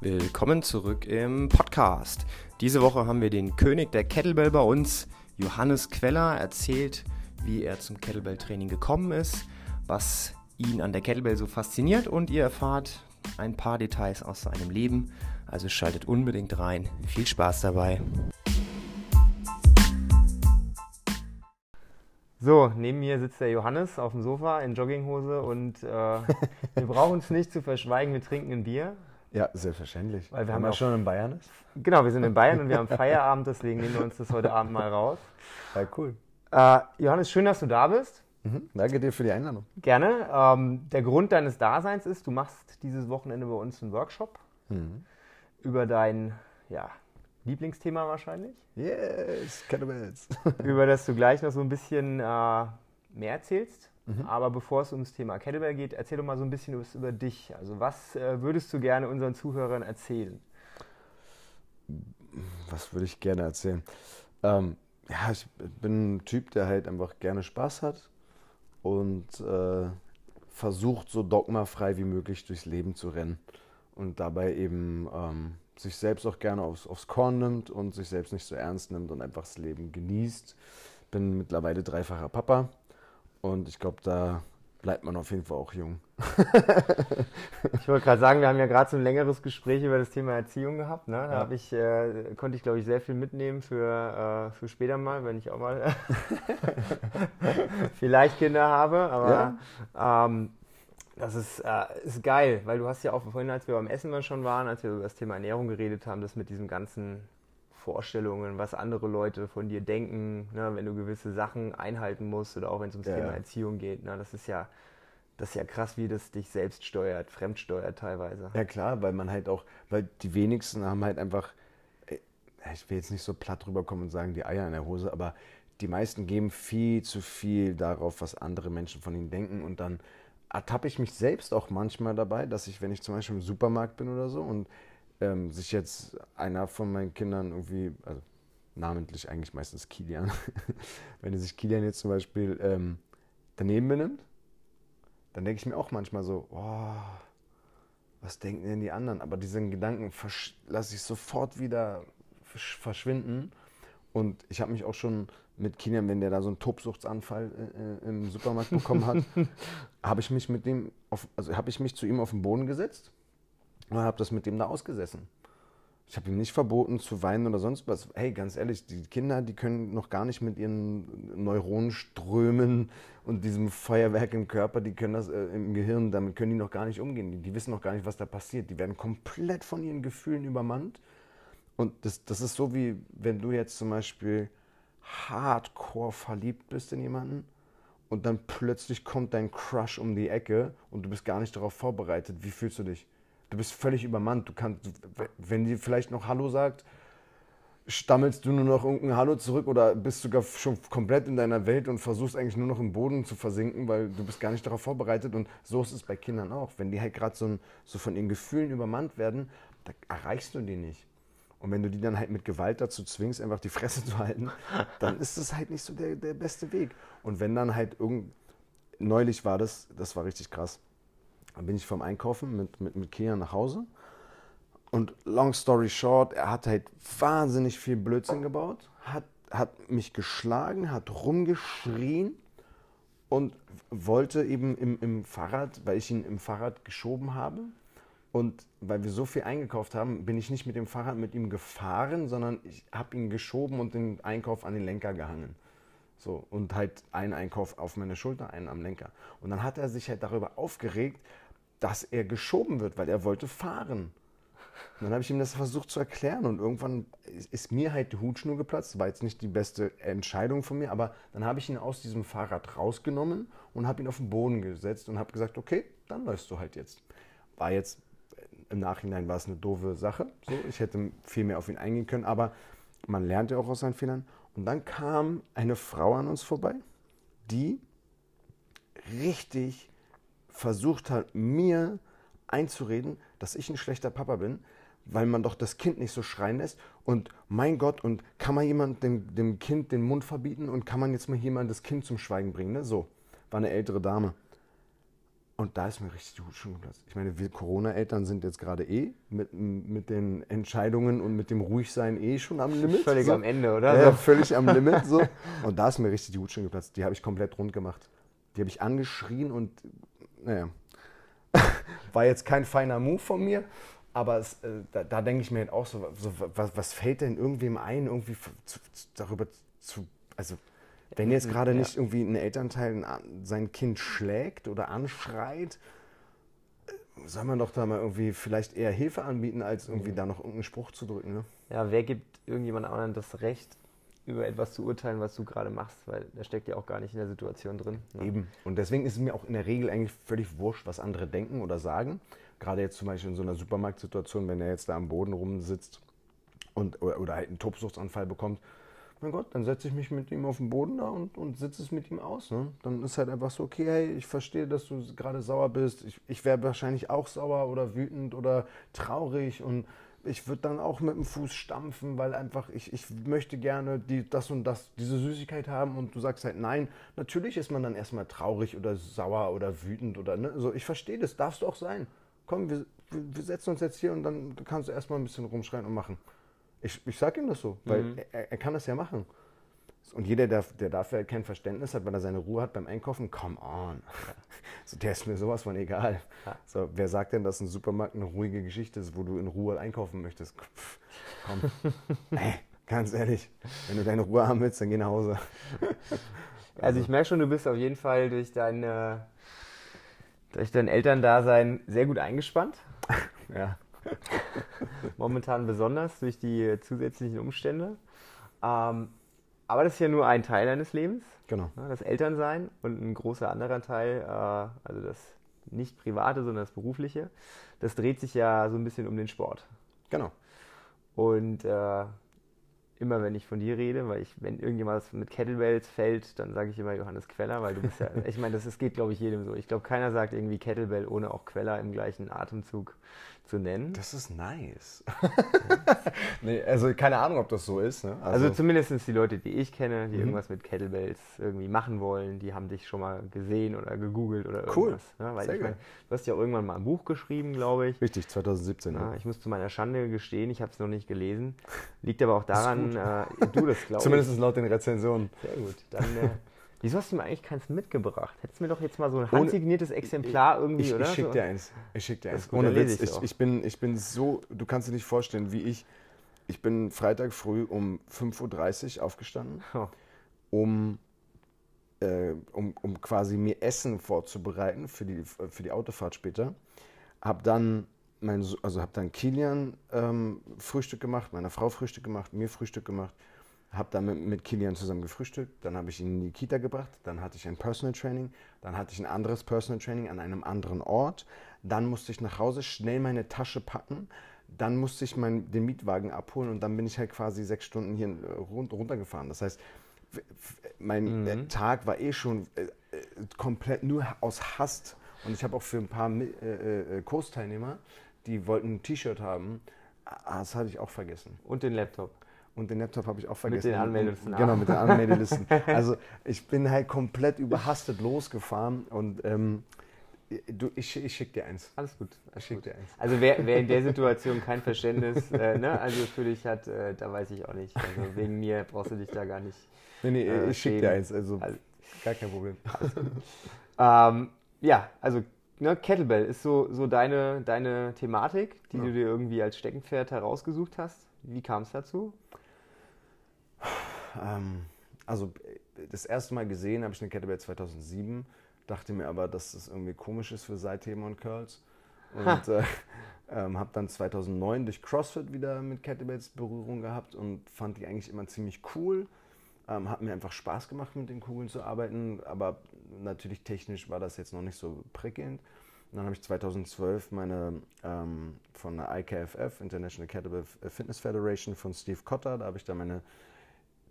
Willkommen zurück im Podcast. Diese Woche haben wir den König der Kettlebell bei uns, Johannes Queller, erzählt, wie er zum Kettlebell-Training gekommen ist, was ihn an der Kettlebell so fasziniert und ihr erfahrt ein paar Details aus seinem Leben. Also schaltet unbedingt rein. Viel Spaß dabei. So, neben mir sitzt der Johannes auf dem Sofa in Jogginghose und äh, wir brauchen es nicht zu verschweigen, wir trinken ein Bier. Ja, selbstverständlich. Weil wir haben ja schon in Bayern ist. Genau, wir sind in Bayern und wir haben Feierabend, deswegen nehmen wir uns das heute Abend mal raus. Ja, cool. Äh, Johannes, schön, dass du da bist. Mhm, danke dir für die Einladung. Gerne. Ähm, der Grund deines Daseins ist, du machst dieses Wochenende bei uns einen Workshop mhm. über dein ja, Lieblingsthema wahrscheinlich. Yes, Kettlebells. über das du gleich noch so ein bisschen äh, mehr erzählst. Mhm. Aber bevor es ums Thema Kettlebell geht, erzähl doch mal so ein bisschen was über dich. Also was äh, würdest du gerne unseren Zuhörern erzählen? Was würde ich gerne erzählen? Ähm, ja, ich bin ein Typ, der halt einfach gerne Spaß hat und äh, versucht, so dogmafrei wie möglich durchs Leben zu rennen. Und dabei eben ähm, sich selbst auch gerne aufs, aufs Korn nimmt und sich selbst nicht so ernst nimmt und einfach das Leben genießt. Bin mittlerweile dreifacher Papa und ich glaube, da bleibt man auf jeden Fall auch jung. ich wollte gerade sagen, wir haben ja gerade so ein längeres Gespräch über das Thema Erziehung gehabt. Ne? Da ja. ich, äh, konnte ich, glaube ich, sehr viel mitnehmen für, äh, für später mal, wenn ich auch mal vielleicht Kinder habe. Aber ja. ähm, das ist, äh, ist geil, weil du hast ja auch vorhin, als wir beim Essen schon waren, als wir über das Thema Ernährung geredet haben, das mit diesem ganzen Vorstellungen, was andere Leute von dir denken, ne, wenn du gewisse Sachen einhalten musst oder auch wenn es ums ja. Thema Erziehung geht. Ne, das ist ja, das ist ja krass, wie das dich selbst steuert, fremdsteuert teilweise. Ja klar, weil man halt auch, weil die wenigsten haben halt einfach, äh, ich will jetzt nicht so platt rüberkommen und sagen, die Eier in der Hose, aber die meisten geben viel zu viel darauf, was andere Menschen von ihnen denken und dann ertappe ich mich selbst auch manchmal dabei, dass ich, wenn ich zum Beispiel im Supermarkt bin oder so und ähm, sich jetzt einer von meinen Kindern irgendwie, also namentlich eigentlich meistens Kilian, wenn sich Kilian jetzt zum Beispiel ähm, daneben benimmt, dann denke ich mir auch manchmal so, oh, was denken denn die anderen? Aber diesen Gedanken lasse ich sofort wieder verschwinden. Und ich habe mich auch schon mit Kilian, wenn der da so einen Tobsuchtsanfall äh, äh im Supermarkt bekommen hat, habe ich mich mit dem, auf, also habe ich mich zu ihm auf den Boden gesetzt und habe das mit dem da ausgesessen. Ich habe ihm nicht verboten zu weinen oder sonst was. Hey, ganz ehrlich, die Kinder, die können noch gar nicht mit ihren Neuronenströmen und diesem Feuerwerk im Körper, die können das äh, im Gehirn, damit können die noch gar nicht umgehen. Die, die, wissen noch gar nicht, was da passiert. Die werden komplett von ihren Gefühlen übermannt. Und das, das ist so wie, wenn du jetzt zum Beispiel hardcore verliebt bist in jemanden und dann plötzlich kommt dein Crush um die Ecke und du bist gar nicht darauf vorbereitet. Wie fühlst du dich? Du bist völlig übermannt. Du kannst, wenn die vielleicht noch Hallo sagt, stammelst du nur noch irgendein Hallo zurück oder bist sogar schon komplett in deiner Welt und versuchst eigentlich nur noch im Boden zu versinken, weil du bist gar nicht darauf vorbereitet. Und so ist es bei Kindern auch. Wenn die halt gerade so, so von ihren Gefühlen übermannt werden, da erreichst du die nicht. Und wenn du die dann halt mit Gewalt dazu zwingst, einfach die Fresse zu halten, dann ist das halt nicht so der, der beste Weg. Und wenn dann halt irgend. Neulich war das, das war richtig krass. Dann bin ich vom Einkaufen mit, mit, mit Kia nach Hause. Und long story short, er hat halt wahnsinnig viel Blödsinn gebaut, hat, hat mich geschlagen, hat rumgeschrien und wollte eben im, im Fahrrad, weil ich ihn im Fahrrad geschoben habe, und weil wir so viel eingekauft haben, bin ich nicht mit dem Fahrrad mit ihm gefahren, sondern ich habe ihn geschoben und den Einkauf an den Lenker gehangen. So, und halt einen Einkauf auf meine Schulter, einen am Lenker. Und dann hat er sich halt darüber aufgeregt, dass er geschoben wird, weil er wollte fahren. Und dann habe ich ihm das versucht zu erklären und irgendwann ist mir halt die Hutschnur geplatzt. War jetzt nicht die beste Entscheidung von mir, aber dann habe ich ihn aus diesem Fahrrad rausgenommen und habe ihn auf den Boden gesetzt und habe gesagt, okay, dann läufst du halt jetzt. War jetzt im Nachhinein war es eine doofe Sache. So, ich hätte viel mehr auf ihn eingehen können, aber man lernt ja auch aus seinen Fehlern. Und dann kam eine Frau an uns vorbei, die richtig versucht hat, mir einzureden, dass ich ein schlechter Papa bin, weil man doch das Kind nicht so schreien lässt. Und mein Gott, und kann man jemand dem, dem Kind den Mund verbieten und kann man jetzt mal jemand das Kind zum Schweigen bringen? Ne? So, war eine ältere Dame. Und da ist mir richtig die Hut schon geplatzt. Ich meine, wir Corona-Eltern sind jetzt gerade eh mit, mit den Entscheidungen und mit dem Ruhigsein eh schon am Limit. Völlig so. am Ende, oder? Ja, völlig am Limit. So. Und da ist mir richtig die Hut schon geplatzt. Die habe ich komplett rund gemacht. Die habe ich angeschrien und, naja, war jetzt kein feiner Move von mir. Aber es, äh, da, da denke ich mir halt auch so, so was, was, fällt denn irgendwem ein, irgendwie zu, zu, darüber zu, also wenn jetzt gerade ja. nicht irgendwie ein Elternteil sein Kind schlägt oder anschreit, äh, soll man doch da mal irgendwie vielleicht eher Hilfe anbieten, als irgendwie mhm. da noch irgendeinen Spruch zu drücken. Ne? Ja, wer gibt irgendjemand anderen das Recht, über etwas zu urteilen, was du gerade machst, weil der steckt ja auch gar nicht in der Situation drin. Ne? Eben. Und deswegen ist es mir auch in der Regel eigentlich völlig wurscht, was andere denken oder sagen. Gerade jetzt zum Beispiel in so einer Supermarktsituation, wenn er jetzt da am Boden rumsitzt und, oder, oder halt einen Tobsuchtsanfall bekommt, mein Gott, dann setze ich mich mit ihm auf den Boden da und, und sitze es mit ihm aus. Ne? Dann ist halt einfach so, okay, hey, ich verstehe, dass du gerade sauer bist. Ich, ich wäre wahrscheinlich auch sauer oder wütend oder traurig und ich würde dann auch mit dem Fuß stampfen, weil einfach ich, ich möchte gerne die, das und das, diese Süßigkeit haben und du sagst halt nein. Natürlich ist man dann erstmal traurig oder sauer oder wütend oder ne. So, ich verstehe das, darfst du auch sein. Komm, wir, wir setzen uns jetzt hier und dann kannst du erstmal ein bisschen rumschreien und machen. Ich, ich sag ihm das so, weil mhm. er, er, kann das ja machen. Und jeder, der, der dafür kein Verständnis hat, weil er seine Ruhe hat beim Einkaufen, come on. So, der ist mir sowas von egal. So, wer sagt denn, dass ein Supermarkt eine ruhige Geschichte ist, wo du in Ruhe einkaufen möchtest? Pff, komm. Ey, ganz ehrlich, wenn du deine Ruhe haben willst, dann geh nach Hause. Also ich merke schon, du bist auf jeden Fall durch dein, durch dein Elterndasein sehr gut eingespannt. ja. Momentan besonders durch die zusätzlichen Umstände. Ähm, aber das ist ja nur ein Teil deines Lebens. Genau. Das Elternsein und ein großer anderer Teil, äh, also das nicht private, sondern das berufliche, das dreht sich ja so ein bisschen um den Sport. Genau. Und äh, immer wenn ich von dir rede, weil ich, wenn irgendjemand mit Kettlebells fällt, dann sage ich immer Johannes Queller, weil du bist ja, ich meine, das, das geht, glaube ich, jedem so. Ich glaube, keiner sagt irgendwie Kettlebell ohne auch Queller im gleichen Atemzug zu nennen. Das ist nice. nee, also keine Ahnung, ob das so ist. Ne? Also, also zumindest die Leute, die ich kenne, die mhm. irgendwas mit Kettlebells irgendwie machen wollen, die haben dich schon mal gesehen oder gegoogelt oder irgendwas. Cool. Ne? Weil Sehr ich mein, du hast ja auch irgendwann mal ein Buch geschrieben, glaube ich. Richtig, 2017. Ja, ich muss zu meiner Schande gestehen, ich habe es noch nicht gelesen. Liegt aber auch daran, äh, du das glaubst. Zumindest laut den Rezensionen. Sehr gut. Dann äh, Wieso hast du mir eigentlich keins mitgebracht? Hättest du mir doch jetzt mal so ein handsigniertes Exemplar irgendwie, ich, oder? Ich schick dir eins. Ich schick dir eins. Ohne Witz. Ich, ich, bin, ich bin so, du kannst dir nicht vorstellen, wie ich. Ich bin Freitag früh um 5.30 Uhr aufgestanden, oh. um, äh, um, um quasi mir Essen vorzubereiten für die, für die Autofahrt später. Hab dann mein, also habe dann Kilian ähm, Frühstück gemacht, meiner Frau Frühstück gemacht, mir Frühstück gemacht habe dann mit, mit Kilian zusammen gefrühstückt, dann habe ich ihn in die Kita gebracht, dann hatte ich ein Personal Training, dann hatte ich ein anderes Personal Training an einem anderen Ort, dann musste ich nach Hause schnell meine Tasche packen, dann musste ich mein, den Mietwagen abholen und dann bin ich halt quasi sechs Stunden hier rund, runtergefahren. Das heißt, mein mhm. Tag war eh schon äh, äh, komplett nur aus Hast und ich habe auch für ein paar äh, äh, Kursteilnehmer, die wollten ein T-Shirt haben, ah, das hatte ich auch vergessen. Und den Laptop. Und den Laptop habe ich auch vergessen. Mit den Anmeldelisten. Genau, mit den Anmeldelisten. also ich bin halt komplett überhastet losgefahren und ähm, du, ich, ich schicke dir eins. Alles gut. ich schicke dir eins. Also wer, wer, in der Situation kein Verständnis äh, ne, also für dich hat, äh, da weiß ich auch nicht. Also wegen mir brauchst du dich da gar nicht. Nee, nee, äh, ich schicke dir eins. Also, also, gar kein Problem. ähm, ja, also ne, Kettlebell ist so, so deine, deine Thematik, die ja. du dir irgendwie als Steckenpferd herausgesucht hast. Wie kam es dazu? Ähm, also das erste Mal gesehen habe ich eine Kettlebell 2007, dachte mir aber, dass das irgendwie komisch ist für Seitheben und Curls. Und äh, ähm, habe dann 2009 durch CrossFit wieder mit Kettlebells Berührung gehabt und fand die eigentlich immer ziemlich cool. Ähm, hat mir einfach Spaß gemacht, mit den Kugeln zu arbeiten, aber natürlich technisch war das jetzt noch nicht so prickelnd. Und dann habe ich 2012 meine ähm, von der IKFF, International Kettlebell Fitness Federation von Steve Cotter, da habe ich dann meine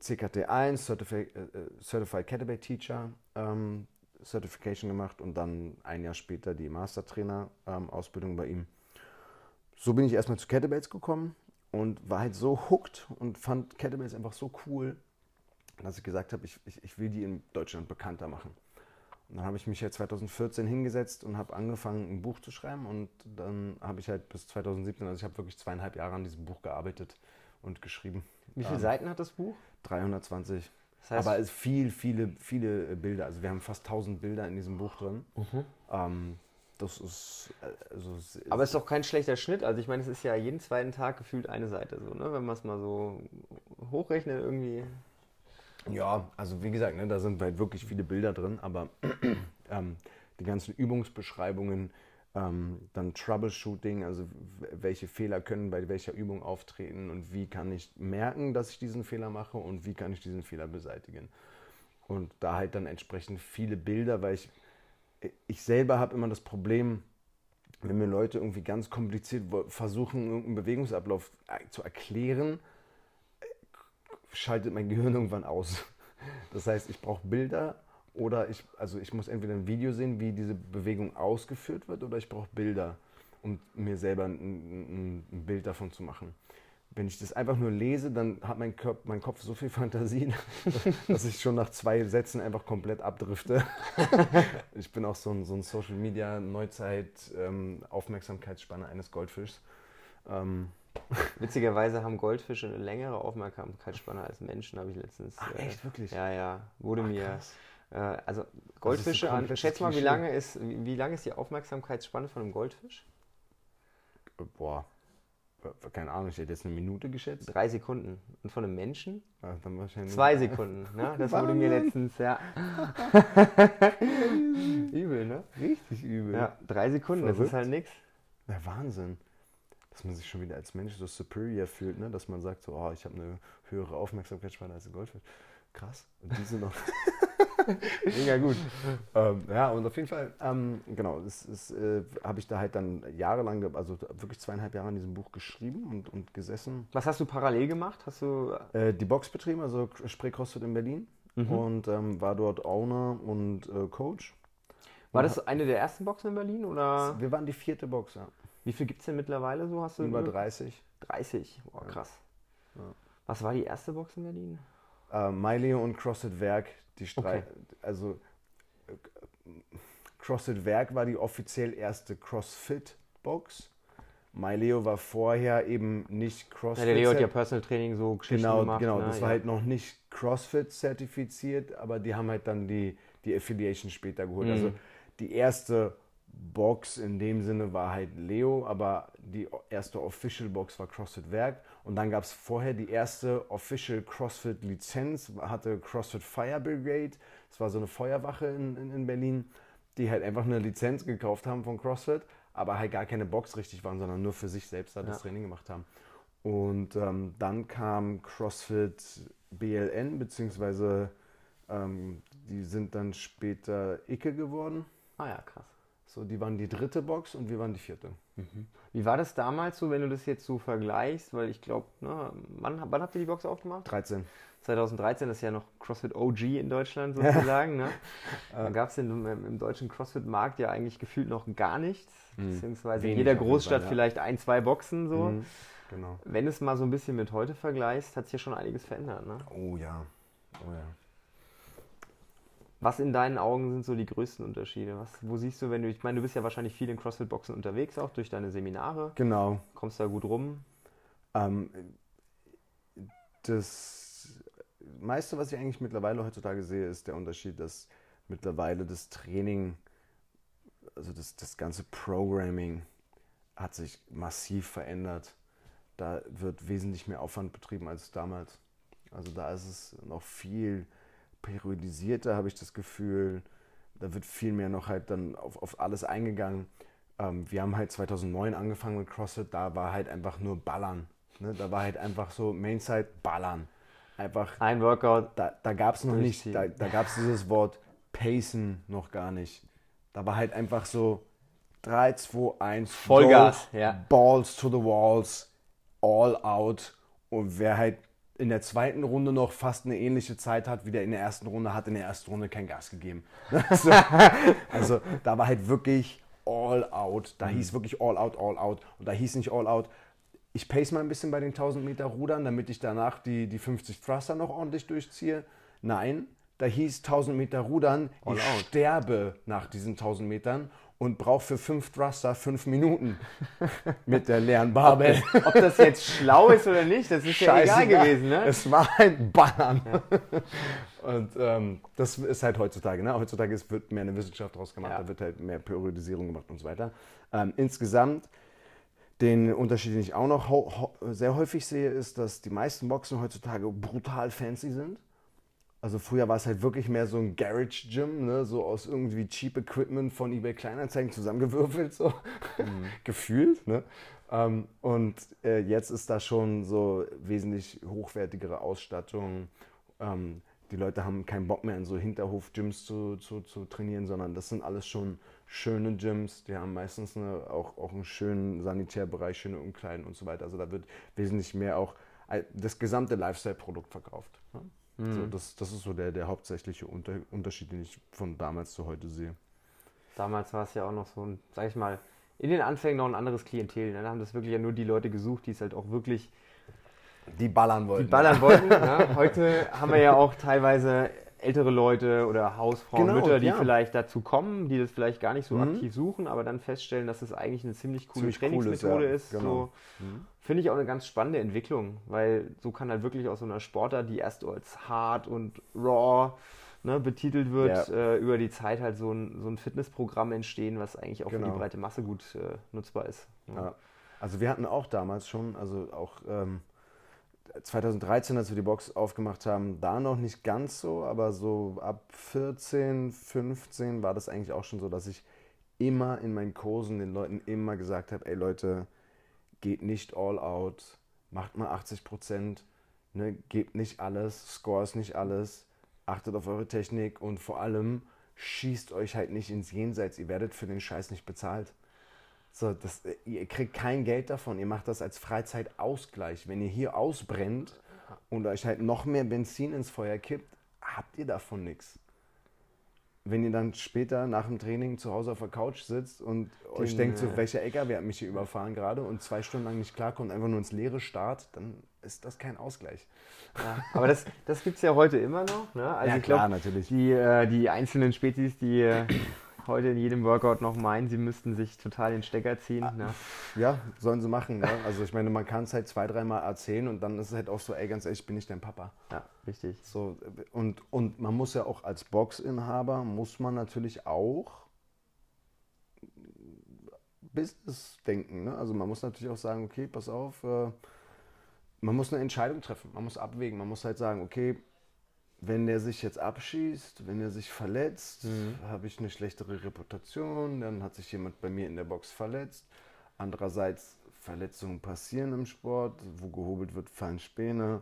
CKT1, Certified, äh, Certified Kettlebell Teacher ähm, Certification gemacht und dann ein Jahr später die Mastertrainer-Ausbildung ähm, bei ihm. So bin ich erstmal zu Kettlebells gekommen und war halt so hooked und fand Kettlebells einfach so cool, dass ich gesagt habe, ich, ich, ich will die in Deutschland bekannter machen. dann habe ich mich ja 2014 hingesetzt und habe angefangen, ein Buch zu schreiben. Und dann habe ich halt bis 2017, also ich habe wirklich zweieinhalb Jahre an diesem Buch gearbeitet und geschrieben. Wie viele ähm, Seiten hat das Buch? 320. Das heißt, Aber es viel, viele, viele Bilder. Also wir haben fast 1000 Bilder in diesem Buch drin. Mhm. Ähm, das ist. Äh, also, Aber es ist doch kein schlechter Schnitt. Also ich meine, es ist ja jeden zweiten Tag gefühlt eine Seite so, ne? Wenn man es mal so hochrechnet irgendwie. Ja, also wie gesagt, ne, da sind halt wirklich viele Bilder drin, aber ähm, die ganzen Übungsbeschreibungen, ähm, dann Troubleshooting, also welche Fehler können bei welcher Übung auftreten und wie kann ich merken, dass ich diesen Fehler mache und wie kann ich diesen Fehler beseitigen. Und da halt dann entsprechend viele Bilder, weil ich, ich selber habe immer das Problem, wenn mir Leute irgendwie ganz kompliziert versuchen, irgendeinen Bewegungsablauf äh, zu erklären, schaltet mein Gehirn irgendwann aus. Das heißt, ich brauche Bilder oder ich, also ich muss entweder ein Video sehen, wie diese Bewegung ausgeführt wird, oder ich brauche Bilder, um mir selber ein, ein, ein, Bild davon zu machen. Wenn ich das einfach nur lese, dann hat mein, Körper, mein Kopf so viel Fantasie, dass ich schon nach zwei Sätzen einfach komplett abdrifte. ich bin auch so ein, so ein Social Media Neuzeit ähm, Aufmerksamkeitsspanne eines Goldfischs. Ähm, Witzigerweise haben Goldfische eine längere Aufmerksamkeitsspanne als Menschen, habe ich letztens. Ach, äh, echt, wirklich? Ja, ja. Wurde Ach, mir. Äh, also Goldfische, also schätz mal, wie lange, ist, wie, wie lange ist die Aufmerksamkeitsspanne von einem Goldfisch? Boah, keine Ahnung, ich hätte jetzt eine Minute geschätzt. Drei Sekunden. Und von einem Menschen? Ja, dann wahrscheinlich Zwei Sekunden. Ne? Das wurde mir letztens, ja. übel, ne? Richtig übel. Ja, drei Sekunden, Verrückt. das ist halt nichts. Ja, Wahnsinn dass man sich schon wieder als Mensch so superior fühlt, ne? dass man sagt, so, oh, ich habe eine höhere Aufmerksamkeitsspanne als ein Goldfisch. Krass. Und diese noch. Mega gut. ähm, ja, und auf jeden Fall, ähm, genau, das, das äh, habe ich da halt dann jahrelang, also wirklich zweieinhalb Jahre an diesem Buch geschrieben und, und gesessen. Was hast du parallel gemacht? Hast du äh, die Box betrieben, also Spray CrossFit in Berlin mhm. und ähm, war dort Owner und äh, Coach. War das eine der ersten Boxen in Berlin? Oder? Wir waren die vierte Box, ja. Wie viel gibt es denn mittlerweile so? Hast du Über 30. 30, oh, krass. Ja. Was war die erste Box in Berlin? Äh, Maileo und CrossFit Werk, die Streit. Okay. Also äh, CrossFit Werk war die offiziell erste CrossFit-Box. MyLeo war vorher eben nicht CrossFit. Ja, der Leo hat ja Personal Training so Geschichten genau, gemacht. Genau, ne? das war ja. halt noch nicht CrossFit zertifiziert, aber die haben halt dann die, die Affiliation später geholt. Mhm. Also die erste Box in dem Sinne war halt Leo, aber die erste Official Box war CrossFit Werk. Und dann gab es vorher die erste Official CrossFit Lizenz, hatte CrossFit Fire Brigade. Das war so eine Feuerwache in, in, in, Berlin, die halt einfach eine Lizenz gekauft haben von CrossFit, aber halt gar keine Box richtig waren, sondern nur für sich selbst da das ja. Training gemacht haben. Und ähm, dann kam CrossFit BLN, beziehungsweise ähm, die sind dann später Icke geworden. Ah ja, krass. So, die waren die dritte Box und wir waren die vierte. Mhm. Wie war das damals so, wenn du das jetzt so vergleichst? Weil ich glaube, ne, wann, wann habt ihr die Box aufgemacht? 13. 2013 ist ja noch CrossFit OG in Deutschland sozusagen. ne? Da gab es im, im, deutschen CrossFit-Markt ja eigentlich gefühlt noch gar nichts. Mhm. Beziehungsweise in jeder Großstadt Fall, ja. vielleicht ein, zwei Boxen so. Mhm. Genau. Wenn es mal so ein bisschen mit heute vergleichst, hat sich ja schon einiges verändert. Ne? Oh ja. Oh ja. Was in deinen Augen sind so die größten Unterschiede? Was, wo siehst du, wenn du, ich meine, du bist ja wahrscheinlich viel in CrossFit-Boxen unterwegs, auch durch deine Seminare. Genau. Kommst da gut rum? Ähm, das meiste, was ich eigentlich mittlerweile heutzutage sehe, ist der Unterschied, dass mittlerweile das Training, also das, das ganze Programming hat sich massiv verändert. Da wird wesentlich mehr Aufwand betrieben als damals. Also da ist es noch viel periodisierter, habe ich das Gefühl. Da wird viel mehr noch halt dann auf, auf alles eingegangen. Ähm, wir haben halt 2009 angefangen mit CrossFit, da war halt einfach nur Ballern. Ne? Da war halt einfach so Mainside Ballern. Einfach. Ein Workout. Da, da gab es noch nicht, da, da gab es dieses Wort Pacen noch gar nicht. Da war halt einfach so 3, 2, 1, Vollgas, go, ja. Balls to the walls, all out. Und wer halt in der zweiten Runde noch fast eine ähnliche Zeit hat, wie der in der ersten Runde hat, in der ersten Runde kein Gas gegeben. Also, also da war halt wirklich all out. Da mhm. hieß wirklich all out, all out. Und da hieß nicht all out, ich pace mal ein bisschen bei den 1000 Meter Rudern, damit ich danach die, die 50 Thruster noch ordentlich durchziehe. Nein, da hieß 1000 Meter Rudern, All ich out. sterbe nach diesen 1000 Metern und brauche für fünf Thruster fünf Minuten mit der leeren Barbell. Ob das jetzt schlau ist oder nicht, das ist ja egal gewesen, ne? Es war ein Ballern. Und ähm, das ist halt heutzutage. Ne? Heutzutage ist, wird mehr eine Wissenschaft draus gemacht, Ja. da wird halt mehr Periodisierung gemacht und so weiter. Ähm, insgesamt, den Unterschied, den ich auch noch sehr häufig sehe, ist, dass die meisten Boxen heutzutage brutal fancy sind. Also früher war es halt wirklich mehr so ein Garage-Gym, ne? so aus irgendwie cheap Equipment von eBay Kleinanzeigen zusammengewürfelt, so gefühlt. Ne? Ähm, und äh, jetzt ist da schon so wesentlich hochwertigere Ausstattung. Ähm, die Leute haben keinen Bock mehr in so Hinterhof-Gyms zu, zu, zu trainieren, sondern das sind alles schon schöne Gyms. Die haben meistens eine, auch, auch einen schönen Sanitärbereich, schöne Umkleiden und so weiter. Also da wird wesentlich mehr auch äh, das gesamte Lifestyle-Produkt verkauft. Ne? So, das, das ist so der, der hauptsächliche Unter Unterschied, den ich von damals zu heute sehe. Damals war es ja auch noch so ein, sag ich mal, in den Anfängen noch ein anderes Klientel. Ne? Da haben das wirklich ja nur die Leute gesucht, die es halt auch wirklich Die ballern wollten. die ballern wollten. ne? Heute haben wir ja auch teilweise ältere Leute oder Hausfrauen, Genau, Mütter, die ja. vielleicht dazu kommen, die das vielleicht gar nicht so Mhm. aktiv suchen, aber dann feststellen, dass es eigentlich eine ziemlich coole Ziemlich Trainingsmethode ja. ist. Genau. So, Finde ich auch eine ganz spannende Entwicklung, weil so kann halt wirklich aus so einer Sportart, die erst als hart und raw ne, betitelt wird, Ja. äh, über die Zeit halt so ein, so ein Fitnessprogramm entstehen, was eigentlich auch für Genau. die breite Masse gut äh, nutzbar ist. Ja. Also wir hatten auch damals schon, also auch ähm, 2013, als wir die Box aufgemacht haben, da noch nicht ganz so, aber so ab 14, 15 war das eigentlich auch schon so, dass ich immer in meinen Kursen den Leuten immer gesagt habe, ey Leute, geht nicht all out, macht mal 80 Prozent, ne, gebt nicht alles, scores nicht alles, achtet auf eure Technik und vor allem schießt euch halt nicht ins Jenseits, ihr werdet für den Scheiß nicht bezahlt. So, das, ihr kriegt kein Geld davon. Ihr macht das als Freizeitausgleich. Wenn ihr hier ausbrennt und euch halt noch mehr Benzin ins Feuer kippt, habt ihr davon nichts. Wenn ihr dann später nach dem Training zu Hause auf der Couch sitzt und euch Den, denkt, so, äh, welcher LKW hat mich hier überfahren gerade und zwei Stunden lang nicht klarkommt, einfach nur ins Leere starrt, dann ist das kein Ausgleich. Ja, aber das, das gibt es ja heute immer noch. Ne? Also Ja, klar, natürlich. Die, äh, die einzelnen Spezies, die äh, heute in jedem Workout noch meinen, sie müssten sich total den Stecker ziehen. Ah. Ne? Ja, sollen sie machen. Ne? Also ich meine, man kann es halt zwei, dreimal erzählen und dann ist es halt auch so, ey, ganz ehrlich, ich bin nicht dein Papa. Ja, richtig. So, und, und man muss ja auch als Boxinhaber, muss man natürlich auch Business denken. Ne? Also man muss natürlich auch sagen, okay, pass auf, äh, man muss eine Entscheidung treffen, man muss abwägen, man muss halt sagen, okay, wenn der sich jetzt abschießt, wenn er sich verletzt, habe ich eine schlechtere Reputation, dann hat sich jemand bei mir in der Box verletzt. Andererseits, Verletzungen passieren im Sport, wo gehobelt wird, fallen Späne.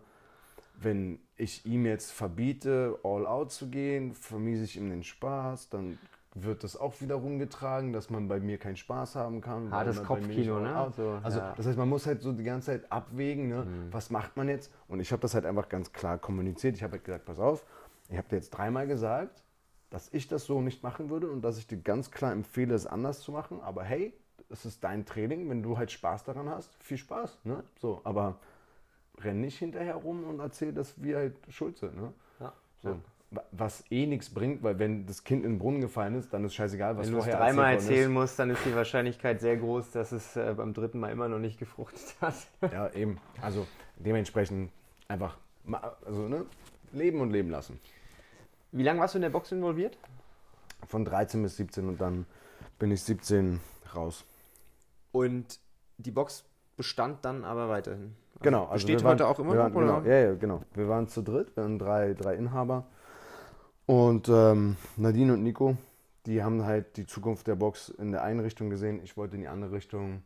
Wenn ich ihm jetzt verbiete, all out zu gehen, vermiese ich ihm den Spaß, dann wird das auch wieder rumgetragen, dass man bei mir keinen Spaß haben kann. Hartes Kopfkino, ne? out- So, also ja. das heißt, man muss halt so die ganze Zeit abwägen, ne? was macht man jetzt? Und ich habe das halt einfach ganz klar kommuniziert. Ich habe halt gesagt, pass auf, ich habe dir jetzt dreimal gesagt, dass ich das so nicht machen würde und dass ich dir ganz klar empfehle, es anders zu machen. Aber hey, es ist dein Training, wenn du halt Spaß daran hast, viel Spaß. Ne? So, aber renn nicht hinterher rum und erzähl, dass wir halt schuld sind. Ne? Ja. So. Ja. Wa- Was eh nichts bringt, weil wenn das Kind in den Brunnen gefallen ist, dann ist scheißegal, was Wenn du vorher dreimal erzählt worden erzählen musst, dann ist die Wahrscheinlichkeit sehr groß, dass es äh, beim dritten Mal immer noch nicht gefruchtet hat. Ja, eben. Also dementsprechend einfach also, ne? leben und leben lassen. Wie lange warst du in der Box involviert? Von 13 bis 17 und dann bin ich 17 raus. Und die Box bestand dann aber weiterhin. Also Genau. Also besteht waren- heute auch immer noch? waren, genau, ja, ja, genau. Wir waren zu dritt, wir waren drei, drei Inhaber. Und ähm, Nadine und Nico, die haben halt die Zukunft der Box in der einen Richtung gesehen. Ich wollte in die andere Richtung.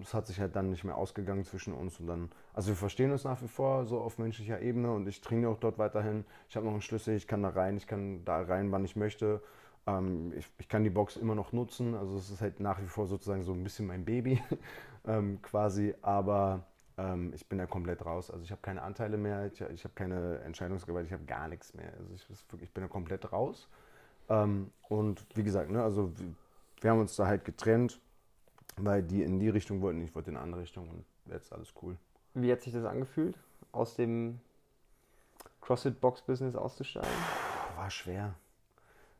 Es hat sich halt dann nicht mehr ausgegangen zwischen uns und dann. Also wir verstehen uns nach wie vor so auf menschlicher Ebene und ich trainiere auch dort weiterhin. Ich habe noch einen Schlüssel, ich kann da rein, ich kann da rein, wann ich möchte. Ähm, ich, ich kann die Box immer noch nutzen. Also es ist halt nach wie vor sozusagen so ein bisschen mein Baby ähm, quasi. Aber ähm, ich bin da komplett raus. Also ich habe keine Anteile mehr, ich, ich habe keine Entscheidungsgewalt, ich habe gar nichts mehr. Also ich, ich bin da komplett raus. Ähm, und wie gesagt, ne, also wir, wir haben uns da halt getrennt, weil die in die Richtung wollten, ich wollte in eine andere Richtung und jetzt alles cool. Wie hat sich das angefühlt, aus dem CrossFit-Box-Business auszusteigen? war schwer.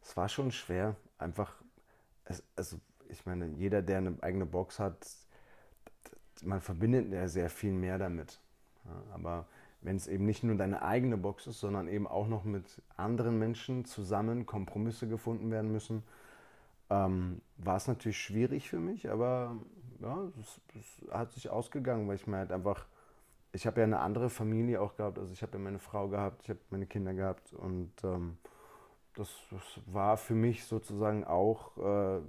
Es war schon schwer. Einfach, es, also ich meine, jeder, der eine eigene Box hat, man verbindet ja sehr viel mehr damit. Ja, aber wenn es eben nicht nur deine eigene Box ist, sondern eben auch noch mit anderen Menschen zusammen Kompromisse gefunden werden müssen, ähm, war es natürlich schwierig für mich, aber ja, es, es, hat sich ausgegangen, weil ich mir halt einfach, ich habe ja eine andere Familie auch gehabt, also ich habe ja meine Frau gehabt, ich habe meine Kinder gehabt und ähm, das, das, war für mich sozusagen auch äh,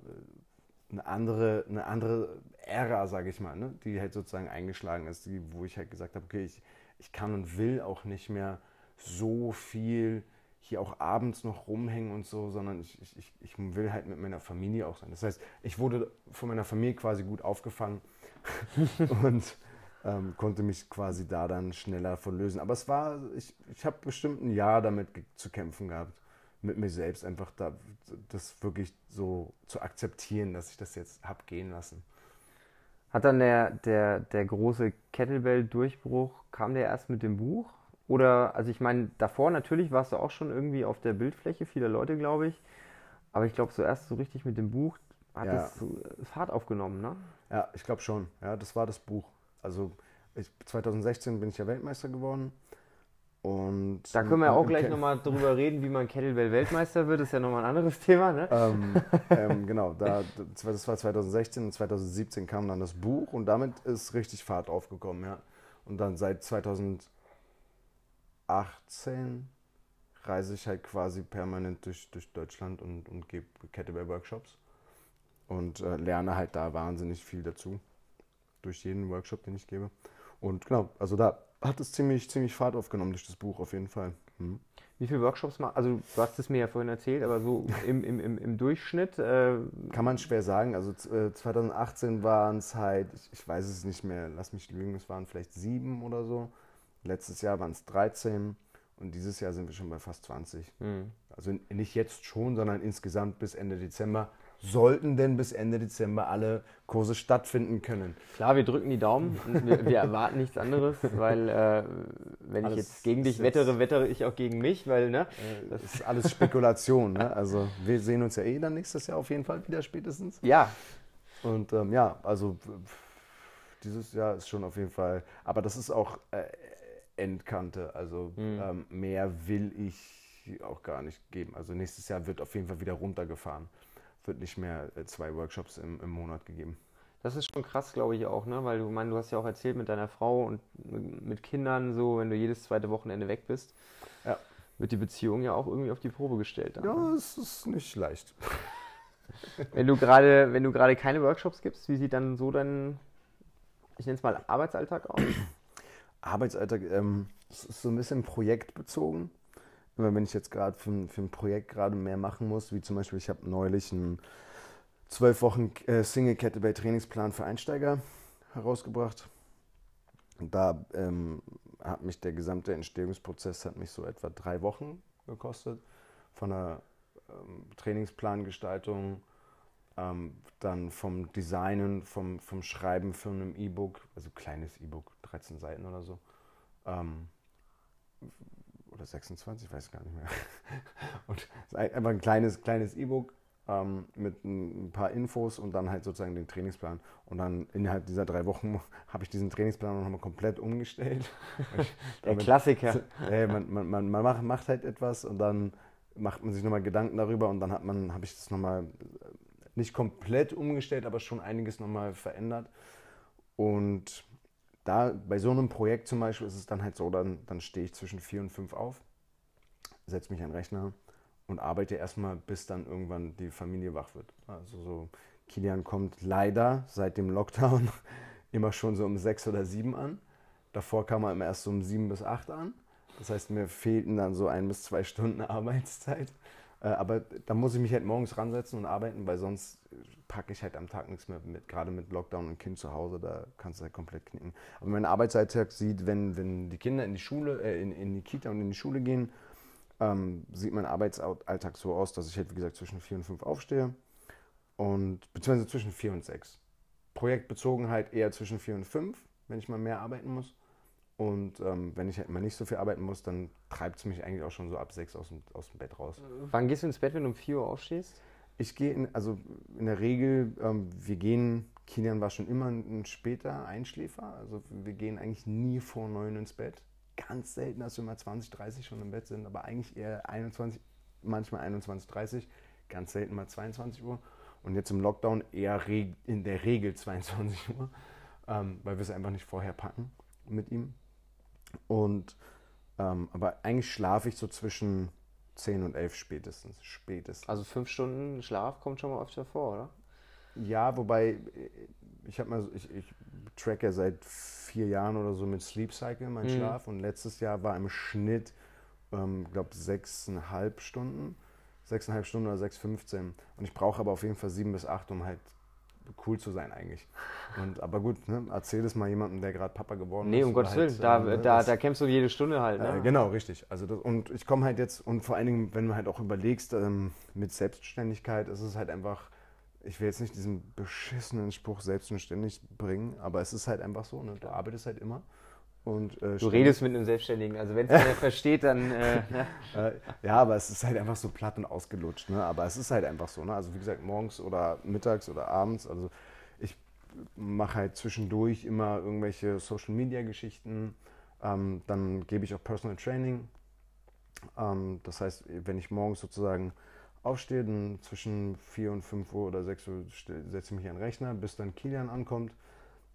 eine andere, eine andere Ära, sage ich mal, ne? die halt sozusagen eingeschlagen ist, die, wo ich halt gesagt habe, okay, ich, ich kann und will auch nicht mehr so viel hier auch abends noch rumhängen und so, sondern ich, ich, ich will halt mit meiner Familie auch sein. Das heißt, ich wurde von meiner Familie quasi gut aufgefangen und ähm, konnte mich quasi da dann schneller von lösen. Aber es war, ich, ich habe bestimmt ein Jahr damit zu kämpfen gehabt, mit mir selbst einfach da, das wirklich so zu akzeptieren, dass ich das jetzt habe gehen lassen. Hat dann der, der, der große Kettlebell-Durchbruch, kam der erst mit dem Buch? Oder, also ich meine, davor natürlich warst du auch schon irgendwie auf der Bildfläche vieler Leute, glaube ich. Aber ich glaube, so erst so richtig mit dem Buch hat ja. so Fahrt aufgenommen, ne? Ja, ich glaube schon. Ja, das war das Buch. Also ich, 2016 bin ich ja Weltmeister geworden. Und da können wir ja auch gleich nochmal drüber reden, wie man Kettlebell-Weltmeister wird. Das ist ja nochmal ein anderes Thema, ne? Ähm, ähm, genau, da, das war 2016 und 2017 kam dann das Buch und damit ist richtig Fahrt aufgekommen, ja. Und dann seit 2000 18 reise ich halt quasi permanent durch, durch Deutschland und, und gebe Kettlebell-Workshops und äh, lerne halt da wahnsinnig viel dazu. Durch jeden Workshop, den ich gebe. Und genau, also da hat es ziemlich, ziemlich Fahrt aufgenommen durch das Buch auf jeden Fall. Mhm. Wie viele Workshops machst Also du hast es mir ja vorhin erzählt, aber so im, im, im, im Durchschnitt? Äh Kann man schwer sagen. Also äh, 2018 waren es halt, ich, ich, weiß es nicht mehr, lass mich lügen, es waren vielleicht sieben oder so. Letztes Jahr waren es 13 und dieses Jahr sind wir schon bei fast 20. Mhm. Also nicht jetzt schon, sondern insgesamt bis Ende Dezember. Sollten denn bis Ende Dezember alle Kurse stattfinden können? Klar, wir drücken die Daumen. Wir, wir erwarten nichts anderes, weil äh, wenn alles ich jetzt gegen dich wettere, wettere ich auch gegen mich, weil ne, äh, das ist alles Spekulation. ne? Also wir sehen uns ja eh dann nächstes Jahr auf jeden Fall wieder spätestens. Ja. Und ähm, ja, also dieses Jahr ist schon auf jeden Fall. Aber das ist auch äh, Endkante. Also mhm. ähm, mehr will ich auch gar nicht geben. Also nächstes Jahr wird auf jeden Fall wieder runtergefahren. Wird nicht mehr äh, zwei Workshops im, im Monat gegeben. Das ist schon krass, glaube ich auch, ne? Weil du mein, du hast ja auch erzählt mit deiner Frau und mit Kindern so, wenn du jedes zweite Wochenende weg bist, ja. wird die Beziehung ja auch irgendwie auf die Probe gestellt. Dann, ja, ne? es ist nicht leicht. wenn du gerade, wenn du gerade keine Workshops gibst, wie sieht dann so dein, ich nenne es mal Arbeitsalltag aus? Arbeitsalltag ähm, ist so ein bisschen projektbezogen. Wenn ich jetzt gerade für, für, ein Projekt gerade mehr machen muss, wie zum Beispiel, ich habe neulich einen zwölf Wochen äh, Single Kettlebell Trainingsplan für Einsteiger herausgebracht. Da ähm, hat mich der gesamte Entstehungsprozess hat mich so etwa drei Wochen gekostet. Von der ähm, Trainingsplangestaltung, ähm, dann vom Designen, vom, vom Schreiben für ein E-Book, also kleines E-Book, 13 Seiten oder so. Oder 26, ich weiß gar nicht mehr. Und einfach ein kleines, kleines E-Book ähm, mit ein paar Infos und dann halt sozusagen den Trainingsplan. Und dann innerhalb dieser drei Wochen habe ich diesen Trainingsplan nochmal komplett umgestellt. Der Klassiker. Äh, man, man, man, man macht, macht halt etwas und dann macht man sich nochmal Gedanken darüber und dann hat man, habe ich das nochmal nicht komplett umgestellt, aber schon einiges nochmal verändert. Und da bei so einem Projekt zum Beispiel ist es dann halt so, dann, dann stehe ich zwischen vier und fünf auf, setze mich an den Rechner und arbeite erstmal, bis dann irgendwann die Familie wach wird. Also so, Kilian kommt leider seit dem Lockdown immer schon so um sechs oder sieben an. Davor kam er immer erst so um sieben bis acht an. Das heißt, mir fehlten dann so ein bis zwei Stunden Arbeitszeit. Äh, aber da muss ich mich halt morgens ransetzen und arbeiten, weil sonst packe ich halt am Tag nichts mehr mit. Gerade mit Lockdown und Kind zu Hause, da kannst du halt komplett knicken. Aber mein Arbeitsalltag sieht, wenn, wenn die Kinder in die Schule, äh, in, in die Kita und in die Schule gehen, ähm, sieht mein Arbeitsalltag so aus, dass ich halt, wie gesagt, zwischen vier und fünf aufstehe. Und beziehungsweise zwischen vier und sechs. Projektbezogen halt eher zwischen vier und fünf, wenn ich mal mehr arbeiten muss. Und ähm, wenn ich halt mal nicht so viel arbeiten muss, dann treibt es mich eigentlich auch schon so ab sechs aus dem, aus dem Bett raus. Wann gehst du ins Bett, wenn du um 4 Uhr aufstehst? Ich gehe, in, also in der Regel, ähm, wir gehen, Kilian war schon immer ein später Einschläfer. Also wir gehen eigentlich nie vor neun ins Bett. Ganz selten, dass wir mal 20, 30 schon im Bett sind, aber eigentlich eher 21, manchmal 21, 30, ganz selten mal 22 Uhr. Und jetzt im Lockdown eher in der Regel 22 Uhr, ähm, weil wir es einfach nicht vorher packen mit ihm. Und ähm, aber eigentlich schlafe ich so zwischen 10 und 11 spätestens. spätestens. Also fünf Stunden Schlaf kommt schon mal öfter vor, oder? Ja, wobei äh, ich habe mal, ich, ich track ja seit vier Jahren oder so mit Sleep Cycle meinen mhm. Schlaf und letztes Jahr war im Schnitt, ähm, glaube sechseinhalb Stunden, sechseinhalb Stunden oder 6,15 und ich brauche aber auf jeden Fall sieben bis acht, um halt cool zu sein eigentlich. Und, aber gut, ne, erzähl das mal jemandem, der gerade Papa geworden nee, ist. Nee, um Gottes halt, Willen, da, äh, da, da kämpfst du jede Stunde halt. Ne? Äh, genau, richtig. Also das, und ich komme halt jetzt, und vor allen Dingen, wenn du halt auch überlegst, ähm, mit Selbstständigkeit ist es halt einfach, ich will jetzt nicht diesen beschissenen Spruch selbstständig bringen, aber es ist halt einfach so, ne? du arbeitest halt immer. Und, äh, du redest mit einem Selbstständigen, also wenn es keiner versteht, dann. Äh, ja. ja. aber es ist halt einfach so platt und ausgelutscht. Ne? Aber es ist halt einfach so. Ne? Also wie gesagt, morgens oder mittags oder abends. Also ich mache halt zwischendurch immer irgendwelche Social Media Geschichten. Ähm, dann gebe ich auch Personal Training. Ähm, das heißt, wenn ich morgens sozusagen aufstehe, dann zwischen 4 und 5 Uhr oder 6 Uhr setze ich mich an den Rechner, bis dann Kilian ankommt.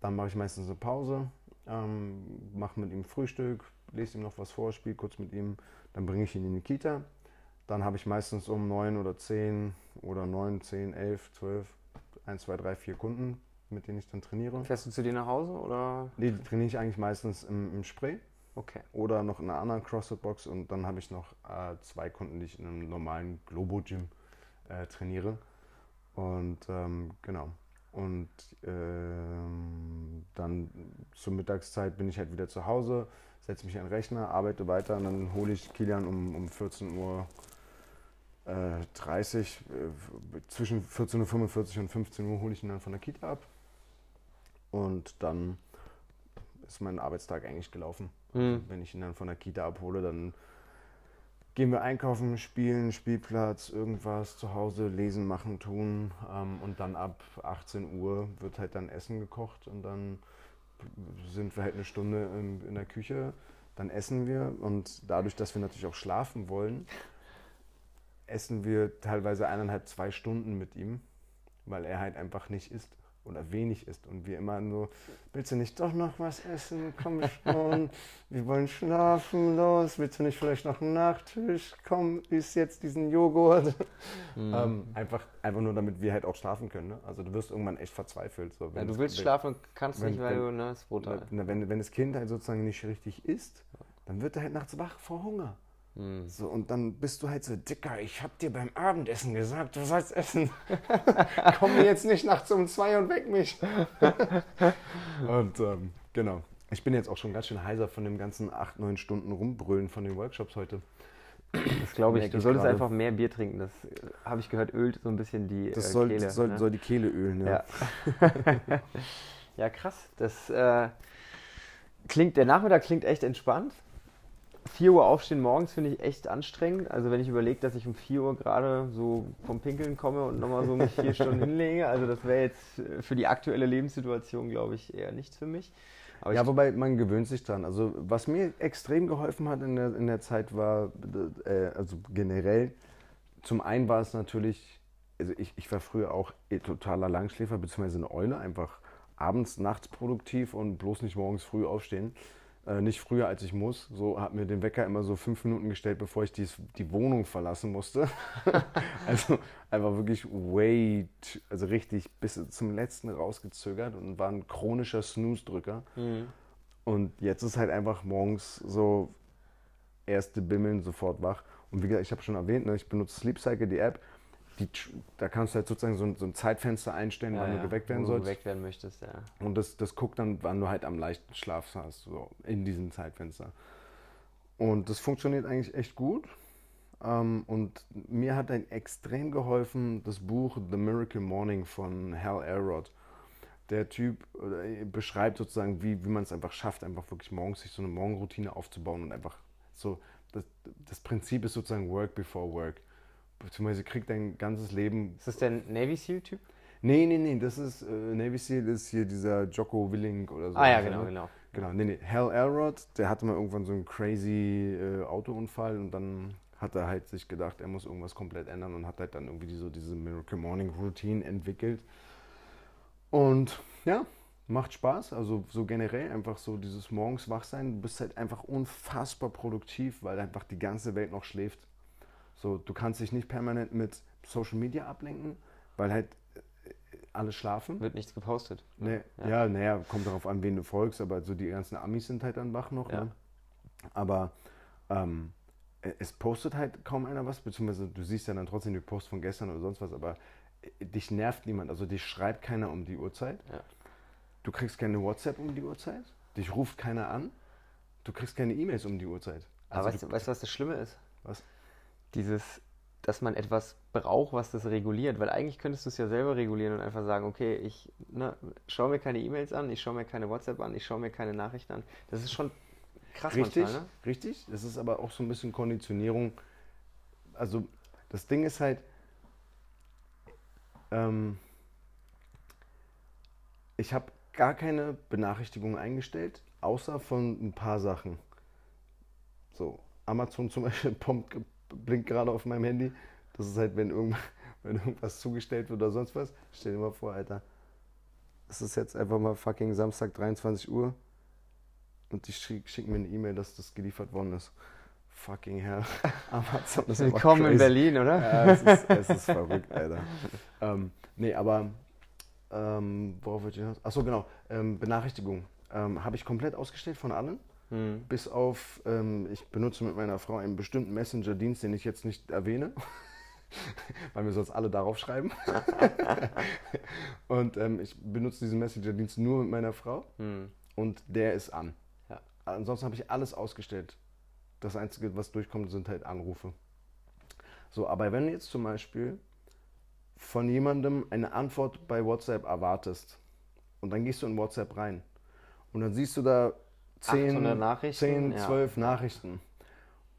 Dann mache ich meistens eine Pause ähm, mache mit ihm Frühstück, lese ihm noch was vor, spiele kurz mit ihm, dann bringe ich ihn in die Kita. Dann habe ich meistens um 9 oder 10 oder 9, 10, 11, 12, 1, 2, 3, 4 Kunden, mit denen ich dann trainiere. Fährst du zu dir nach Hause oder? Nee, die trainiere ich eigentlich meistens im, im Spray. Okay. Oder noch in einer anderen CrossFit-Box und dann habe ich noch äh, zwei Kunden, die ich in einem normalen Globo-Gym äh, trainiere. Und ähm, genau. Und ähm, dann zur Mittagszeit bin ich halt wieder zu Hause, setze mich an den Rechner, arbeite weiter und dann hole ich Kilian um, um 14 Uhr. Äh, 30, äh, zwischen 14.45 Uhr und 15 Uhr hole ich ihn dann von der Kita ab. Und dann ist mein Arbeitstag eigentlich gelaufen. Mhm. Wenn ich ihn dann von der Kita abhole, dann gehen wir einkaufen, spielen, Spielplatz, irgendwas zu Hause, lesen, machen, tun. Ähm, und dann ab 18 Uhr wird halt dann Essen gekocht und dann sind wir halt eine Stunde in, in der Küche. Dann essen wir und dadurch, dass wir natürlich auch schlafen wollen, essen wir teilweise eineinhalb, zwei Stunden mit ihm, weil er halt einfach nicht isst oder wenig isst und wir immer so, willst du nicht doch noch was essen? Komm schon, wir wollen schlafen, los, willst du nicht vielleicht noch einen Nachtisch? Komm, isst jetzt diesen Joghurt. Mhm. Ähm, einfach, einfach nur, damit wir halt auch schlafen können. Ne? Also du wirst irgendwann echt verzweifelt. So, ja, du willst wenn, schlafen und kannst wenn, nicht, weil wenn, du, ne, das brutal. Wenn, wenn das Kind halt sozusagen nicht richtig isst, dann wird er halt nachts wach vor Hunger. Mhm. So, und dann bist du halt so, Dicker, ich hab dir beim Abendessen gesagt, du sollst essen. Komm mir jetzt nicht nachts um zwei und weck mich. und ähm, genau. Ich bin jetzt auch schon ganz schön heiser von dem ganzen acht, neun Stunden Rumbrüllen von den Workshops heute. Das glaube ich. Du solltest gerade. einfach mehr Bier trinken. Das äh, habe ich gehört, ölt so ein bisschen die das äh, soll, Kehle. Soll, ne? soll die Kehle ölen, ja. Ja, ja krass. Das äh, klingt, der Nachmittag klingt echt entspannt. 4 Uhr aufstehen morgens finde ich echt anstrengend. Also wenn ich überlege, dass ich um 4 Uhr gerade so vom Pinkeln komme und nochmal so mich vier Stunden hinlege, also das wäre jetzt für die aktuelle Lebenssituation, glaube ich, eher nichts für mich. Aber ja, wobei man gewöhnt sich dran. Also was mir extrem geholfen hat in der, in der Zeit war, äh, also generell, zum einen war es natürlich, also ich, ich war früher auch totaler Langschläfer, beziehungsweise eine Eule, einfach abends, nachts produktiv und bloß nicht morgens früh aufstehen. Äh, nicht früher als ich muss. So habe mir den Wecker immer so fünf Minuten gestellt, bevor ich dies, die Wohnung verlassen musste. also einfach wirklich wait, also richtig bis zum letzten rausgezögert und war ein chronischer Snooze-Drücker. Mhm. Und jetzt ist halt einfach morgens so erste Bimmeln sofort wach. Und wie gesagt, ich habe schon erwähnt, ne, ich benutze Sleep Cycle, die App die, da kannst du halt sozusagen so ein, so ein Zeitfenster einstellen, ja, wann ja, du geweckt werden sollst. geweckt werden möchtest, ja. Und das, das guckt dann, wann du halt am leichten Schlaf hast, so in diesem Zeitfenster. Und das funktioniert eigentlich echt gut. Ähm, und mir hat ein extrem geholfen das Buch The Miracle Morning von Hal Elrod. der Typ äh, beschreibt sozusagen, wie, wie man es einfach schafft, einfach wirklich morgens sich so eine Morgenroutine aufzubauen und einfach so, das, das Prinzip ist sozusagen Work before Work. Beziehungsweise kriegt dein ganzes Leben. Ist das der Navy SEAL-Typ? Nee, nee, nee, das ist äh, Navy SEAL ist hier dieser Jocko Willing oder so. Ah ja, genau, genau. Genau, nee, nee. Hal Elrod, der hatte mal irgendwann so einen crazy äh, Autounfall und dann hat er halt sich gedacht, er muss irgendwas komplett ändern und hat halt dann irgendwie so diese Miracle Morning Routine entwickelt. Und ja, macht Spaß. Also so generell einfach so dieses morgens wach sein. Du bist halt einfach unfassbar produktiv, weil einfach die ganze Welt noch schläft. So, du kannst dich nicht permanent mit Social Media ablenken, weil halt äh, alle schlafen. Wird nichts gepostet. Nee, Ja. ja, naja, kommt darauf an, wen du folgst, aber so die ganzen Amis sind halt dann wach noch. Ja. Ne? Aber ähm, e- es postet halt kaum einer was, beziehungsweise du siehst ja dann trotzdem die Posts von gestern oder sonst was, aber äh, dich nervt niemand, also dich schreibt keiner um die Uhrzeit. Ja. Du kriegst keine WhatsApp um die Uhrzeit, dich ruft keiner an, du kriegst keine E-Mails um die Uhrzeit. Aber Also weißt, du, weißt du, was das Schlimme ist? was? Dieses, dass man etwas braucht, was das reguliert. Weil eigentlich könntest du es ja selber regulieren und einfach sagen, okay, ich ne, schaue mir keine E-Mails an, ich schaue mir keine WhatsApp an, ich schaue mir keine Nachrichten an. Das ist schon krass Richtig, manchmal, ne? richtig. Das ist aber auch so ein bisschen Konditionierung. Also das Ding ist halt, ähm, ich habe gar keine Benachrichtigungen eingestellt, außer von ein paar Sachen. So, Amazon zum Beispiel pumpt, blinkt gerade auf meinem Handy. Das ist halt, wenn, irgend, wenn irgendwas zugestellt wird oder sonst was. Stell dir mal vor, Alter. Es ist jetzt einfach mal fucking Samstag 23 Uhr. Und die schick- schicken mir eine E-Mail, dass das geliefert worden ist. Fucking hell. Amazon ist Willkommen in. Berlin, oder? Ja, es ist, es ist verrückt, Alter. Ähm, nee, aber ähm, worauf wollte ich hinaus? Achso, genau. Ähm, Benachrichtigung. Ähm, Habe ich komplett ausgestellt von allen. Hm. Bis auf, ähm, ich benutze mit meiner Frau einen bestimmten Messenger-Dienst, den ich jetzt nicht erwähne, weil wir sonst alle darauf schreiben. und ähm, ich benutze diesen Messenger-Dienst nur mit meiner Frau Hm. und der ist an. Ja. Ansonsten habe ich alles ausgestellt. Das Einzige, was durchkommt, sind halt Anrufe. So, aber wenn du jetzt zum Beispiel von jemandem eine Antwort bei WhatsApp erwartest und dann gehst du in WhatsApp rein und dann siehst du da 10, 800 Nachrichten, 10 ja. 12 Nachrichten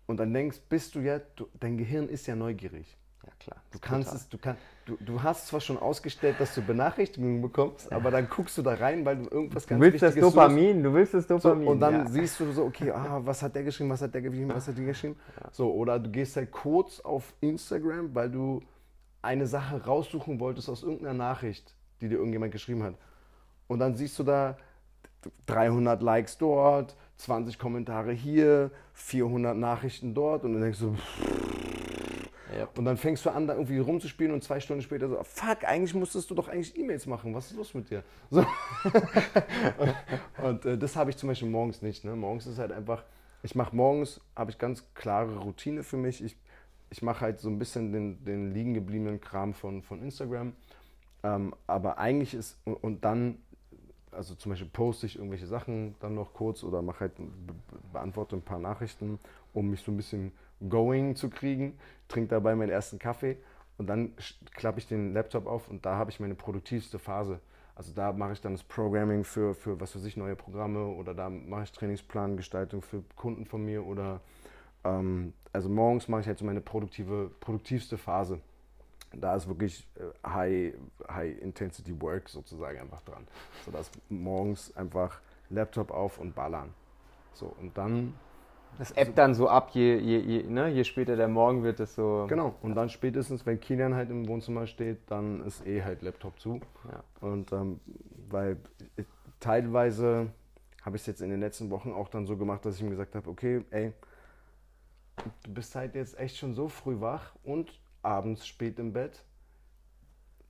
und dann denkst, bist du ja, du, dein Gehirn ist ja neugierig. Ja, klar. Du kannst es, du, kann, du, du hast zwar schon ausgestellt, dass du Benachrichtigungen bekommst, aber dann guckst du da rein, weil du irgendwas Du ganz willst das Wichtiges suchst. Dopamin, du willst das So, Dopamin. und dann ja. siehst du so, okay, ah, was hat der geschrieben, was hat der geschrieben, was hat die geschrieben. So, oder du gehst halt kurz auf Instagram, weil du eine Sache raussuchen wolltest aus irgendeiner Nachricht, die dir irgendjemand geschrieben hat. Und dann siehst du da 300 Likes dort, 20 Kommentare hier, 400 Nachrichten dort und dann denkst du, Ja. und dann fängst du an, da irgendwie rumzuspielen und zwei Stunden später so, fuck, eigentlich musstest du doch eigentlich E-Mails machen. Was ist los mit dir? So. und und äh, das habe ich zum Beispiel morgens nicht. Ne? Morgens ist halt einfach, ich mache morgens, habe ich ganz klare Routine für mich. Ich, ich mache halt so ein bisschen den, den liegen gebliebenen Kram von, von Instagram. Ähm, aber eigentlich ist, und, und dann, also zum Beispiel poste ich irgendwelche Sachen dann noch kurz oder mache halt, be be- beantworte ein paar Nachrichten, um mich so ein bisschen going zu kriegen, trinke dabei meinen ersten Kaffee und dann klappe ich den Laptop auf und da habe ich meine produktivste Phase. Also da mache ich dann das Programming für, für was weiß ich, neue Programme oder da mache ich Trainingsplangestaltung für Kunden von mir oder ähm, also morgens mache ich halt so meine produktive, produktivste Phase. Da ist wirklich äh, High, High Intensity Work sozusagen einfach dran. So dass morgens einfach Laptop auf und ballern. So und dann Das App dann so ab, je, je, je, ne? je später der Morgen wird, desto. Genau, und dann spätestens, wenn Kilian halt im Wohnzimmer steht, dann ist eh halt Laptop zu. Ja. Und ähm, weil ich, teilweise habe ich es jetzt in den letzten Wochen auch dann so gemacht, dass ich ihm gesagt habe, okay, ey, du bist halt jetzt echt schon so früh wach und abends spät im Bett.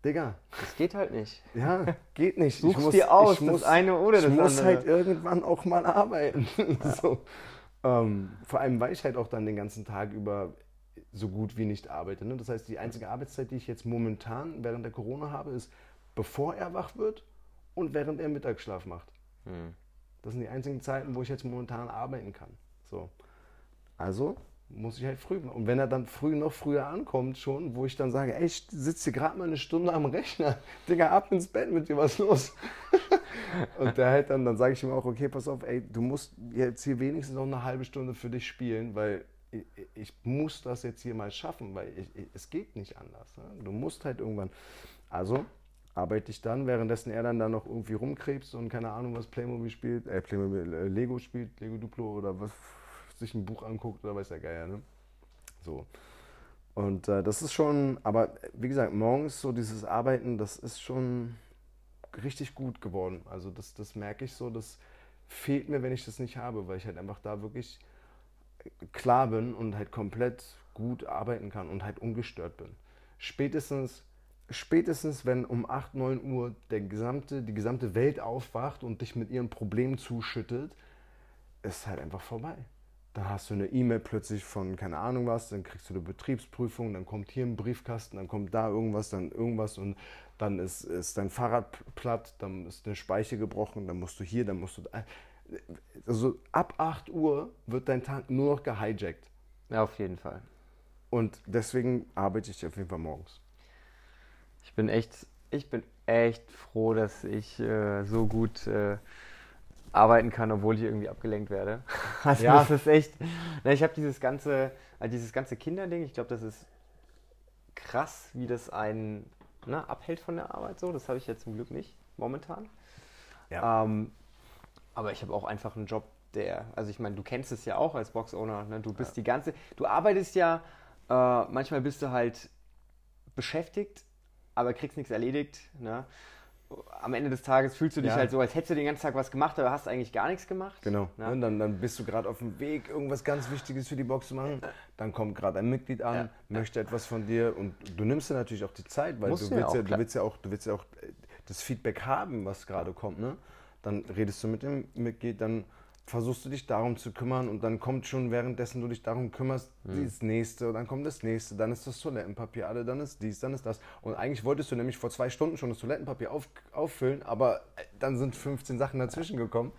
Digga, Das geht halt nicht. ja, geht nicht. Such's dir aus, das eine oder ich das muss andere. halt irgendwann auch mal arbeiten. so. ähm, vor allem, weil ich halt auch dann den ganzen Tag über so gut wie nicht arbeite. Ne? Das heißt, die einzige Arbeitszeit, die ich jetzt momentan während der Corona habe, ist, bevor er wach wird und während er Mittagsschlaf macht. Hm. Das sind die einzigen Zeiten, wo ich jetzt momentan arbeiten kann. So. Also muss ich halt früh machen. Und wenn er dann früh noch früher ankommt schon, wo ich dann sage, ey, ich sitze hier gerade mal eine Stunde am Rechner, Digga, ab ins Bett mit dir, was ist los? und der halt dann, dann sage ich ihm auch, okay, pass auf, ey, du musst jetzt hier wenigstens noch eine halbe Stunde für dich spielen, weil ich, ich muss das jetzt hier mal schaffen, weil ich, ich, es geht nicht anders. Ne? Du musst halt irgendwann. Also arbeite ich dann, währenddessen er dann da noch irgendwie rumkrebst und keine Ahnung, was Playmobil spielt, äh, Playmobil, äh, Lego spielt, Lego Duplo oder was, sich ein Buch anguckt oder weiß der Geier, ne? So. Und äh, das ist schon, aber wie gesagt, morgens so dieses Arbeiten, das ist schon richtig gut geworden. Also das, das merke ich so, das fehlt mir, wenn ich das nicht habe, weil ich halt einfach da wirklich klar bin und halt komplett gut arbeiten kann und halt ungestört bin. Spätestens, spätestens wenn um 8, 9 Uhr der gesamte, die gesamte Welt aufwacht und dich mit ihren Problemen zuschüttet, ist halt einfach vorbei. Dann hast du eine E-Mail plötzlich von keine Ahnung was, dann kriegst du eine Betriebsprüfung, dann kommt hier ein Briefkasten, dann kommt da irgendwas, dann irgendwas und dann ist, ist dein Fahrrad platt, dann ist eine Speiche gebrochen, dann musst du hier, dann musst du da also ab 8 Uhr wird dein Tag nur noch gehijackt. Ja, auf jeden Fall. Und deswegen arbeite ich auf jeden Fall morgens. Ich bin echt, ich bin echt froh, dass ich äh, so gut äh, arbeiten kann, obwohl ich irgendwie abgelenkt werde. Also ja. das ist echt. Na, ich habe dieses ganze, also dieses ganze Kinderding, ich glaube, das ist krass, wie das einen ne, abhält von der Arbeit so. Das habe ich ja zum Glück nicht momentan. Ja. Ähm, aber ich habe auch einfach einen Job, der, also ich meine, du kennst es ja auch als Box-Owner, ne? du bist ja. die ganze, du arbeitest ja, äh, manchmal bist du halt beschäftigt, aber kriegst nichts erledigt. Ne? Am Ende des Tages fühlst du dich ja. halt so, als hättest du den ganzen Tag was gemacht, aber hast eigentlich gar nichts gemacht. Genau. Ne? Und dann, dann bist du gerade auf dem Weg, irgendwas ganz Wichtiges für die Box zu machen. Dann kommt gerade ein Mitglied an, ja. möchte etwas von dir und du nimmst dir natürlich auch die Zeit, weil du willst ja, du willst ja auch, du willst ja auch das Feedback haben, was gerade kommt. Ne? dann redest du mit dem Mitglied, dann versuchst du dich darum zu kümmern und dann kommt schon währenddessen du dich darum kümmerst, mhm. das nächste und dann kommt das nächste, dann ist das Toilettenpapier alle, dann ist dies, dann ist das. Und eigentlich wolltest du nämlich vor zwei Stunden schon das Toilettenpapier auf, auffüllen, aber äh, dann sind 15 Sachen dazwischen gekommen.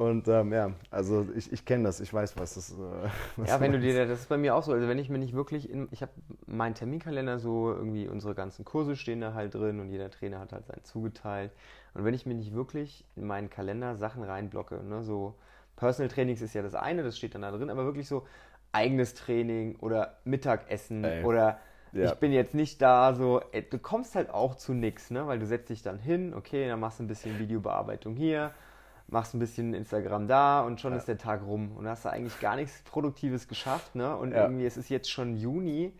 Und ähm, ja, also ich, ich kenne das, ich weiß, was das äh, was Ja, wenn du dir, das ist bei mir auch so, also wenn ich mir nicht wirklich, in, ich habe meinen Terminkalender so, irgendwie unsere ganzen Kurse stehen da halt drin und jeder Trainer hat halt seinen zugeteilt. Und wenn ich mir nicht wirklich in meinen Kalender Sachen reinblocke, ne, so Personal Trainings ist ja das eine, das steht dann da drin, aber wirklich so eigenes Training oder Mittagessen Ey. oder ja. ich bin jetzt nicht da, so, ey, du kommst halt auch zu nichts, ne, weil du setzt dich dann hin, okay, dann machst du ein bisschen Videobearbeitung hier, machst ein bisschen Instagram da und schon ja. ist der Tag rum und hast du eigentlich gar nichts Produktives geschafft, ne, und ja. irgendwie, es ist jetzt schon Juni,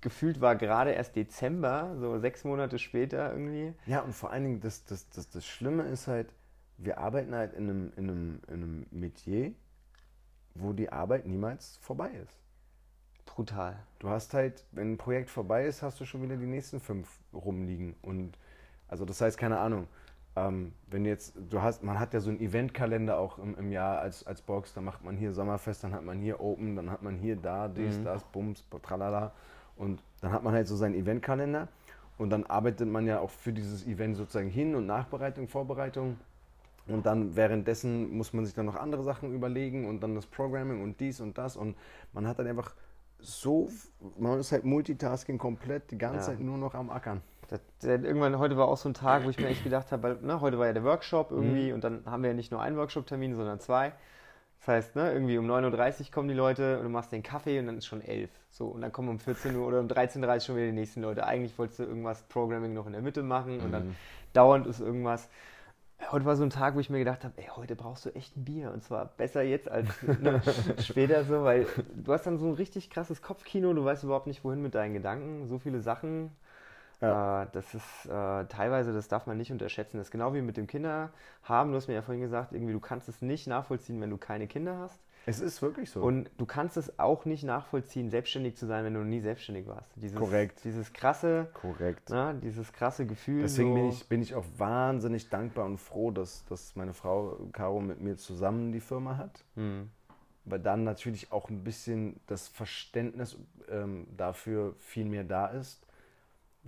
gefühlt war gerade erst Dezember, so sechs Monate später irgendwie. Ja, und vor allen Dingen, das, das, das, das Schlimme ist halt, wir arbeiten halt in einem, in, einem, in einem Metier, wo die Arbeit niemals vorbei ist. Brutal. Du hast halt, wenn ein Projekt vorbei ist, hast du schon wieder die nächsten fünf rumliegen. Und also das heißt, keine Ahnung, ähm, wenn jetzt, du hast, man hat ja so einen Eventkalender auch im, im, Jahr als, als Box, da macht man hier Sommerfest, dann hat man hier Open, dann hat man hier da, dies, mhm. das, Bums, tralala. Und dann hat man halt so seinen Eventkalender und dann arbeitet man ja auch für dieses Event sozusagen hin und Nachbereitung, Vorbereitung. Und dann währenddessen muss man sich dann noch andere Sachen überlegen und dann das Programming und dies und das. Und man hat dann einfach so, man ist halt Multitasking komplett die ganze ja. Zeit nur noch am Ackern. Das, irgendwann, heute war auch so ein Tag, wo ich mir echt gedacht habe, ne, heute war ja der Workshop irgendwie mhm. und dann haben wir ja nicht nur einen Workshop-Termin, sondern zwei. Das heißt, ne, irgendwie um 9.30 Uhr kommen die Leute und du machst den Kaffee und dann ist schon 11. So, und dann kommen um 14 Uhr oder um 13.30 Uhr schon wieder die nächsten Leute. Eigentlich wolltest du irgendwas Programming noch in der Mitte machen und dann mhm. dauernd ist irgendwas. Heute war so ein Tag, wo ich mir gedacht habe, ey, heute brauchst du echt ein Bier. Und zwar besser jetzt als ne, später so, weil du hast dann so ein richtig krasses Kopfkino, du weißt überhaupt nicht, wohin mit deinen Gedanken. So viele Sachen ja. Äh, das ist äh, teilweise, das darf man nicht unterschätzen. Das ist genau wie mit dem Kinderhaben. Du hast mir ja vorhin gesagt, irgendwie, du kannst es nicht nachvollziehen, wenn du keine Kinder hast. Es ist wirklich so. Und du kannst es auch nicht nachvollziehen, selbstständig zu sein, wenn du nie selbstständig warst. Dieses, Korrekt. Dieses krasse, Korrekt. Na, dieses krasse Gefühl. Deswegen so bin, ich, bin ich auch wahnsinnig dankbar und froh, dass, dass meine Frau Caro mit mir zusammen die Firma hat. Hm. Weil dann natürlich auch ein bisschen das Verständnis ähm, dafür viel mehr da ist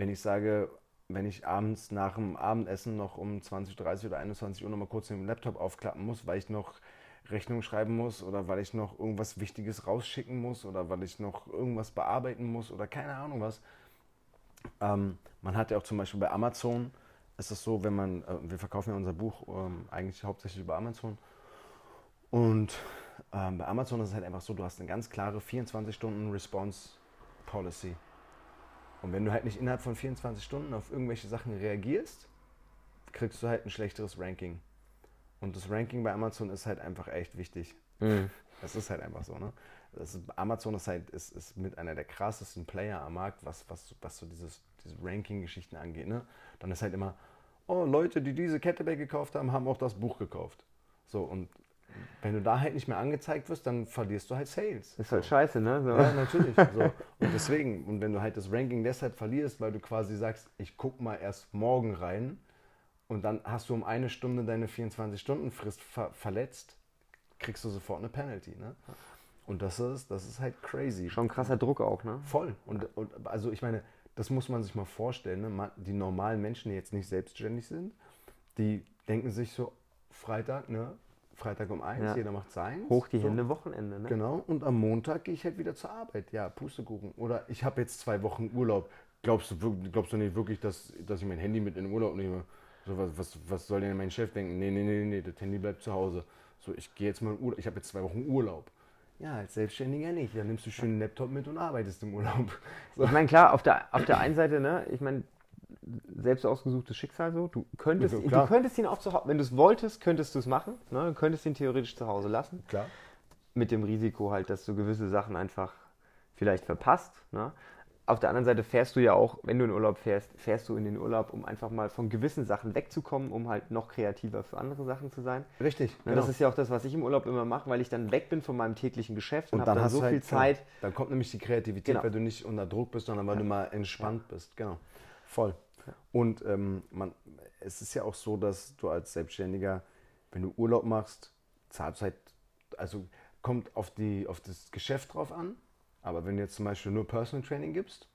wenn ich sage, wenn ich abends nach dem Abendessen noch um 20, 30 oder 21 Uhr noch mal kurz den Laptop aufklappen muss, weil ich noch Rechnung schreiben muss oder weil ich noch irgendwas Wichtiges rausschicken muss oder weil ich noch irgendwas bearbeiten muss oder keine Ahnung was. Ähm, man hat ja auch zum Beispiel bei Amazon, ist es so, wenn man, äh, wir verkaufen ja unser Buch ähm, eigentlich hauptsächlich über Amazon. Und ähm, bei Amazon ist es halt einfach so, du hast eine ganz klare 24 Stunden Response Policy. Und wenn du halt nicht innerhalb von 24 Stunden auf irgendwelche Sachen reagierst, kriegst du halt ein schlechteres Ranking. Und das Ranking bei Amazon ist halt einfach echt wichtig. Mhm. Das ist halt einfach so, ne? Ist, Amazon ist halt ist, ist mit einer der krassesten Player am Markt, was, was, was so dieses, diese Ranking-Geschichten angeht, ne? Dann ist halt immer, oh, Leute, die diese Kettlebell gekauft haben, haben auch das Buch gekauft. So, und wenn du da halt nicht mehr angezeigt wirst, dann verlierst du halt Sales. Ist halt so. scheiße, ne? So. Ja, natürlich. So. Und deswegen, und wenn du halt das Ranking deshalb verlierst, weil du quasi sagst, ich guck mal erst morgen rein und dann hast du um eine Stunde deine 24-Stunden-Frist ver verletzt, kriegst du sofort eine Penalty, ne? Und das ist, das ist halt crazy. Schon krasser Druck auch, ne? Voll. Und, und also ich meine, das muss man sich mal vorstellen, ne? Die normalen Menschen, die jetzt nicht selbstständig sind, die denken sich so, Freitag, ne? Freitag um eins, ja. jeder macht sein. Hoch die Hände, so. Wochenende. Ne? Genau, und am Montag gehe ich halt wieder zur Arbeit. Ja, Pustekuchen. Oder ich habe jetzt zwei Wochen Urlaub. Glaubst du, glaubst du nicht wirklich, dass, dass ich mein Handy mit in den Urlaub nehme? So, was, was, was soll denn mein Chef denken? Nee, nee, nee, nee, das Handy bleibt zu Hause. So, ich gehe jetzt mal in Urlaub. Ich habe jetzt zwei Wochen Urlaub. Ja, als Selbstständiger nicht. Dann nimmst du schön einen Laptop mit und arbeitest im Urlaub. So. Ich meine, klar, auf der, auf der einen Seite, ne, ich meine, selbst ausgesuchtes Schicksal so. Du könntest, so, du könntest ihn auch zu Hause, wenn du es wolltest, könntest du es machen. Ne? Du könntest ihn theoretisch zu Hause lassen. Klar. Mit dem Risiko halt, dass du gewisse Sachen einfach vielleicht verpasst. Ne? Auf der anderen Seite fährst du ja auch, wenn du in Urlaub fährst, fährst du in den Urlaub, um einfach mal von gewissen Sachen wegzukommen, um halt noch kreativer für andere Sachen zu sein. Richtig. Ne, genau. Das ist ja auch das, was ich im Urlaub immer mache, weil ich dann weg bin von meinem täglichen Geschäft und, und habe dann, so halt, viel Zeit. Genau. Dann kommt nämlich die Kreativität, genau. weil du nicht unter Druck bist, sondern weil ja. du mal entspannt ja. bist. Genau. Voll. Und ähm, man, es ist ja auch so, dass du als Selbstständiger, wenn du Urlaub machst, zahlst halt, also kommt auf, die, auf das Geschäft drauf an. Aber wenn du jetzt zum Beispiel nur Personal Training gibst,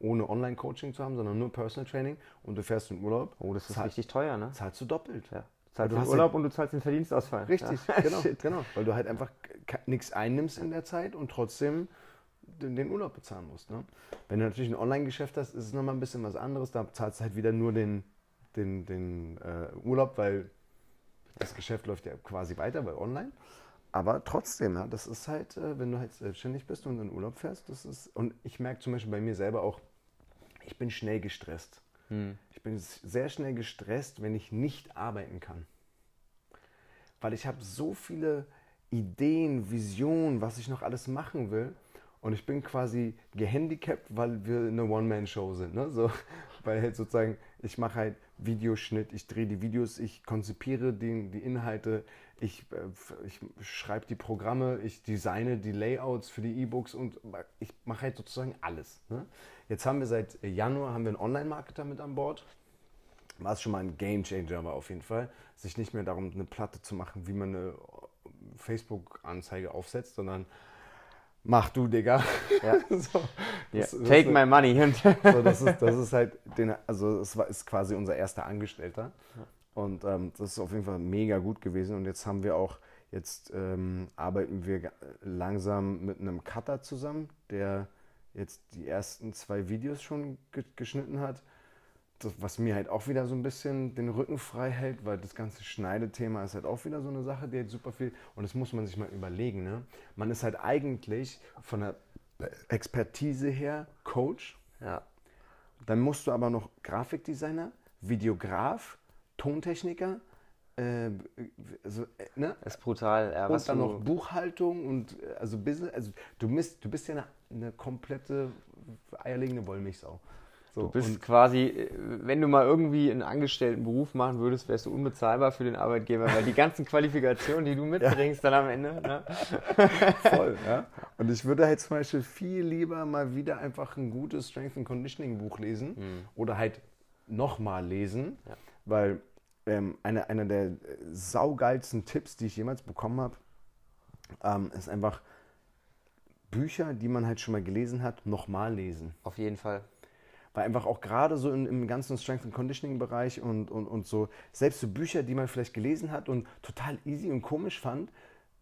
ohne Online-Coaching zu haben, sondern nur Personal Training und du fährst in Urlaub. Oh, das ist zahl, richtig teuer, ne? Zahlst du doppelt. Ja. Zahlst du Urlaub und du zahlst den Verdienstausfall. Richtig, ja. genau, genau. Weil du halt einfach nichts einnimmst in der Zeit und trotzdem den Urlaub bezahlen musst. Ne? Wenn du natürlich ein Online-Geschäft hast, ist es nochmal ein bisschen was anderes. Da zahlst du halt wieder nur den, den, den äh, Urlaub, weil das Geschäft läuft ja quasi weiter, weil online. Aber trotzdem, ja, das ist halt, äh, wenn du halt selbstständig bist und in Urlaub fährst, das ist, und ich merke zum Beispiel bei mir selber auch, ich bin schnell gestresst. Hm. Ich bin sehr schnell gestresst, wenn ich nicht arbeiten kann. Weil ich habe so viele Ideen, Visionen, was ich noch alles machen will. Und ich bin quasi gehandicapt, weil wir eine One-Man-Show sind. Ne? So, weil halt sozusagen, ich mache halt Videoschnitt, ich drehe die Videos, ich konzipiere die, die Inhalte, ich, äh, ich schreibe die Programme, ich designe die Layouts für die E-Books und ich mache halt sozusagen alles. Ne? Jetzt haben wir seit Januar haben wir einen Online-Marketer mit an Bord. War es schon mal ein Game Changer, aber auf jeden Fall, sich nicht mehr darum, eine Platte zu machen, wie man eine Facebook-Anzeige aufsetzt, sondern mach du, Digga. Ja. so, yeah. das, Take das, my money. so, das, ist, das ist halt, den, also es war, ist quasi unser erster Angestellter. Und ähm, das ist auf jeden Fall mega gut gewesen. Und jetzt haben wir auch, jetzt ähm, arbeiten wir langsam mit einem Cutter zusammen, der jetzt die ersten zwei Videos schon ge geschnitten hat das, was mir halt auch wieder so ein bisschen den Rücken frei hält, weil das ganze Schneidethema ist halt auch wieder so eine Sache, die halt super viel, und das muss man sich mal überlegen, ne? Man ist halt eigentlich von der Expertise her Coach. Ja. Dann musst du aber noch Grafikdesigner, Videograf, Tontechniker, äh, also, ne? Das ist brutal. Ja, und dann noch Buchhaltung und äh, also Business, also du bist, du bist ja eine, eine komplette eierlegende Wollmilchsau. So, du bist quasi, wenn du mal irgendwie einen angestellten Beruf machen würdest, wärst du unbezahlbar für den Arbeitgeber, weil die ganzen Qualifikationen, die du mitbringst, ja. dann am Ende. Ne? Voll, ja. Und ich würde halt zum Beispiel viel lieber mal wieder einfach ein gutes Strength and Conditioning Buch lesen mhm. oder halt nochmal lesen, ja. weil ähm, einer eine der saugeilsten Tipps, die ich jemals bekommen habe, ähm, ist einfach Bücher, die man halt schon mal gelesen hat, nochmal lesen. Auf jeden Fall weil einfach auch gerade so in, im ganzen Strength and Conditioning Bereich und, und, und so, selbst so Bücher, die man vielleicht gelesen hat und total easy und komisch fand,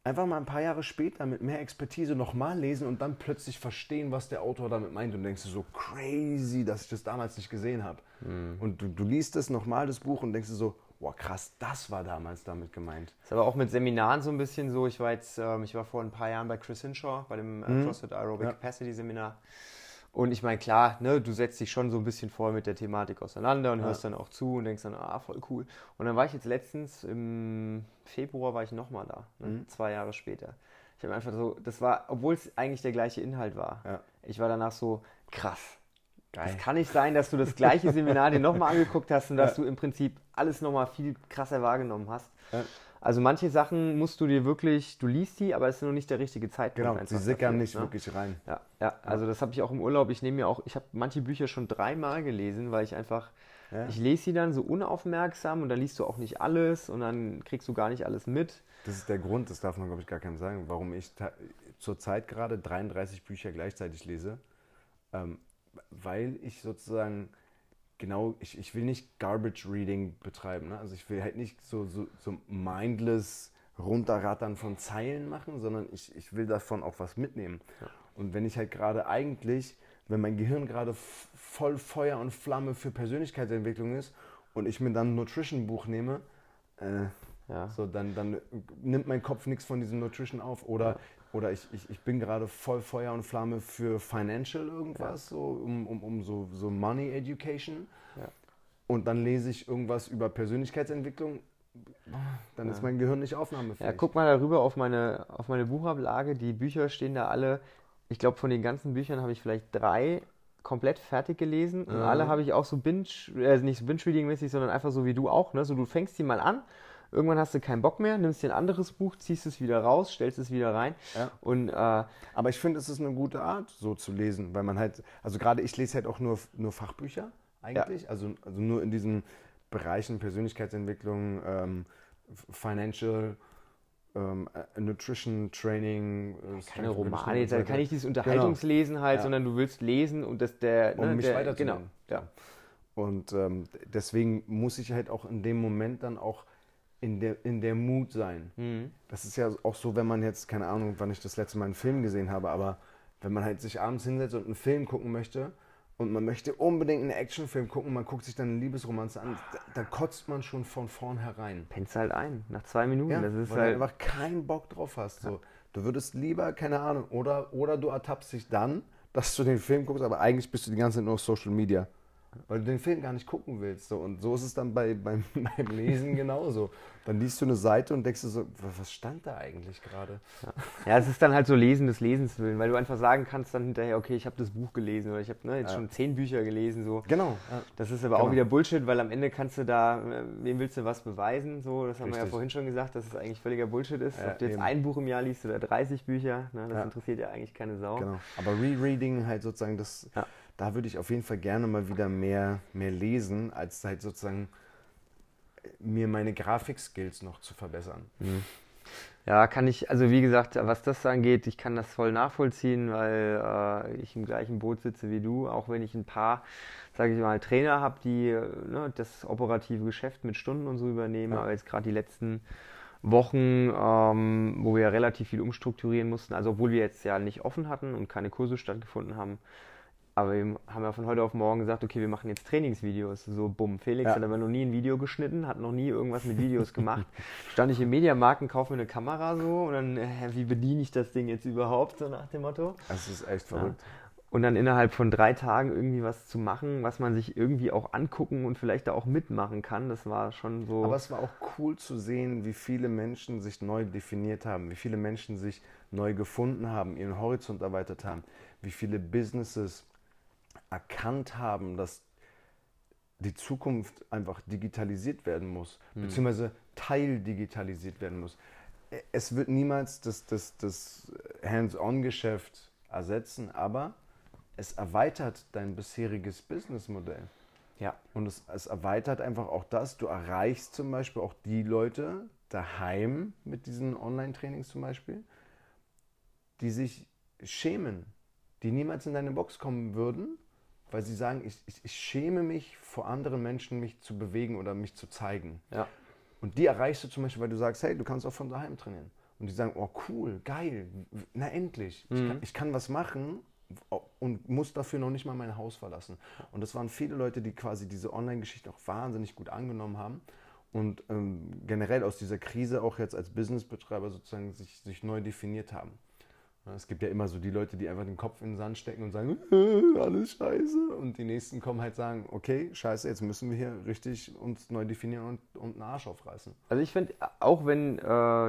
einfach mal ein paar Jahre später mit mehr Expertise nochmal lesen und dann plötzlich verstehen, was der Autor damit meint und denkst du so crazy, dass ich das damals nicht gesehen habe. Mhm. Und du, du liest es nochmal, das Buch, und denkst du so, boah krass, das war damals damit gemeint. Ist aber auch mit Seminaren so ein bisschen so. Ich war jetzt, ähm, ich war vor ein paar Jahren bei Chris Hinshaw bei dem äh, mhm. CrossFit Aerobic ja. Capacity Seminar. Und ich meine, klar, ne, du setzt dich schon so ein bisschen vorher mit der Thematik auseinander und ja. hörst dann auch zu und denkst dann, ah, voll cool. Und dann war ich jetzt letztens, im Februar war ich nochmal da, ne, mhm. zwei Jahre später. Ich habe einfach so, das war, obwohl es eigentlich der gleiche Inhalt war, ja. ich war danach so, krass. Geil. Das kann nicht sein, dass du das gleiche Seminar dir nochmal angeguckt hast und ja. dass du im Prinzip alles nochmal viel krasser wahrgenommen hast. Also manche Sachen musst du dir wirklich, du liest die, aber es ist noch nicht der richtige Zeitpunkt. Genau, sie sickern dafür, nicht ne? wirklich rein. Ja, ja, also das habe ich auch im Urlaub. Ich nehme mir auch, ich habe manche Bücher schon dreimal gelesen, weil ich einfach, ja. ich lese sie dann so unaufmerksam und dann liest du auch nicht alles und dann kriegst du gar nicht alles mit. Das ist der Grund, das darf man glaube ich gar keinem sagen, warum ich zurzeit gerade 33 Bücher gleichzeitig lese, ähm, weil ich sozusagen genau, ich, ich will nicht Garbage Reading betreiben. Ne? Also ich will halt nicht so, so, so mindless runterrattern von Zeilen machen, sondern ich, ich will davon auch was mitnehmen. Ja. Und wenn ich halt gerade eigentlich, wenn mein Gehirn gerade voll Feuer und Flamme für Persönlichkeitsentwicklung ist und ich mir dann ein Nutrition-Buch nehme, äh, ja. so, dann, dann nimmt mein Kopf nichts von diesem Nutrition auf. Oder. Oder ich, ich, ich bin gerade voll Feuer und Flamme für Financial irgendwas, ja. so, um, um, um so, so Money Education. Ja. Und dann lese ich irgendwas über Persönlichkeitsentwicklung. Dann ja. ist mein Gehirn nicht aufnahmefähig. Ja, guck mal darüber auf meine, auf meine Buchablage. Die Bücher stehen da alle. Ich glaube, von den ganzen Büchern habe ich vielleicht drei komplett fertig gelesen. Und alle habe ich auch so Binge, äh, nicht so Binge-Reading-mäßig, sondern einfach so wie du auch. Ne? So, du fängst die mal an Irgendwann hast du keinen Bock mehr, nimmst dir ein anderes Buch, ziehst es wieder raus, stellst es wieder rein. Ja. Und, äh, Aber ich finde, es ist eine gute Art, so zu lesen, weil man halt, also gerade ich lese halt auch nur, nur Fachbücher eigentlich, ja. also, also nur in diesen Bereichen Persönlichkeitsentwicklung, ähm, Financial, ähm, äh, Nutrition, Training. Äh, Keine Romane, da kann ich dieses Unterhaltungslesen genau. halt, ja. sondern du willst lesen und das der. Um ne, mich weiterzubilden. Genau, ja. Und ähm, deswegen muss ich halt auch in dem Moment dann auch in der, in der Mut sein. Mhm. Das ist ja auch so, wenn man jetzt, keine Ahnung, wann ich das letzte Mal einen Film gesehen habe, aber wenn man halt sich abends hinsetzt und einen Film gucken möchte und man möchte unbedingt einen Actionfilm gucken, man guckt sich dann eine Liebesromanze an, da, da kotzt man schon von vornherein. Pennst halt ein, nach zwei Minuten. Ja, das ist weil halt du einfach keinen Bock drauf hast. So. Du würdest lieber, keine Ahnung, oder, oder du ertappst dich dann, dass du den Film guckst, aber eigentlich bist du die ganze Zeit nur auf Social Media weil du den Film gar nicht gucken willst. So. Und so ist es dann bei, beim, beim Lesen genauso. Dann liest du eine Seite und denkst du so, was stand da eigentlich gerade? Ja. ja. es ist dann halt so Lesen des Lesens willen, weil du einfach sagen kannst dann hinterher, okay, ich habe das Buch gelesen oder ich habe ne, jetzt ja. schon zehn Bücher gelesen. So. Genau. Ja. Das ist aber genau. auch wieder Bullshit, weil am Ende kannst du da, äh, wem willst du was beweisen? So, das haben Richtig. wir ja vorhin schon gesagt, dass es eigentlich völliger Bullshit ist. Ob du jetzt eben. ein Buch im Jahr liest oder 30 Bücher, ne, das interessiert ja eigentlich keine Sau. Genau. Aber Rereading halt sozusagen das da würde ich auf jeden Fall gerne mal wieder mehr, mehr lesen, als halt sozusagen mir meine Grafikskills noch zu verbessern. Mhm. Ja, kann ich, also wie gesagt, was das angeht, ich kann das voll nachvollziehen, weil äh, ich im gleichen Boot sitze wie du, auch wenn ich ein paar, sage ich mal, Trainer habe, die ne, das operative Geschäft mit Stunden und so übernehmen, ja. aber jetzt gerade die letzten Wochen, ähm, wo wir ja relativ viel umstrukturieren mussten, also obwohl wir jetzt ja nicht offen hatten und keine Kurse stattgefunden haben, aber wir haben ja von heute auf morgen gesagt, okay, wir machen jetzt Trainingsvideos. So, bumm. Felix ja. hat aber noch nie ein Video geschnitten, hat noch nie irgendwas mit Videos gemacht. Stand ich im Mediamarkt kaufe mir eine Kamera so und dann, äh, wie bediene ich das Ding jetzt überhaupt, so nach dem Motto. Das ist echt verrückt. Ja. Und dann innerhalb von drei Tagen irgendwie was zu machen, was man sich irgendwie auch angucken und vielleicht da auch mitmachen kann, das war schon so. Aber es war auch cool zu sehen, wie viele Menschen sich neu definiert haben, wie viele Menschen sich neu gefunden haben, ihren Horizont erweitert haben, wie viele Businesses erkannt haben, dass die Zukunft einfach digitalisiert werden muss, mhm. beziehungsweise teildigitalisiert werden muss. Es wird niemals das, das, das Hands-on-Geschäft ersetzen, aber es erweitert dein bisheriges Businessmodell. Ja. Und es, es erweitert einfach auch das. Du erreichst zum Beispiel auch die Leute daheim mit diesen Online-Trainings zum Beispiel, die sich schämen, die niemals in deine Box kommen würden, weil sie sagen, ich, ich, ich, schäme mich vor anderen Menschen, mich zu bewegen oder mich zu zeigen. Ja. Und die erreichst du zum Beispiel, weil du sagst, hey, du kannst auch von daheim trainieren. und die sagen, oh cool, geil, na endlich, ich, Mhm. kann, ich kann was machen und muss dafür noch nicht mal mein Haus verlassen. Und das waren viele Leute, die quasi diese Online-Geschichte auch wahnsinnig gut angenommen haben und ähm, generell aus dieser Krise auch jetzt als Businessbetreiber sozusagen sich, sich neu definiert haben. Ja, Es gibt ja immer so die Leute, die einfach den Kopf in den Sand stecken und sagen, alles scheiße. Und die nächsten kommen halt sagen, okay, scheiße, jetzt müssen wir hier richtig uns neu definieren und, und einen Arsch aufreißen. Also ich finde, auch wenn äh,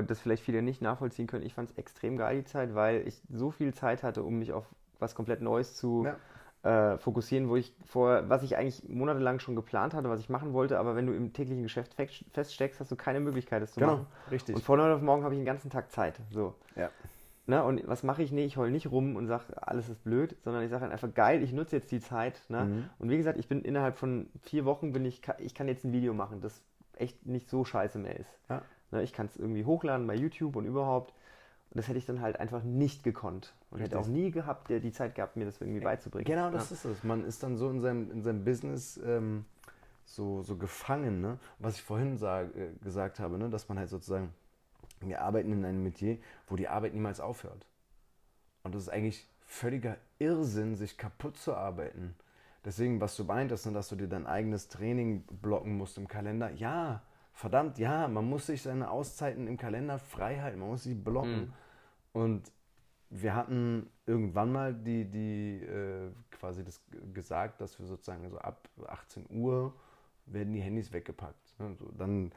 das vielleicht viele nicht nachvollziehen können, ich fand es extrem geil die Zeit, weil ich so viel Zeit hatte, um mich auf was komplett Neues zu äh, fokussieren, wo ich vor, was ich eigentlich monatelang schon geplant hatte, was ich machen wollte, aber wenn du im täglichen Geschäft fe- feststeckst, hast du keine Möglichkeit, das zu Genau, machen. richtig. Und von heute auf morgen habe ich den ganzen Tag Zeit. So. Ja. Ne? Und was mache ich? Nee, ich heul nicht rum und sage, alles ist blöd, sondern ich sage einfach, geil, ich nutze jetzt die Zeit. Ne? Mhm. Und wie gesagt, ich bin innerhalb von vier Wochen, bin ich, ich kann jetzt ein Video machen, das echt nicht so scheiße mehr ist. Ja. Ne? Ich kann es irgendwie hochladen bei YouTube und überhaupt. Und das hätte ich dann halt einfach nicht gekonnt. Und hätte Richtig. auch nie gehabt, der die Zeit gehabt, mir das irgendwie beizubringen. Genau, das ja. ist es. Man ist dann so in seinem, in seinem Business ähm, so, so gefangen. Ne? Was ich vorhin sag, äh, gesagt habe, ne? dass man halt sozusagen, wir arbeiten in einem Metier, wo die Arbeit niemals aufhört. Und das ist eigentlich völliger Irrsinn, sich kaputt zu arbeiten. Deswegen, was du meintest, ne, dass du dir dein eigenes Training blocken musst im Kalender. Ja, verdammt, ja, man muss sich seine Auszeiten im Kalender frei halten, man muss sie blocken. Mhm. Und wir hatten irgendwann mal die, die äh, quasi das gesagt, dass wir sozusagen so ab 18 Uhr werden die Handys weggepackt. Ne? So, dann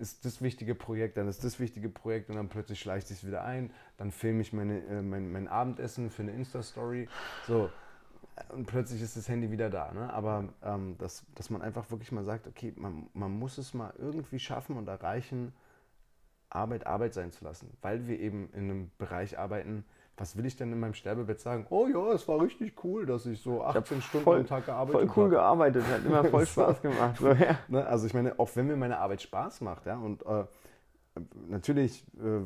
ist das wichtige Projekt, dann ist das wichtige Projekt und dann plötzlich schleicht sich wieder ein. Dann filme ich meine, äh, mein, mein Abendessen für eine Insta-Story. So. Und plötzlich ist das Handy wieder da. Ne? Aber ähm, dass, dass man einfach wirklich mal sagt, okay, man, man muss es mal irgendwie schaffen und erreichen, Arbeit Arbeit sein zu lassen. Weil wir eben in einem Bereich arbeiten, was will ich denn in meinem Sterbebett sagen? Oh ja, es war richtig cool, dass ich so 18 Stunden voll- am Tag gearbeitet Voll cool habe. gearbeitet, hat immer voll Spaß gemacht. So, ja. Ne? Also ich meine, auch wenn mir meine Arbeit Spaß macht, ja, und äh, natürlich, äh,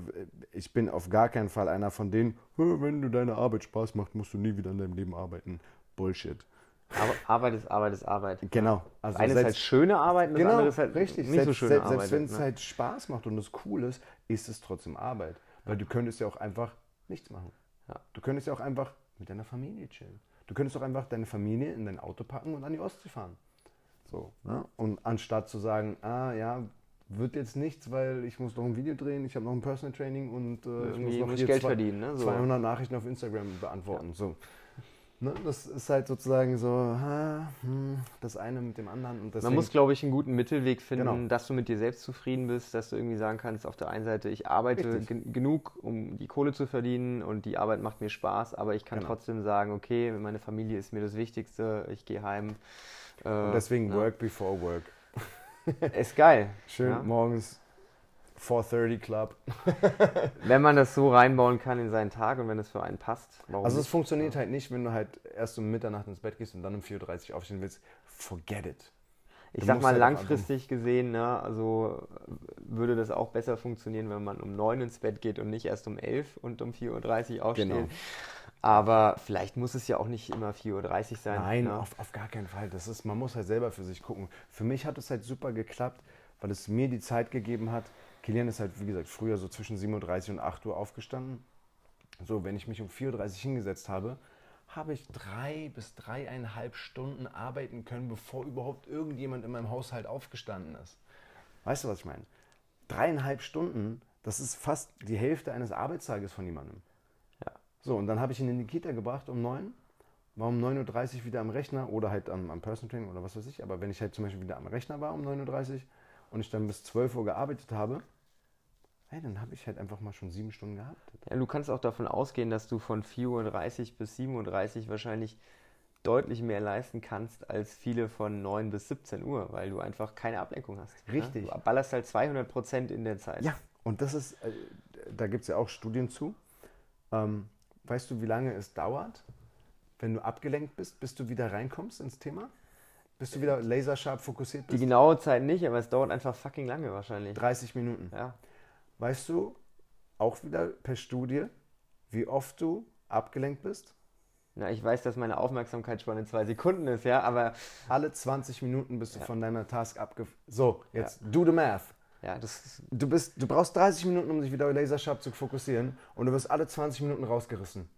ich bin auf gar keinen Fall einer von denen, "Hä, wenn du deine Arbeit Spaß macht, musst du nie wieder in deinem Leben arbeiten. Bullshit. Aber Arbeit ist Arbeit ist Arbeit. Genau. Also Das eine ist halt schöne Arbeit und das genau, andere ist halt richtig. nicht selbst, so schöne selbst, Arbeit. Selbst wenn es ne? halt Spaß macht und es cool ist, ist es trotzdem Arbeit. Weil du könntest ja auch einfach nichts machen. Ja. Du könntest ja auch einfach mit deiner Familie chillen. Du könntest auch einfach deine Familie in dein Auto packen und an die Ostsee fahren. So, ne? Und anstatt zu sagen, ah ja, wird jetzt nichts, weil ich muss noch ein Video drehen, ich habe noch ein Personal Training und äh, ich muss noch muss hier Geld zwei- verdienen, ne? So. 200 Nachrichten auf Instagram beantworten. So. Ne? Das ist halt sozusagen so, hm, das eine mit dem anderen. Und Man deswegen- muss, glaube ich, einen guten Mittelweg finden, Genau. dass du mit dir selbst zufrieden bist, dass du irgendwie sagen kannst, auf der einen Seite, ich arbeite genug, um die Kohle zu verdienen und die Arbeit macht mir Spaß, aber ich kann Genau. trotzdem sagen, okay, meine Familie ist mir das Wichtigste, ich gehe heim. Äh, deswegen ja. Work before Work. Ist geil. Schön Ja. morgens 4.30 Club. Wenn man das so reinbauen kann in seinen Tag und wenn es für einen passt. Also es funktioniert halt nicht, wenn du halt erst um Mitternacht ins Bett gehst und dann um 4.30 Uhr aufstehen willst. Forget it. Ich Du sag mal halt langfristig gesehen, ne, also äh, würde das auch besser funktionieren, wenn man um 9 ins Bett geht und nicht erst um 11 und um 4.30 Uhr aufsteht. Genau. Aber vielleicht muss es ja auch nicht immer 4.30 Uhr sein. Nein, ne? auf, auf gar keinen Fall. Das ist, man muss halt selber für sich gucken. Für mich hat es halt super geklappt, weil es mir die Zeit gegeben hat. Kilian ist halt, wie gesagt, früher so zwischen 7.30 Uhr und 8 Uhr aufgestanden. So, wenn ich mich um 4.30 Uhr hingesetzt habe, habe ich drei bis dreieinhalb Stunden arbeiten können, bevor überhaupt irgendjemand in meinem Haushalt aufgestanden ist. Weißt du, was ich meine? Dreieinhalb Stunden, das ist fast die Hälfte eines Arbeitstages von jemandem. Ja. So, und dann habe ich ihn in die Kita gebracht um 9, war um 9.30 Uhr wieder am Rechner oder halt am, am Personal Training oder was weiß ich. Aber wenn ich halt zum Beispiel wieder am Rechner war um 9.30 Uhr und ich dann bis 12 Uhr gearbeitet habe, hey, dann habe ich halt einfach mal schon sieben Stunden gehabt. Ja, du kannst auch davon ausgehen, dass du von 4.30 Uhr bis 7.30 Uhr wahrscheinlich deutlich mehr leisten kannst als viele von 9 bis 17 Uhr, weil du einfach keine Ablenkung hast. Richtig. Ne? Du ballerst halt 200 Prozent in der Zeit. Ja, und das ist, äh, da gibt es ja auch Studien zu. Ähm, weißt du, wie lange es dauert, wenn du abgelenkt bist, bis du wieder reinkommst ins Thema? Bis du wieder laserscharf fokussiert Die bist? genaue Zeit nicht, aber es dauert einfach fucking lange wahrscheinlich. 30 Minuten. Ja. Weißt du, auch wieder per Studie, wie oft du abgelenkt bist? Na, ich weiß, dass meine Aufmerksamkeitsspanne zwei Sekunden ist, ja, aber Alle 20 Minuten bist du Ja. von deiner Task abge... So, jetzt do the math. Ja, das Du, bist, du brauchst 30 Minuten, um dich wieder lasersharp zu fokussieren und du wirst alle 20 Minuten rausgerissen.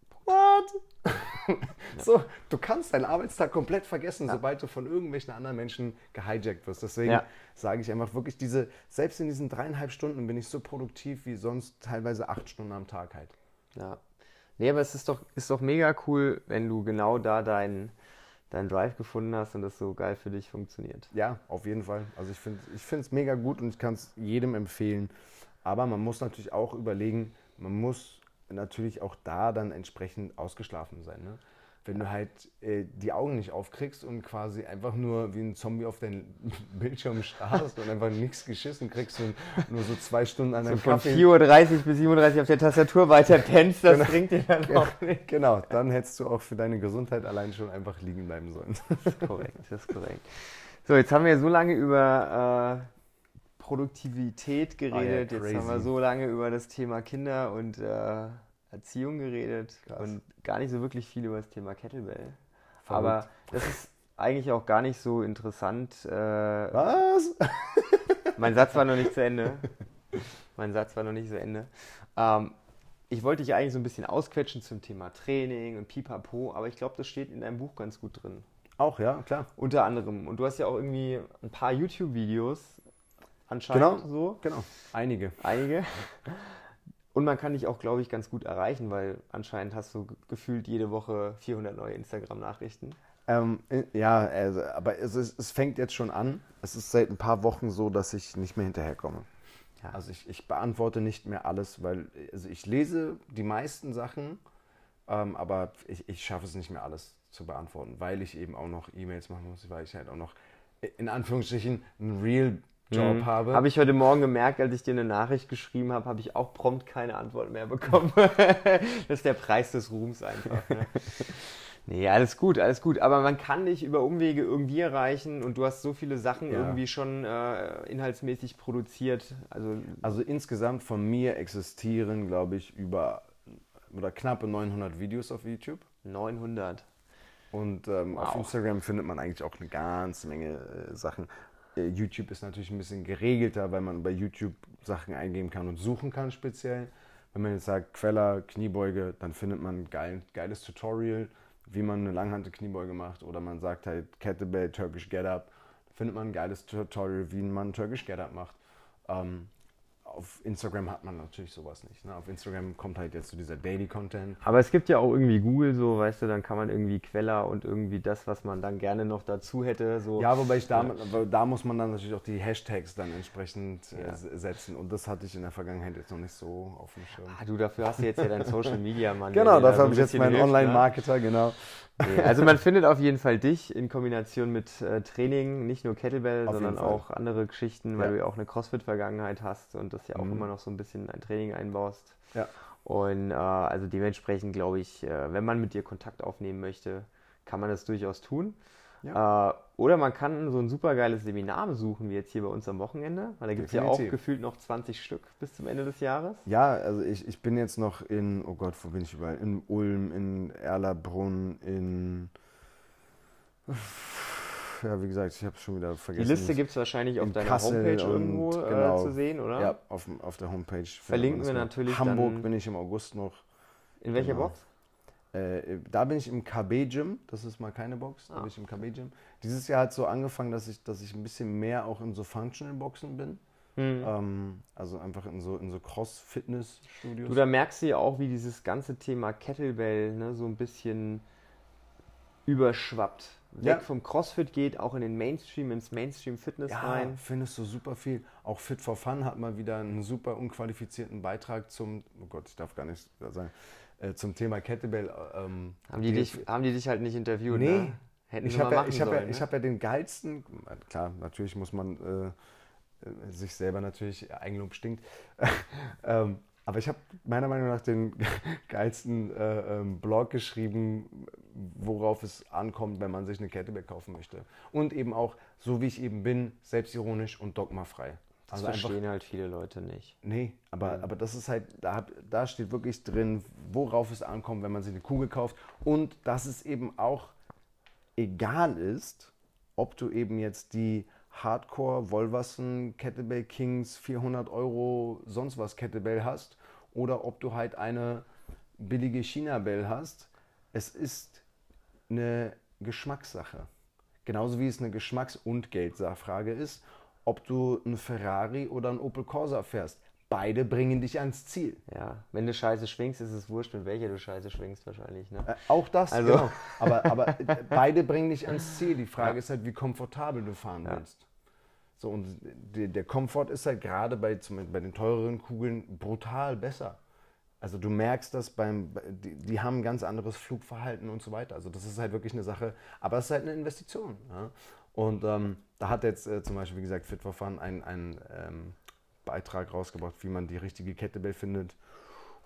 So, du kannst deinen Arbeitstag komplett vergessen, sobald du von irgendwelchen anderen Menschen gehijackt wirst. Deswegen sage ich einfach wirklich, diese, selbst in diesen dreieinhalb Stunden bin ich so produktiv wie sonst teilweise acht Stunden am Tag halt. Ja. Nee, aber es ist doch, ist doch mega cool, wenn du genau da deinen dein Drive gefunden hast und das so geil für dich funktioniert. Ja, auf jeden Fall. Also ich finde ich es mega gut und ich kann es jedem empfehlen. Aber man muss natürlich auch überlegen, man muss natürlich auch da dann entsprechend ausgeschlafen sein. Ne? Wenn du halt äh, die Augen nicht aufkriegst und quasi einfach nur wie ein Zombie auf deinen Bildschirm starrst und einfach nichts geschissen kriegst und nur so zwei Stunden an deinem Von Kaffee 4.30 Uhr bis 7.30 Uhr auf der Tastatur weiter pennst, das bringt dir dann auch nicht. Genau, dann hättest du auch für deine Gesundheit allein schon einfach liegen bleiben sollen. Das ist korrekt, das ist korrekt. So, jetzt haben wir so lange über äh, Produktivität geredet, Ah ja, jetzt haben wir so lange über das Thema Kinder und äh, Erziehung geredet Krass. und gar nicht so wirklich viel über das Thema Kettlebell. Verrückt. Aber das ist eigentlich auch gar nicht so interessant. Äh, Was? mein Satz war noch nicht zu Ende. Mein Satz war noch nicht zu Ende. Ähm, ich wollte dich eigentlich so ein bisschen ausquetschen zum Thema Training und Pipapo, aber ich glaube, das steht in deinem Buch ganz gut drin. Auch, ja, klar. Unter anderem. Und du hast ja auch irgendwie ein paar YouTube-Videos anscheinend Genau. so. Genau. Einige. Einige. Und man kann dich auch, glaube ich, ganz gut erreichen, weil anscheinend hast du ge- gefühlt jede Woche 400 neue Instagram-Nachrichten. Ähm, äh, ja, also, aber es, ist, es fängt jetzt schon an. Es ist seit ein paar Wochen so, dass ich nicht mehr hinterherkomme. Ja. Also ich, ich beantworte nicht mehr alles, weil also ich lese die meisten Sachen, ähm, aber ich, ich schaffe es nicht mehr alles zu beantworten, weil ich eben auch noch E-Mails machen muss, weil ich halt auch noch äh, in Anführungsstrichen einen Real-Job habe. Habe ich heute Morgen gemerkt, als ich dir eine Nachricht geschrieben habe, habe ich auch prompt keine Antwort mehr bekommen. das ist der Preis des Ruhms einfach. Ne? Nee, alles gut, alles gut. Aber man kann dich über Umwege irgendwie erreichen und du hast so viele Sachen Ja. irgendwie schon äh, inhaltsmäßig produziert. Also Also insgesamt von mir existieren, glaube ich, über oder knappe 900 Videos auf YouTube. 900. Und ähm, auf Wow. Instagram findet man eigentlich auch eine ganze Menge äh, Sachen. Äh, YouTube ist natürlich ein bisschen geregelter, weil man bei YouTube Sachen eingeben kann und suchen kann speziell. Wenn man jetzt sagt Queller, Kniebeuge, dann findet man ein geil, geiles Tutorial, wie man eine Langhante Kniebeuge macht. Oder man sagt halt Kettlebell, Turkish Get Up, findet man ein geiles Tutorial, wie man Turkish Get Up macht. Ähm, auf Instagram hat man natürlich sowas nicht. Ne? Auf Instagram kommt halt jetzt so dieser Daily Content. Aber es gibt ja auch irgendwie Google so, weißt du, dann kann man irgendwie Queller und irgendwie das, was man dann gerne noch dazu hätte, so. Ja, wobei ich da, aber da muss man dann natürlich auch die Hashtags dann entsprechend äh, Ja. setzen. Und das hatte ich in der Vergangenheit jetzt noch nicht so auf dem Schirm. Ah, du, dafür hast du jetzt ja deinen Social Media Mann. genau, da dafür habe ich jetzt meinen hilft, ne? Online-Marketer, genau. Nee, also man findet auf jeden Fall dich in Kombination mit äh, Training, nicht nur Kettlebell, Auf sondern auch andere Geschichten, weil Ja. du ja auch eine CrossFit-Vergangenheit hast und das ja auch Mhm. immer noch so ein bisschen in ein Training einbaust. Ja. Und äh, also dementsprechend glaube ich, äh, wenn man mit dir Kontakt aufnehmen möchte, kann man das durchaus tun. Äh, oder man kann so ein super geiles Seminar besuchen, wie jetzt hier bei uns am Wochenende, weil da gibt es ja auch gefühlt noch 20 Stück bis zum Ende des Jahres. Ja, also ich, ich bin jetzt noch in, oh Gott, wo bin ich überall? In Ulm, in Erlabrunn, in. Ja, wie gesagt, ich habe es schon wieder Die vergessen. Liste gibt es wahrscheinlich auf in deiner Kassel Homepage irgendwo genau. äh, zu sehen, oder? Ja, auf, auf der Homepage. Verlinken wir natürlich Hamburg bin ich im August noch. In welcher Genau. Box? Äh, da bin ich im KB-Gym, das ist mal keine Box, da Ah. bin ich im KB-Gym. Dieses Jahr hat so angefangen, dass ich, dass ich ein bisschen mehr auch in so Functional-Boxen bin. Hm. Ähm, also einfach in so, in so Cross-Fitness-Studios. Du, da merkst du ja auch, wie dieses ganze Thema Kettlebell ne, so ein bisschen überschwappt. Weg Ja. vom CrossFit geht auch in den Mainstream, ins Mainstream-Fitness ja, rein. findest du super viel. Auch Fit for Fun hat mal wieder einen super unqualifizierten Beitrag zum, oh Gott, ich darf gar nicht sagen, äh, zum Thema Kettlebell. Ähm, Haben die, dich, haben die dich halt nicht interviewt, Nee. ne? Hätten Ich habe ja, ich hab ja, ich ne? hab ja den geilsten, klar, natürlich muss man äh, äh, sich selber natürlich, Eigenlob stinkt, ähm, aber ich habe meiner Meinung nach den geilsten äh, ähm, Blog geschrieben, worauf es ankommt, wenn man sich eine Kettlebell kaufen möchte. Und eben auch, so wie ich eben bin, selbstironisch und dogmafrei. Das Also einfach verstehen halt viele Leute nicht. Nee, aber, aber das ist halt, da, da steht wirklich drin, worauf es ankommt, wenn man sich eine Kugel kauft. Und dass es eben auch egal ist, ob du eben jetzt die Hardcore Wolverson Kettlebell Kings 400 Euro sonst was Kettlebell hast oder ob du halt eine billige China Bell hast. Es ist eine Geschmackssache. Genauso wie es eine Geschmacks- und Geldfrage ist, ob du einen Ferrari oder einen Opel Corsa fährst. Beide bringen dich ans Ziel. Ja, wenn du Scheiße schwingst, ist es wurscht, mit welcher du Scheiße schwingst wahrscheinlich. Ne? Äh, auch das, Also- genau. Aber, aber äh, beide bringen dich ans Ziel. Die Frage ist halt, wie komfortabel du fahren Ja. willst. So, und der, der Komfort ist halt gerade bei, zum bei den teureren Kugeln brutal besser. Also du merkst das beim, die, die haben ein ganz anderes Flugverhalten und so weiter. Also das ist halt wirklich eine Sache, aber es ist halt eine Investition. Ja? Und ähm, da hat jetzt äh, zum Beispiel, wie gesagt, Fit for Fun einen, ähm, Beitrag rausgebracht, wie man die richtige Kettlebell findet.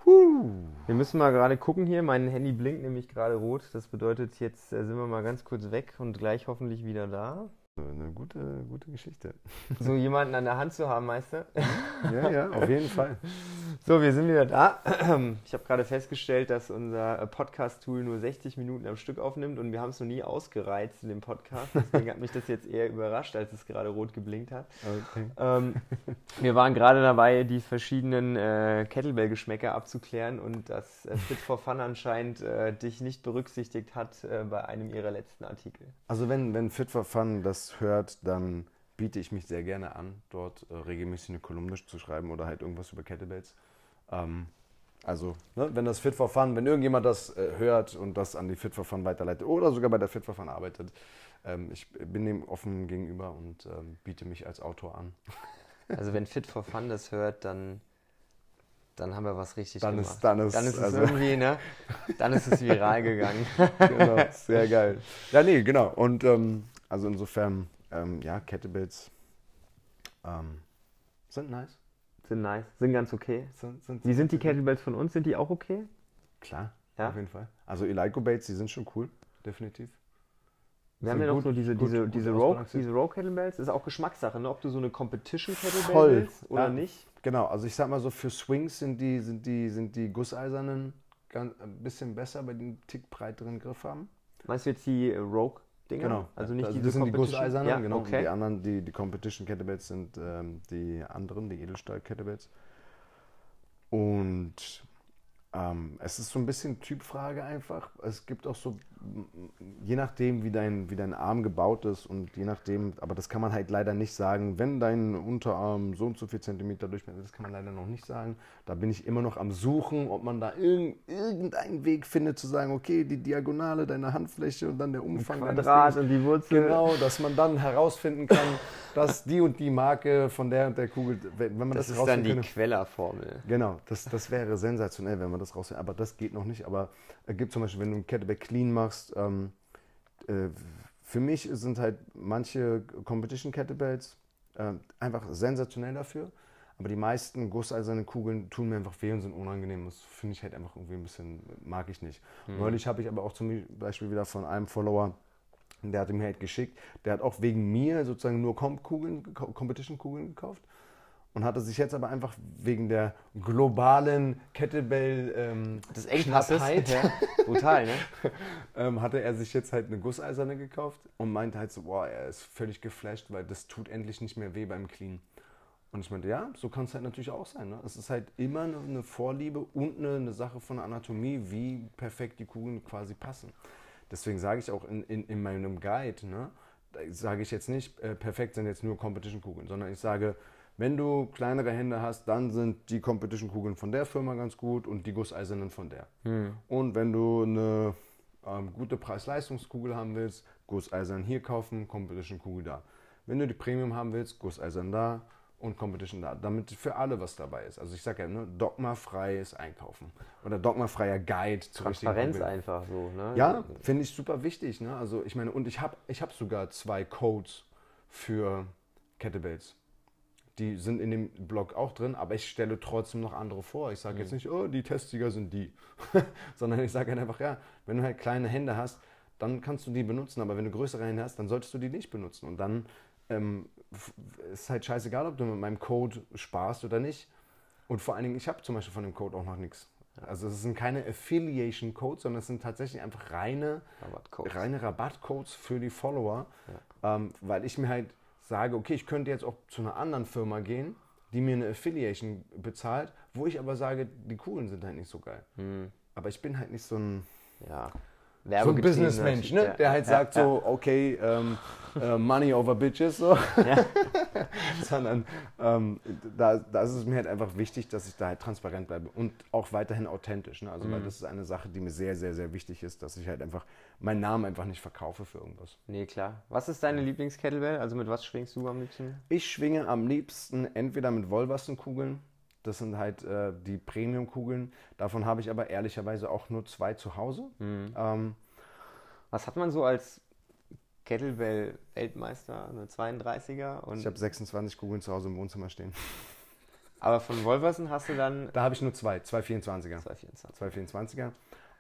Wir müssen mal gerade gucken hier. Mein Handy blinkt nämlich gerade rot. Das bedeutet, jetzt äh, sind wir mal ganz kurz weg und gleich hoffentlich wieder da. Eine gute, gute Geschichte. So jemanden an der Hand zu haben, Meister. Ja, ja, auf jeden Fall. So, wir sind wieder da. Ich habe gerade festgestellt, dass unser äh, Podcast-Tool nur 60 Minuten am Stück aufnimmt und wir haben es noch nie ausgereizt in dem Podcast. Deswegen hat mich das jetzt eher überrascht, als es gerade rot geblinkt hat. Okay. Ähm, wir waren gerade dabei, die verschiedenen äh, Kettlebell-Geschmäcker abzuklären und dass äh, Fit for Fun anscheinend äh, dich nicht berücksichtigt hat äh, bei einem ihrer letzten Artikel. Also wenn, wenn Fit for Fun das hört, dann biete ich mich sehr gerne an, dort äh, regelmäßig eine Kolumne zu schreiben oder halt irgendwas über Kettlebells. Ähm, also, ne, wenn das Fit for Fun, wenn irgendjemand das äh, hört und das an die Fit for Fun weiterleitet oder sogar bei der Fit for Fun arbeitet, ähm, ich bin dem offen gegenüber und ähm, biete mich als Autor an. Also wenn Fit for Fun das hört, dann, dann haben wir was richtig Dann gemacht. ist- dann ist- es also- irgendwie, ne? Dann ist es viral gegangen. genau, sehr geil. Ja, nee, genau. Und ähm, also insofern, ähm, ja, Kettlebells ähm, sind nice. Sind nice, sind ganz okay. Sind, sind Wie sind die Kettlebells von uns? Sind die auch okay? Klar, Ja? auf jeden Fall. Also Eleiko Baits, die sind schon cool, definitiv. Wir haben Sind ja noch so diese, gut- diese, gut diese, Rogue, ausbalanciert. diese Rogue Kettlebells. Ist auch Geschmackssache, ne? ob du so eine Competition Kettlebell Voll. willst oder Ja. nicht. Genau, also ich sag mal so, für Swings sind die, sind die, sind die gusseisernen ganz, ein bisschen besser, weil die einen Tick breiteren Griff haben. Meinst du jetzt die Rogue Dinger? Genau. Also nicht also diese das sind die Competition? gusseisernen, ja, genau. Okay. Die anderen, die, die Competition Kettlebells sind ähm, die anderen, die Edelstahl Kettlebells. Und ähm, es ist so ein bisschen Typfrage einfach. Es gibt auch so, je nachdem, wie dein, wie dein Arm gebaut ist und je nachdem, aber das kann man halt leider nicht sagen, wenn dein Unterarm so und so viel Zentimeter Durchmesser ist, das kann man leider noch nicht sagen. Da bin ich immer noch am Suchen, ob man da irg irgendeinen Weg findet zu sagen, okay, die Diagonale deiner Handfläche und dann der Umfang deines Quadrat und die Wurzel. Genau, dass man dann herausfinden kann, dass die und die Marke von der und der Kugel, wenn man das, Das ist dann die. Quellerformel. Genau, das, das wäre sensationell, wenn man das rausfindet. Aber das geht noch nicht. Aber es gibt zum Beispiel, wenn du ein Kettlebell clean machst, ähm, äh, für mich sind halt manche Competition Kettlebells äh, einfach sensationell dafür. Aber die meisten gusseisernen Kugeln tun mir einfach weh und sind unangenehm. Das finde ich halt einfach irgendwie ein bisschen, mag ich nicht. Neulich habe ich aber auch zum Beispiel wieder von einem Follower, der hatte mir halt geschickt, der hat auch wegen mir sozusagen nur Comp-Kugeln, Competition-Kugeln gekauft und hatte sich jetzt aber einfach wegen der globalen Kettlebell ähm, Das. Knappheit, Ja. Brutal, ne? ähm, hatte er sich jetzt halt eine gusseiserne gekauft und meinte halt so, boah, er ist völlig geflasht, weil das tut endlich nicht mehr weh beim Clean. Und ich meinte, ja, so kann es halt natürlich auch sein. Ne? Es ist halt immer eine, Vorliebe und eine, eine Sache von Anatomie, wie perfekt die Kugeln quasi passen. Deswegen sage ich auch in, in, in meinem Guide, ne, da sage ich jetzt nicht, äh, perfekt sind jetzt nur Competition-Kugeln, sondern ich sage, wenn du kleinere Hände hast, dann sind die Competition-Kugeln von der Firma ganz gut und die gusseisernen von der. Und wenn du eine ähm, gute Preis-Leistungskugel haben willst, gusseisern hier kaufen, Competition-Kugel da. Wenn du die Premium haben willst, gusseisern da und Competition da, damit für alle was dabei ist. Also ich sage ja, ne, dogmafreies Einkaufen oder dogmafreier Guide zur richtigen Transparenz einfach so, ne? Ja, finde ich super wichtig. Ne? Also ich meine, und ich habe ich hab sogar zwei Codes für Kettlebells. Die sind in dem Blog auch drin, aber ich stelle trotzdem noch andere vor. Ich sage jetzt nicht, oh, die Testsieger sind die, sondern ich sage einfach, ja, wenn du halt kleine Hände hast, dann kannst du die benutzen, aber wenn du größere Hände hast, dann solltest du die nicht benutzen. Und dann ähm, ist halt scheißegal, ob du mit meinem Code sparst oder nicht. Und vor allen Dingen, ich habe zum Beispiel von dem Code auch noch nichts. Also es sind keine Affiliation Codes, sondern es sind tatsächlich einfach reine, Rabattcodes. reine Rabattcodes für die Follower, ähm, weil ich mir halt sage, okay, ich könnte jetzt auch zu einer anderen Firma gehen, die mir eine Affiliation bezahlt, wo ich aber sage, die Kugeln sind halt nicht so geil. Hm. Aber ich bin halt nicht so ein, Ja. So ein Businessmensch, ne? ja. der halt Ja, sagt so, okay, ähm, äh, Money over Bitches, so. Sondern ähm, da, da ist es mir halt einfach wichtig, dass ich da halt transparent bleibe und auch weiterhin authentisch. Ne? Also, Mhm. weil das ist eine Sache, die mir sehr, sehr, sehr wichtig ist, dass ich halt einfach meinen Namen einfach nicht verkaufe für irgendwas. Nee, klar. Was ist deine Lieblings-Kettlebell? Also mit was schwingst du am liebsten? Ich schwinge am liebsten entweder mit Wollwassenkugeln, das sind halt äh, die Premium-Kugeln. Davon habe ich aber ehrlicherweise auch nur zwei zu Hause. Mhm. Ähm, Was hat man so als Kettlebell-Weltmeister? Eine 32er? Und, ich habe 26 Kugeln zu Hause im Wohnzimmer stehen. aber von Wolversen hast du dann Da habe ich nur zwei, zwei 24er. 224. Zwei 24er.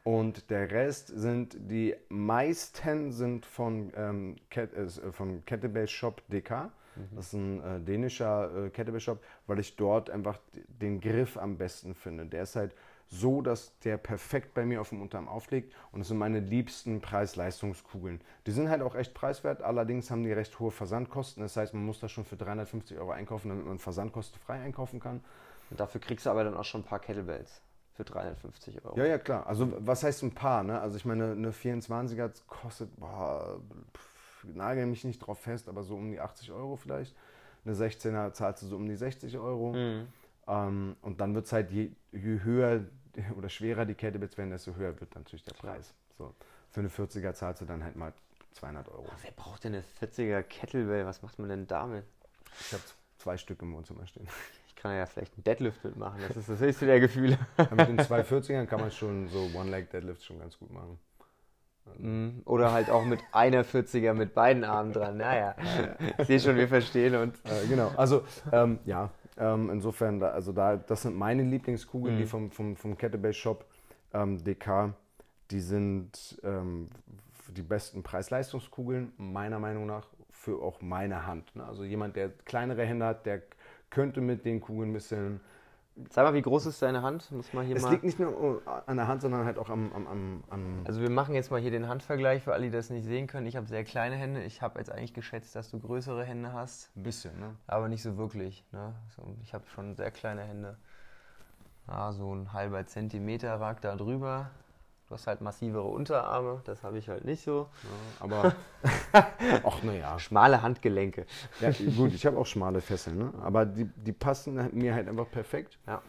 Und der Rest sind, die meisten sind von, ähm, Ket, äh, von Kettlebell Shop DK. Das ist ein äh, dänischer äh, Kettlebell Shop, weil ich dort einfach den Griff am besten finde. Der ist halt so, dass der perfekt bei mir auf dem Unterarm aufliegt und das sind meine liebsten Preis-Leistungskugeln. Die sind halt auch echt preiswert, allerdings haben die recht hohe Versandkosten. Das heißt, man muss das schon für 350 Euro einkaufen, damit man versandkostenfrei einkaufen kann. Und dafür kriegst du aber dann auch schon ein paar Kettlebells für 350 Euro. Ja, ja, klar. Also was heißt ein paar, ne? Also ich meine, eine 24er kostet, boah, nagel mich nicht drauf fest, aber so um die 80 Euro vielleicht. Eine 16er zahlst du so um die 60 Euro. Mhm. Ähm, und dann wird es halt, je, je höher oder schwerer die Kettlebells werden, desto höher wird natürlich der Klar. Preis. So. Für eine 40er zahlst du dann halt mal 200 Euro. Wer braucht denn eine 40er Kettlebell? Was macht man denn damit? Ich habe zwei Stück im Wohnzimmer stehen. Ich kann ja vielleicht einen Deadlift mitmachen. Das ist das höchste der Gefühle. Aber mit den 240ern kann man schon so One-Leg-Deadlifts schon ganz gut machen. Mhm. Oder halt auch mit einer 40er mit beiden Armen dran. Naja, ich sehe schon, wir verstehen uns. Äh, genau, also ähm, ja, ähm, insofern, da, also da, das sind meine Lieblingskugeln, die vom, vom, vom Kettlebell Shop ähm, DK, die sind ähm, die besten Preis-Leistungskugeln, meiner Meinung nach, für auch meine Hand. Ne? Also jemand, der kleinere Hände hat, der könnte mit den Kugeln ein bisschen. Sag mal, wie groß ist deine Hand? Muss man hier Es mal. liegt nicht nur an der Hand, sondern halt auch am. am, am, am Also wir machen jetzt mal hier den Handvergleich für alle, die das nicht sehen können. Ich habe sehr kleine Hände. Ich habe jetzt eigentlich geschätzt, dass du größere Hände hast, ein bisschen, ne? aber nicht so wirklich. Ne? So, ich habe schon sehr kleine Hände. Ja, so ein halber Zentimeter ragt da drüber. Du hast halt massivere Unterarme, das habe ich halt nicht so. Ja, aber. Ach, naja. Schmale Handgelenke. Ja, gut, ich habe auch schmale Fesseln, ne? aber die, die passen mir halt einfach perfekt. Ja,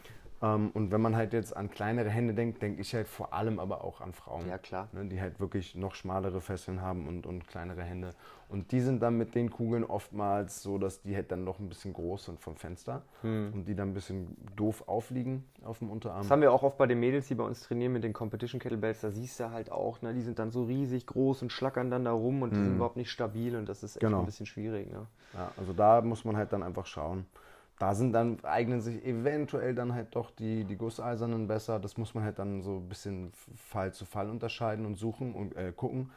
und wenn man halt jetzt an kleinere Hände denkt, denke ich halt vor allem aber auch an Frauen. ja klar. Ne, die halt wirklich noch schmalere Fesseln haben und, und kleinere Hände. Und die sind dann mit den Kugeln oftmals so, dass die halt dann noch ein bisschen groß sind vom Fenster und die dann ein bisschen doof aufliegen auf dem Unterarm. Das haben wir auch oft bei den Mädels, die bei uns trainieren mit den Competition Kettlebells. Da siehst du halt auch, ne, die sind dann so riesig groß und schlackern dann da rum und die sind überhaupt nicht stabil und das ist echt Genau. ein bisschen schwierig. Ne? Ja, also da muss man halt dann einfach schauen. Da sind dann, eignen sich eventuell dann halt doch die, die Gusseisernen besser. Das muss man halt dann so ein bisschen Fall zu Fall unterscheiden und suchen und äh, gucken.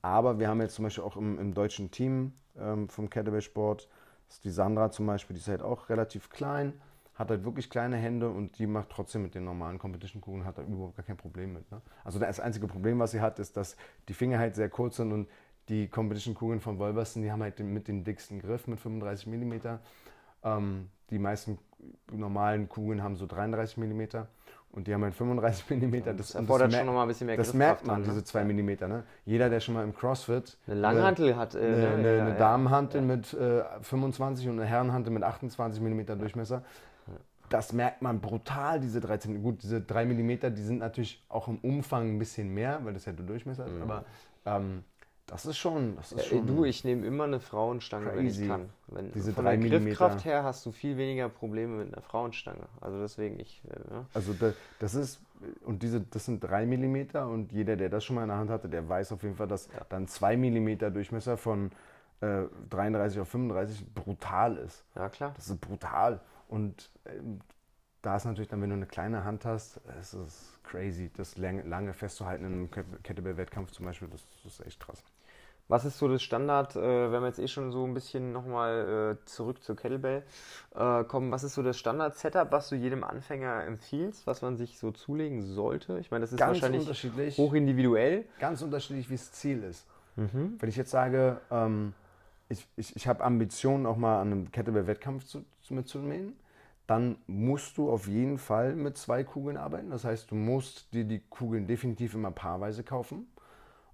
Aber wir haben jetzt zum Beispiel auch im, im deutschen Team ähm, vom Kettlebell Sport, ist die Sandra zum Beispiel, die ist halt auch relativ klein, hat halt wirklich kleine Hände und die macht trotzdem mit den normalen Competition-Kugeln, hat da überhaupt gar kein Problem mit. Ne? Also das einzige Problem, was sie hat, ist, dass die Finger halt sehr kurz sind und die Competition-Kugeln von Wolverson, die haben halt den, mit den dicksten Griff mit 35 mm. Ähm, die meisten normalen Kugeln haben so 33 mm und die haben halt 35 mm. Das erfordert mer- schon nochmal ein bisschen mehr Das merkt man, ne? diese 2 mm. Ne? Jeder, der schon mal im CrossFit Eine Langhantel hat. Äh, eine, ne? eine, Ja, eine ja. Damenhantel mit äh, 25 und eine Herrenhantel mit 28 mm Durchmesser. Das merkt man brutal, diese 13. Gut, diese 3 mm, die sind natürlich auch im Umfang ein bisschen mehr, weil das ja der Durchmesser ist, aber ähm, das ist schon. Das ist Äh, schon du, ich nehme immer eine Frauenstange, wenn ich Crazy. kann. Wenn, Diese von drei der Millimeter. Griffkraft her hast du viel weniger Probleme mit einer Frauenstange. Also deswegen, ich. Äh, ja. Also da, das ist, und diese, das sind 3 mm und jeder, der das schon mal in der Hand hatte, der weiß auf jeden Fall, dass dann 2 mm Durchmesser von äh, 33 auf 35 brutal ist. ja, klar. Das ist brutal. Und ähm, da ist natürlich dann, wenn du eine kleine Hand hast, es ist crazy, das lange, lange festzuhalten in einem Ket- Kettlebell-Wettkampf zum Beispiel, das, das ist echt krass. Was ist so das Standard, äh, wenn wir jetzt eh schon so ein bisschen nochmal äh, zurück zur Kettlebell äh, kommen, was ist so das Standard-Setup, was du jedem Anfänger empfiehlst, was man sich so zulegen sollte? Ich meine, das ist Ganz wahrscheinlich hochindividuell. Ganz unterschiedlich, wie das Ziel ist. Mhm. Wenn ich jetzt sage, ähm, ich, ich, ich habe Ambitionen, auch mal an einem Kettlebell-Wettkampf zu, zu, mitzunehmen. Dann musst du auf jeden Fall mit zwei Kugeln arbeiten. Das heißt, du musst dir die Kugeln definitiv immer paarweise kaufen.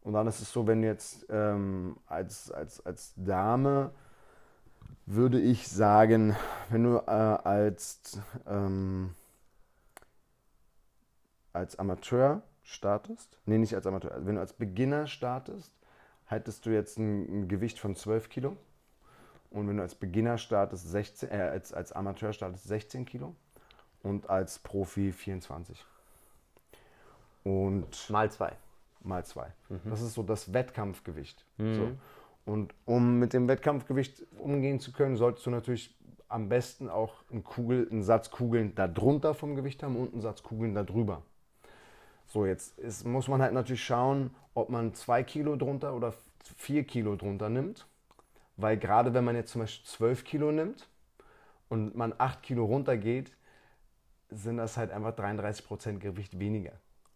Und dann ist es so, wenn jetzt ähm, als, als, als Dame würde ich sagen, wenn du äh, als, ähm, als Amateur startest, nee, nicht als Amateur, wenn du als Beginner startest, hättest du jetzt ein, ein, Gewicht von 12 Kilo. Und wenn du als Beginner startest, 16, äh, als, als Amateur startest, 16 Kilo. Und als Profi 24. Und mal zwei. Mal zwei. Mhm. Das ist so das Wettkampfgewicht. Mhm. So. Und um mit dem Wettkampfgewicht umgehen zu können, solltest du natürlich am besten auch einen, Kugel, einen Satz Kugeln darunter vom Gewicht haben und einen Satz Kugeln darüber. So, jetzt ist, muss man halt natürlich schauen, ob man zwei Kilo drunter oder vier Kilo drunter nimmt. Weil gerade wenn man jetzt zum Beispiel 12 Kilo nimmt und man 8 Kilo runter geht, sind das halt einfach 33 Prozent Gewicht weniger.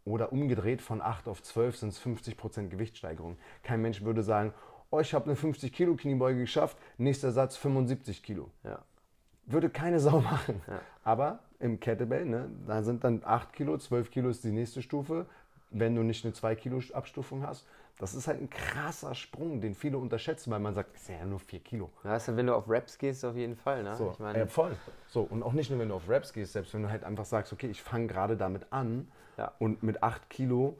Oder umgedreht von 8 auf 12 sind es 50 Prozent Gewichtssteigerung. Kein Mensch würde sagen, oh, ich habe eine 50 Kilo Kniebeuge geschafft, nächster Satz 75 Kilo. Ja. Würde keine Sau machen. Ja. Aber im Kettlebell, ne, da sind dann 8 Kilo, 12 Kilo ist die nächste Stufe, wenn du nicht eine 2 Kilo Abstufung hast. Das ist halt ein krasser Sprung, den viele unterschätzen, weil man sagt, es sind ja nur 4 Kilo. Ja, also wenn du auf Raps gehst, auf jeden Fall. Ne? So, ich meine, äh, voll. So, und auch nicht nur, wenn du auf Raps gehst, selbst wenn du halt einfach sagst, okay, ich fange gerade damit an ja. und mit 8 Kilo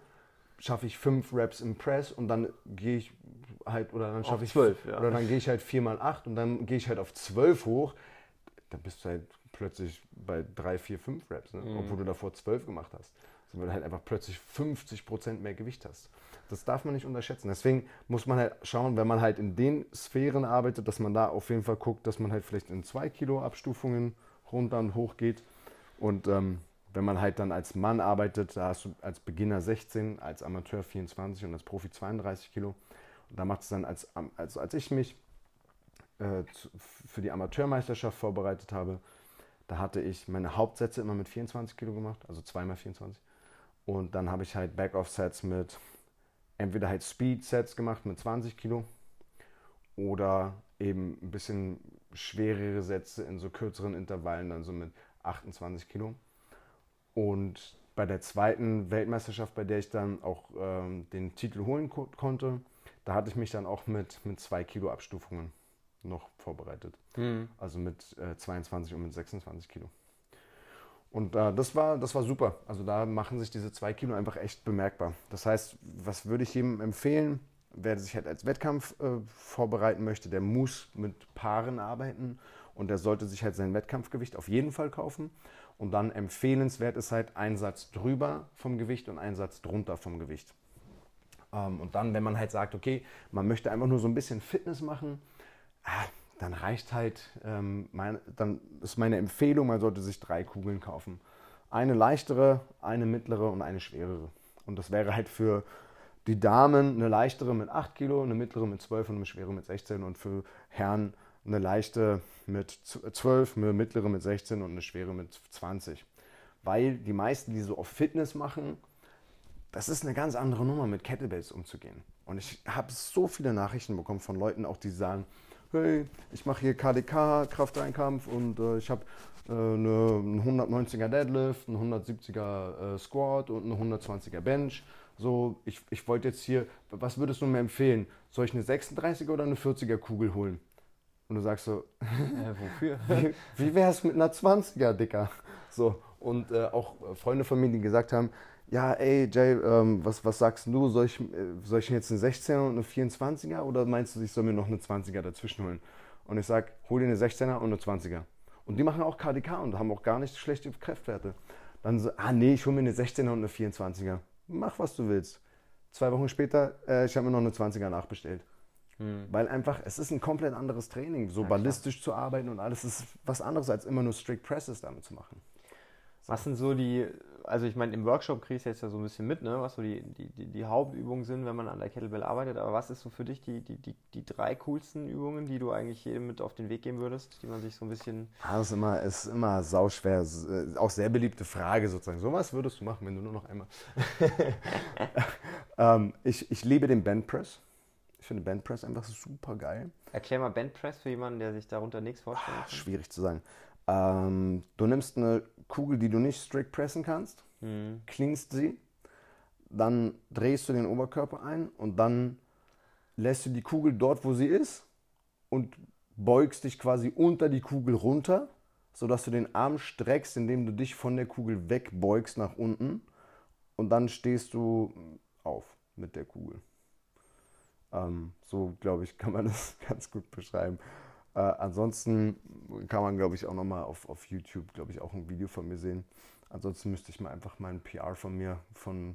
schaffe ich 5 Raps im Press und dann gehe ich halt, oder dann schaffe ich 12, ja. oder dann gehe ich halt 4 mal 8 und dann gehe ich halt auf 12 hoch. Dann bist du halt plötzlich bei 3, 4, 5 Raps, ne? mhm. obwohl du davor 12 gemacht hast. Also weil du halt einfach plötzlich 50 Prozent mehr Gewicht hast. Das darf man nicht unterschätzen. Deswegen muss man halt schauen, wenn man halt in den Sphären arbeitet, dass man da auf jeden Fall guckt, dass man halt vielleicht in 2 Kilo Abstufungen runter und hoch geht. Und ähm, wenn man halt dann als Mann arbeitet, da hast du als Beginner 16, als Amateur 24 und als Profi 32 Kilo. Und da macht es dann, als, als, als ich mich äh, für die Amateurmeisterschaft vorbereitet habe, da hatte ich meine Hauptsätze immer mit 24 Kilo gemacht, also zweimal 24. Und dann habe ich halt Back-Off-Sets mit entweder halt Speed-Sets gemacht mit 20 Kilo oder eben ein bisschen schwerere Sätze in so kürzeren Intervallen, dann so mit 28 Kilo. Und bei der zweiten Weltmeisterschaft, bei der ich dann auch ähm, den Titel holen ko konnte, da hatte ich mich dann auch mit, mit zwei Kilo Abstufungen noch vorbereitet. Mhm. Also mit äh, 22 und mit 26 Kilo. Und äh, das, war, das war super. Also da machen sich diese zwei Kilo einfach echt bemerkbar. Das heißt, was würde ich jedem empfehlen? Wer sich halt als Wettkampf äh, vorbereiten möchte, der muss mit Paaren arbeiten und der sollte sich halt sein Wettkampfgewicht auf jeden Fall kaufen. Und dann empfehlenswert ist halt ein Satz drüber vom Gewicht und ein Satz drunter vom Gewicht. Ähm, und dann, wenn man halt sagt, okay, man möchte einfach nur so ein bisschen Fitness machen, ah, dann reicht halt, ähm, mein, dann ist meine Empfehlung, man sollte sich drei Kugeln kaufen. Eine leichtere, eine mittlere und eine schwerere. Und das wäre halt für die Damen eine leichtere mit 8 Kilo, eine mittlere mit 12 und eine schwere mit 16 und für Herren eine leichte mit 12, eine mittlere mit 16 und eine schwere mit 20. Weil die meisten, die so auf Fitness machen, das ist eine ganz andere Nummer, mit Kettlebells umzugehen. Und ich habe so viele Nachrichten bekommen von Leuten, auch die sagen, hey, ich mache hier KDK, Krafteinkampf und äh, ich habe äh, eine, einen 190er Deadlift, einen 170er äh, Squat und eine 120er Bench. So, ich, ich wollte jetzt hier, was würdest du mir empfehlen? Soll ich eine 36er oder eine 40er Kugel holen? Und du sagst so, äh, wofür? wie, wie wäre es mit einer 20er, Dicker? So, und äh, auch Freunde von mir, die gesagt haben, ja, ey, Jay, ähm, was, was sagst du? Soll ich, äh, soll ich jetzt eine 16er und eine 24er oder meinst du, ich soll mir noch eine 20er dazwischen holen? Und ich sag, hol dir eine 16er und eine 20er. Und die machen auch KDK und haben auch gar nicht schlechte Kräftwerte. Dann so, ah nee, ich hole mir eine 16er und eine 24er. Mach, was du willst. Zwei Wochen später, äh, ich habe mir noch eine 20er nachbestellt. Hm. Weil einfach, es ist ein komplett anderes Training. So ja, ballistisch zu arbeiten und alles ist was anderes, als immer nur Strict Presses damit zu machen. Was sind so die, also ich meine, im Workshop kriegst du jetzt ja so ein bisschen mit, ne, was so die, die, die, Hauptübungen sind, wenn man an der Kettlebell arbeitet, aber was ist so für dich die, die, die, die drei coolsten Übungen, die du eigentlich jedem mit auf den Weg geben würdest, die man sich so ein bisschen... Ah, das ist immer, ist immer sauschwer, äh, auch sehr beliebte Frage sozusagen. So was würdest du machen, wenn du nur noch einmal... ähm, ich, ich liebe den Bandpress. Ich finde Bandpress einfach super geil. Erklär mal Bandpress für jemanden, der sich darunter nichts vorstellen kann. Schwierig zu sagen. Ähm, du nimmst eine Kugel, die du nicht strict pressen kannst, Mhm. cleanst sie, dann drehst du den Oberkörper ein und dann lässt du die Kugel dort, wo sie ist und beugst dich quasi unter die Kugel runter, sodass du den Arm streckst, indem du dich von der Kugel wegbeugst nach unten und dann stehst du auf mit der Kugel. Ähm, so, glaube ich, kann man das ganz gut beschreiben. Äh, ansonsten kann man, glaube ich, auch nochmal auf, auf YouTube, glaube ich, auch ein Video von mir sehen. Ansonsten müsste ich mal einfach meinen PR von mir von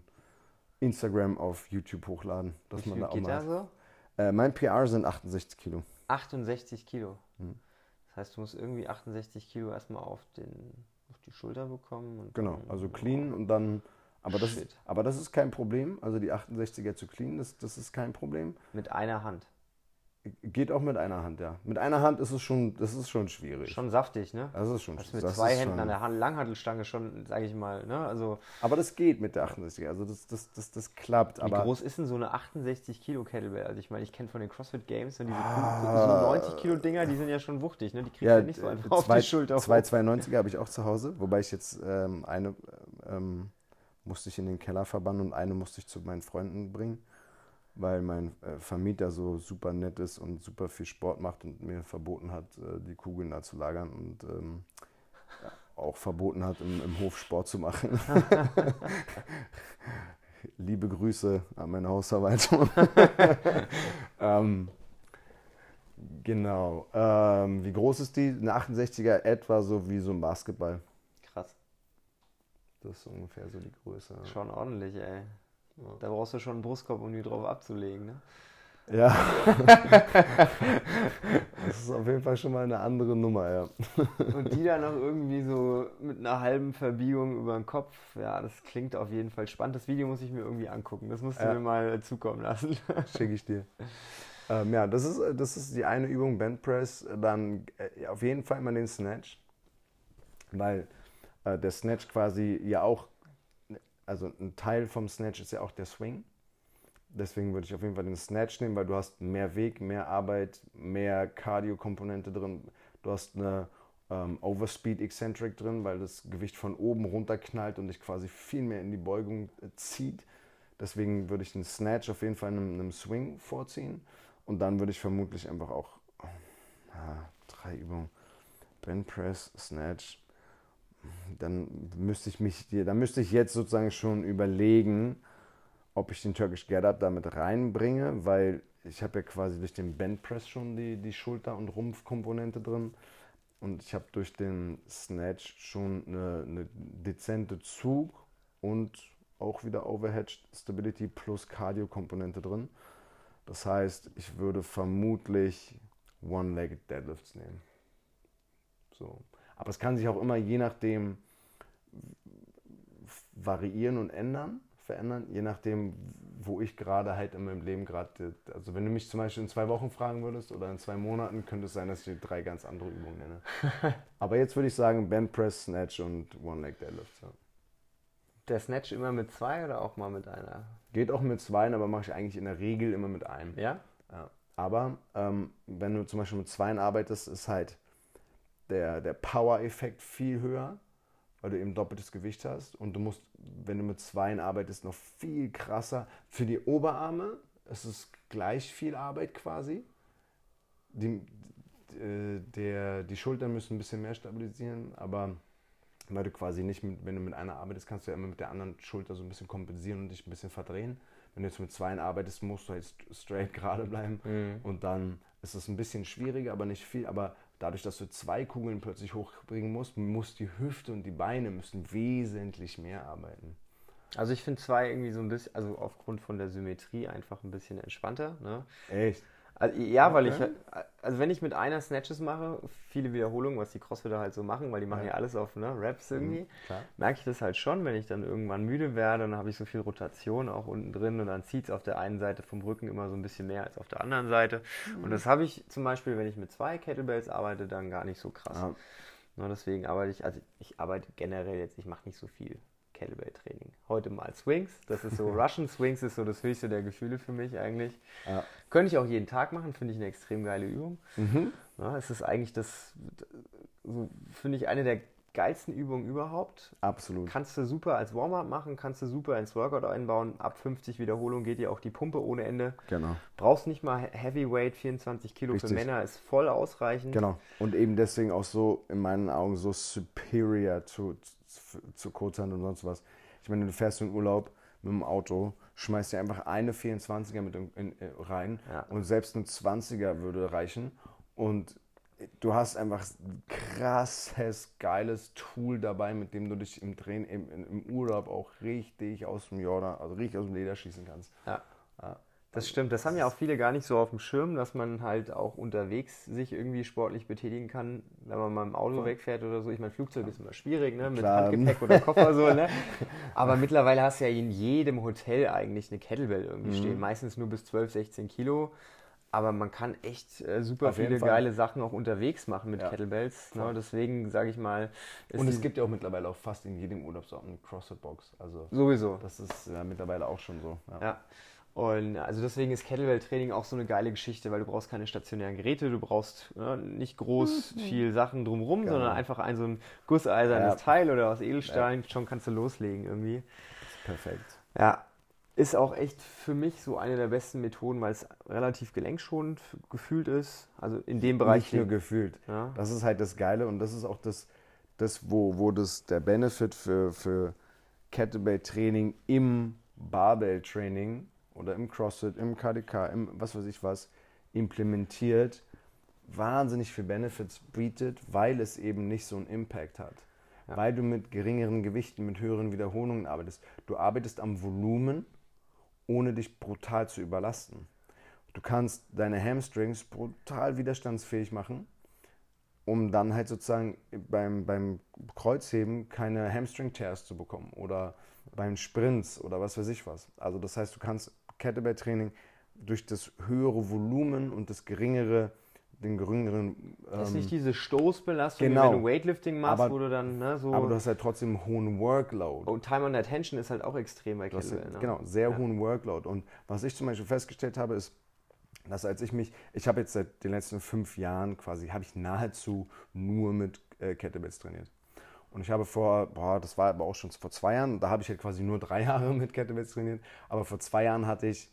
Instagram auf YouTube hochladen, dass Wie man da auch mal. so? Äh, mein PR sind 68 Kilo. 68 Kilo. Mhm. Das heißt, du musst irgendwie 68 Kilo erstmal auf, den, auf die Schulter bekommen. Und Genau, also clean und dann. Aber das, Shit. aber das ist kein Problem. Also die 68er zu clean, das, das ist kein Problem. Mit einer Hand. Geht auch mit einer Hand, ja. Mit einer Hand ist es schon, das ist schon schwierig. Schon saftig, ne? Das ist schon Das mit das zwei Händen an der Hand, Langhantelstange schon, sage ich mal, ne? Also, Aber das geht mit der 68er. Also das, das, das, das klappt. wie Aber groß ist denn so eine 68 Kilo Kettlebell? Also, ich meine, ich kenne von den CrossFit Games und diese Ah. so 90 Kilo Dinger, die sind ja schon wuchtig, ne? Die kriegst du ja, nicht so äh, einfach auf zwei, die Schulter. Zwei 92er habe ich auch zu Hause, wobei ich jetzt ähm, eine ähm, musste ich in den Keller verbannen und eine musste ich zu meinen Freunden bringen, weil mein äh, Vermieter so super nett ist und super viel Sport macht und mir verboten hat, äh, die Kugeln da zu lagern und ähm, auch verboten hat, im, im Hof Sport zu machen. Liebe Grüße an meine Hausverwaltung. ähm, genau. Ähm, wie groß ist die? Eine 68er etwa so wie so ein Basketball. Krass. Das ist ungefähr so die Größe. Schon ordentlich, ey. Da brauchst du schon einen Brustkorb, um die drauf abzulegen, ne? Ja. das ist auf jeden Fall schon mal eine andere Nummer, ja. Und die dann noch irgendwie so mit einer halben Verbiegung über den Kopf. Ja, das klingt auf jeden Fall spannend. Das Video muss ich mir irgendwie angucken. Das musst du Ja. mir mal zukommen lassen. Schicke ich dir. Ähm, ja, das ist, das ist die eine Übung, Bandpress. Dann äh, auf jeden Fall immer den Snatch. Weil äh, der Snatch quasi ja auch, also ein Teil vom Snatch ist ja auch der Swing. Deswegen würde ich auf jeden Fall den Snatch nehmen, weil du hast mehr Weg, mehr Arbeit, mehr Cardio-Komponente drin. Du hast eine ähm, Overspeed Eccentric drin, weil das Gewicht von oben runter knallt und dich quasi viel mehr in die Beugung äh, zieht. Deswegen würde ich den Snatch auf jeden Fall einem, einem Swing vorziehen. Und dann würde ich vermutlich einfach auch ja, drei Übungen. Band Press, Snatch. Dann müsste ich mich, dann müsste ich jetzt sozusagen schon überlegen, ob ich den Turkish Get Up damit reinbringe, weil ich habe ja quasi durch den Band Press schon die, die Schulter- und Rumpfkomponente drin. Und ich habe durch den Snatch schon eine, eine dezente Zug und auch wieder Overhead Stability plus Cardio-Komponente drin. Das heißt, ich würde vermutlich One-Legged Deadlifts nehmen. So. Aber es kann sich auch immer je nachdem variieren und ändern, verändern, je nachdem, wo ich gerade halt in meinem Leben gerade, also wenn du mich zum Beispiel in zwei Wochen fragen würdest oder in zwei Monaten, könnte es sein, dass ich dir drei ganz andere Übungen nenne. Aber jetzt würde ich sagen Band Press, Snatch und One-Leg Deadlifts. Ja. Der Snatch immer mit zwei oder auch mal mit einer? Geht auch mit zweien, aber mache ich eigentlich in der Regel immer mit einem. Ja? Ja. Aber ähm, wenn du zum Beispiel mit zweien arbeitest, ist halt der, der Power-Effekt viel höher, weil du eben doppeltes Gewicht hast. Und du musst, wenn du mit zweien arbeitest, noch viel krasser. Für die Oberarme ist es gleich viel Arbeit quasi. Die, äh, der, die Schultern müssen ein bisschen mehr stabilisieren, aber weil du quasi nicht, mit, wenn du mit einer arbeitest, kannst du ja immer mit der anderen Schulter so ein bisschen kompensieren und dich ein bisschen verdrehen. Wenn du jetzt mit zweien arbeitest, musst du halt st- straight gerade bleiben. Mhm. Und dann ist es ein bisschen schwieriger, aber nicht viel. Aber dadurch, dass du zwei Kugeln plötzlich hochbringen musst, muss die Hüfte und die Beine müssen wesentlich mehr arbeiten. Also ich finde zwei irgendwie so ein bisschen, also aufgrund von der Symmetrie einfach ein bisschen entspannter. Ne? Echt? Also, ja, weil ich, Okay. also wenn ich mit einer Snatches mache, viele Wiederholungen, was die Crossfitter halt so machen, weil die machen ja, Ja. alles auf ne, Raps irgendwie, Mhm, merke ich das halt schon, wenn ich dann irgendwann müde werde, dann habe ich so viel Rotation auch unten drin und dann zieht es auf der einen Seite vom Rücken immer so ein bisschen mehr als auf der anderen Seite. Und das habe ich zum Beispiel, wenn ich mit zwei Kettlebells arbeite, dann gar nicht so krass. Ja. Ne, deswegen arbeite ich, also ich arbeite generell jetzt, ich mache nicht so viel. Kettlebell-Training. Heute mal Swings. Das ist so, Russian Swings ist so das höchste der Gefühle für mich eigentlich. Ja. Könnte ich auch jeden Tag machen, finde ich eine extrem geile Übung. Mhm. Ja, es ist eigentlich das, so, finde ich, eine der geilsten Übungen überhaupt. Absolut. Kannst du super als Warm-up machen, kannst du super ins Workout einbauen. Ab 50 Wiederholungen geht dir auch die Pumpe ohne Ende. Genau. Brauchst nicht mal Heavyweight, 24 Kilo Richtig. für Männer, ist voll ausreichend. Genau. Und eben deswegen auch so, in meinen Augen, so superior zu, zu, zu Kurzhand und sonst was. Ich meine, du fährst in Urlaub mit dem Auto, schmeißt dir einfach eine 24er mit in, in, äh, rein ja. und selbst ein 20er würde reichen. Und du hast einfach ein krasses, geiles Tool dabei, mit dem du dich im, Train im, im Urlaub auch richtig aus dem Jordan, also richtig aus dem Leder schießen kannst. Ja. ja. Das stimmt, das haben ja auch viele gar nicht so auf dem Schirm, dass man halt auch unterwegs sich irgendwie sportlich betätigen kann, wenn man mal im Auto Voll. wegfährt oder so. Ich meine, Flugzeug ist immer schwierig, ne? mit Klar. Handgepäck oder Koffer so. Ne? Aber mittlerweile hast du ja in jedem Hotel eigentlich eine Kettlebell irgendwie mhm. stehen, meistens nur bis 12, 16 Kilo. Aber man kann echt äh, super Auf viele geile Sachen auch unterwegs machen mit ja. Kettlebells. Ne? Deswegen sage ich mal. Und es gibt ja auch mittlerweile auch fast in jedem Urlaubsort eine CrossFit-Box. Also sowieso. Das ist ja, mittlerweile auch schon so. Ja. Ja. Und also deswegen ist Kettlebell-Training auch so eine geile Geschichte, weil du brauchst keine stationären Geräte, du brauchst ne, nicht groß mhm. viel Sachen drumherum, genau. sondern einfach ein so ein gusseisernes ja. Teil oder aus Edelstein, schon kannst du loslegen irgendwie. Perfekt. Ja, ist auch echt für mich so eine der besten Methoden, weil es relativ gelenkschonend gefühlt ist. Also in dem Bereich. Nicht nur gefühlt. Ja. Das ist halt das Geile und das ist auch das, das wo, wo das, der Benefit für, für Kettlebell-Training im Barbell-Training oder im CrossFit, im KDK, im was weiß ich was, implementiert, wahnsinnig viel Benefits bietet, weil es eben nicht so einen Impact hat. Ja. Weil du mit geringeren Gewichten, mit höheren Wiederholungen arbeitest. Du arbeitest am Volumen ohne dich brutal zu überlasten. Du kannst deine Hamstrings brutal widerstandsfähig machen, um dann halt sozusagen beim, beim Kreuzheben keine Hamstring-Tears zu bekommen oder beim Sprints oder was weiß ich was. Also das heißt, du kannst Kettlebell-Training durch das höhere Volumen und das geringere den geringeren. Ähm, das ist nicht diese Stoßbelastung, genau. wenn du Weightlifting machst, aber, wo du dann ne, so. Aber du hast halt trotzdem einen hohen Workload. Und Time on Attention ist halt auch extrem bei Kettlebell. Ne? Genau, sehr ja. hohen Workload. Und was ich zum Beispiel festgestellt habe, ist, dass als ich mich, ich habe jetzt seit den letzten fünf Jahren quasi, habe ich nahezu nur mit äh, Kettlebells trainiert. Und ich habe vor, boah, das war aber auch schon vor zwei Jahren, da habe ich halt quasi nur drei Jahre mit Kettlebells trainiert, aber vor zwei Jahren hatte ich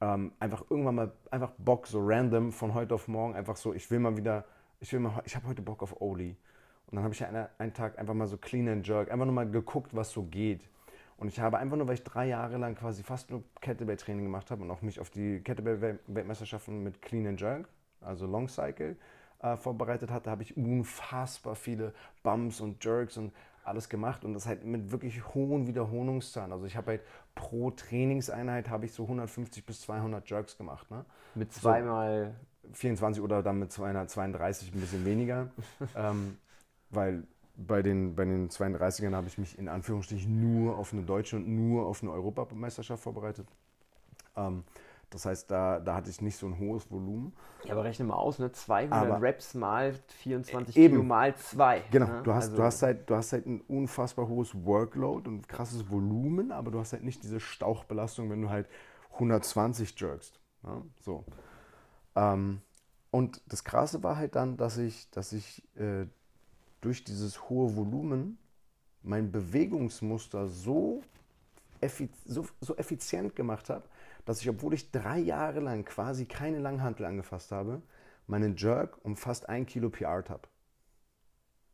ähm, einfach irgendwann mal einfach Bock, so random von heute auf morgen, einfach so, ich will mal wieder, ich will mal, ich habe heute Bock auf Oli. Und dann habe ich eine, einen Tag einfach mal so clean and jerk, einfach nur mal geguckt, was so geht. Und ich habe einfach nur, weil ich drei Jahre lang quasi fast nur Kettlebell-Training gemacht habe und auch mich auf die Kettlebell-Weltmeisterschaften mit Clean and Jerk, also Long Cycle, äh, vorbereitet hatte, habe ich unfassbar viele Bumps und Jerks und alles gemacht und das halt mit wirklich hohen Wiederholungszahlen. Also ich habe halt pro Trainingseinheit habe ich so 150 bis 200 Jerks gemacht. Ne? Mit zweimal... So 24 oder dann mit 232 ein bisschen weniger. ähm, weil bei den, bei den 32ern habe ich mich in Anführungsstrichen nur auf eine deutsche und nur auf eine Europameisterschaft vorbereitet. Ähm, das heißt, da, da hatte ich nicht so ein hohes Volumen. Ja, aber rechne mal aus, ne? 200 aber Reps mal 24 eben, Kilo mal 2. Genau, ne? du, hast, also, du, hast halt, du hast halt ein unfassbar hohes Workload und krasses Volumen, aber du hast halt nicht diese Stauchbelastung, wenn du halt 120 jerkst. Ne? So. Ähm, und das Krasse war halt dann, dass ich, dass ich äh, durch dieses hohe Volumen mein Bewegungsmuster so, effiz so, so effizient gemacht habe, dass ich, obwohl ich drei Jahre lang quasi keine Langhantel angefasst habe, meinen Jerk um fast ein Kilo PR habe.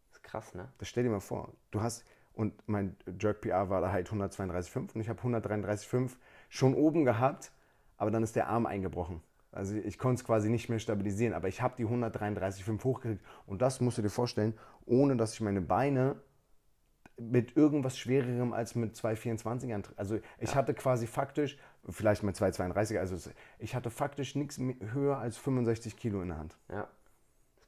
Das ist krass, ne? Das stell dir mal vor. Du hast, und mein Jerk PR war da halt 132,5 und ich habe 133,5 schon oben gehabt, aber dann ist der Arm eingebrochen. Also ich konnte es quasi nicht mehr stabilisieren, aber ich habe die 133,5 hochgekriegt und das musst du dir vorstellen, ohne dass ich meine Beine mit irgendwas Schwererem als mit 224ern. Also ich ja. hatte quasi faktisch, vielleicht mit 232er, also ich hatte faktisch nichts höher als 65 Kilo in der Hand. Ja.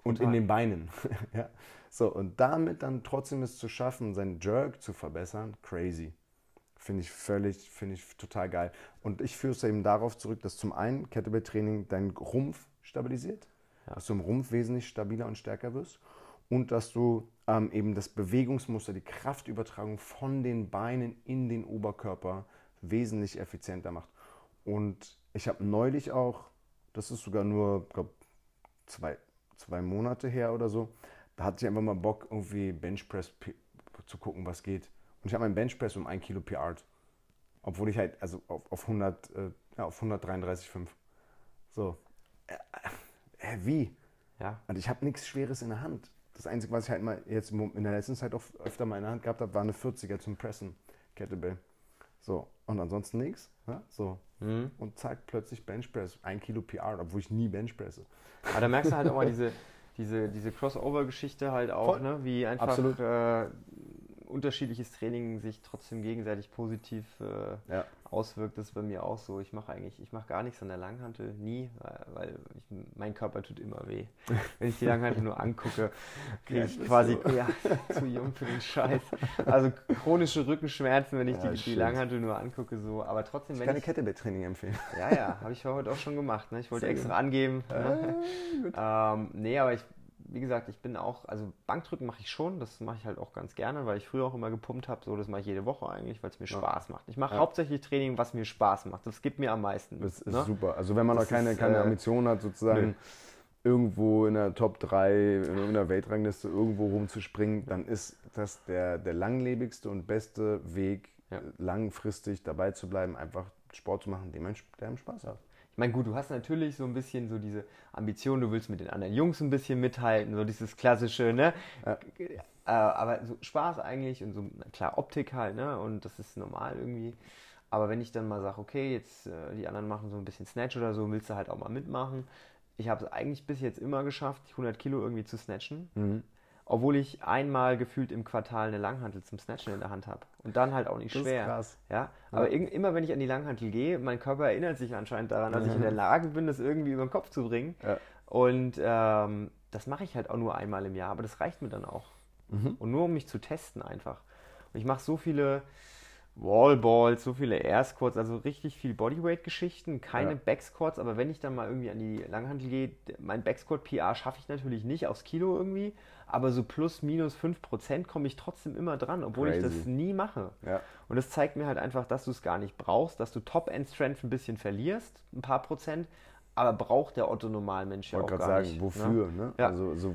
Und in den Beinen. ja. So, und damit dann trotzdem es zu schaffen, seinen Jerk zu verbessern, crazy. Finde ich völlig, finde ich total geil. Und ich führe es eben darauf zurück, dass zum einen Kettlebell-Training deinen Rumpf stabilisiert, ja. dass du im Rumpf wesentlich stabiler und stärker wirst und dass du ähm, eben das Bewegungsmuster, die Kraftübertragung von den Beinen in den Oberkörper wesentlich effizienter macht. Und ich habe neulich auch, das ist sogar nur, glaube zwei, zwei Monate her oder so, da hatte ich einfach mal Bock, irgendwie Benchpress zu gucken, was geht. Und ich habe meinen Benchpress um ein Kilo PR. Obwohl ich halt, also auf, auf, 100, äh, ja, auf 133,5. So. Äh, äh, wie? Ja. Und ich habe nichts Schweres in der Hand. Das Einzige, was ich halt mal jetzt in der letzten Zeit auch öfter mal in der Hand gehabt habe, war eine 40er zum Pressen, Kettlebell. So, und ansonsten nichts. Ja? So. Mhm. Und zack, plötzlich Benchpress, ein Kilo PR, obwohl ich nie Benchpresse. Aber da merkst du halt auch mal diese, diese, diese Crossover-Geschichte halt auch, ne? wie einfach äh, unterschiedliches Training sich trotzdem gegenseitig positiv äh, ja. auswirkt. Das ist bei mir auch so. Ich mache eigentlich, ich mache gar nichts an der Langhantel, nie, weil, ich, mein Körper tut immer weh. Wenn ich die Langhantel nur angucke, kriege ich quasi so. ja, zu jung für den Scheiß. Also chronische Rückenschmerzen, wenn ich die, die Langhantel nur angucke, so. Aber trotzdem, ich wenn kann ich Kettlebell-Training empfehlen. Ja, ja, habe ich heute auch schon gemacht. Ne? Ich wollte extra angeben. Ne? Ähm, nee, aber ich wie gesagt, ich bin auch, also Bankdrücken mache ich schon, das mache ich halt auch ganz gerne, weil ich früher auch immer gepumpt habe, so das mache ich jede Woche eigentlich, weil es mir ja. Spaß macht. Ich mache ja. hauptsächlich Training, was mir Spaß macht. Das gibt mir am meisten. Das ist ne? super. Also wenn man das noch keine, ist, keine äh, Ambition hat, sozusagen nö. irgendwo in der Top 3, in der Weltrangliste irgendwo rumzuspringen, dann ist das der, der langlebigste und beste Weg, ja. langfristig dabei zu bleiben, einfach Sport zu machen, der einem Spaß hat meine, gut, du hast natürlich so ein bisschen so diese Ambition, du willst mit den anderen Jungs ein bisschen mithalten, so dieses klassische, ne? Ja. Äh, aber so Spaß eigentlich und so, klar, Optik halt, ne? Und das ist normal irgendwie. Aber wenn ich dann mal sage, okay, jetzt äh, die anderen machen so ein bisschen Snatch oder so, willst du halt auch mal mitmachen. Ich habe es eigentlich bis jetzt immer geschafft, 100 Kilo irgendwie zu snatchen. Mhm obwohl ich einmal gefühlt im Quartal eine Langhantel zum Snatchen in der Hand habe. Und dann halt auch nicht das schwer. Ist krass. Ja? Aber ja. immer wenn ich an die Langhantel gehe, mein Körper erinnert sich anscheinend daran, dass ich in der Lage bin, das irgendwie über den Kopf zu bringen. Ja. Und ähm, das mache ich halt auch nur einmal im Jahr, aber das reicht mir dann auch. Mhm. Und nur um mich zu testen einfach. Und ich mache so viele Wallballs, so viele Air Squats, also richtig viel Bodyweight-Geschichten, keine ja. Backsquats, aber wenn ich dann mal irgendwie an die Langhantel gehe, mein Backsquat PR schaffe ich natürlich nicht aufs Kilo irgendwie, aber so plus minus 5% komme ich trotzdem immer dran, obwohl Crazy. ich das nie mache. Ja. Und das zeigt mir halt einfach, dass du es gar nicht brauchst, dass du Top-End-Strength ein bisschen verlierst, ein paar Prozent, aber braucht der Otto-Normalmensch ja auch gar sagen, nicht. Ich sagen, wofür? Ne? ne? Ja. Also so,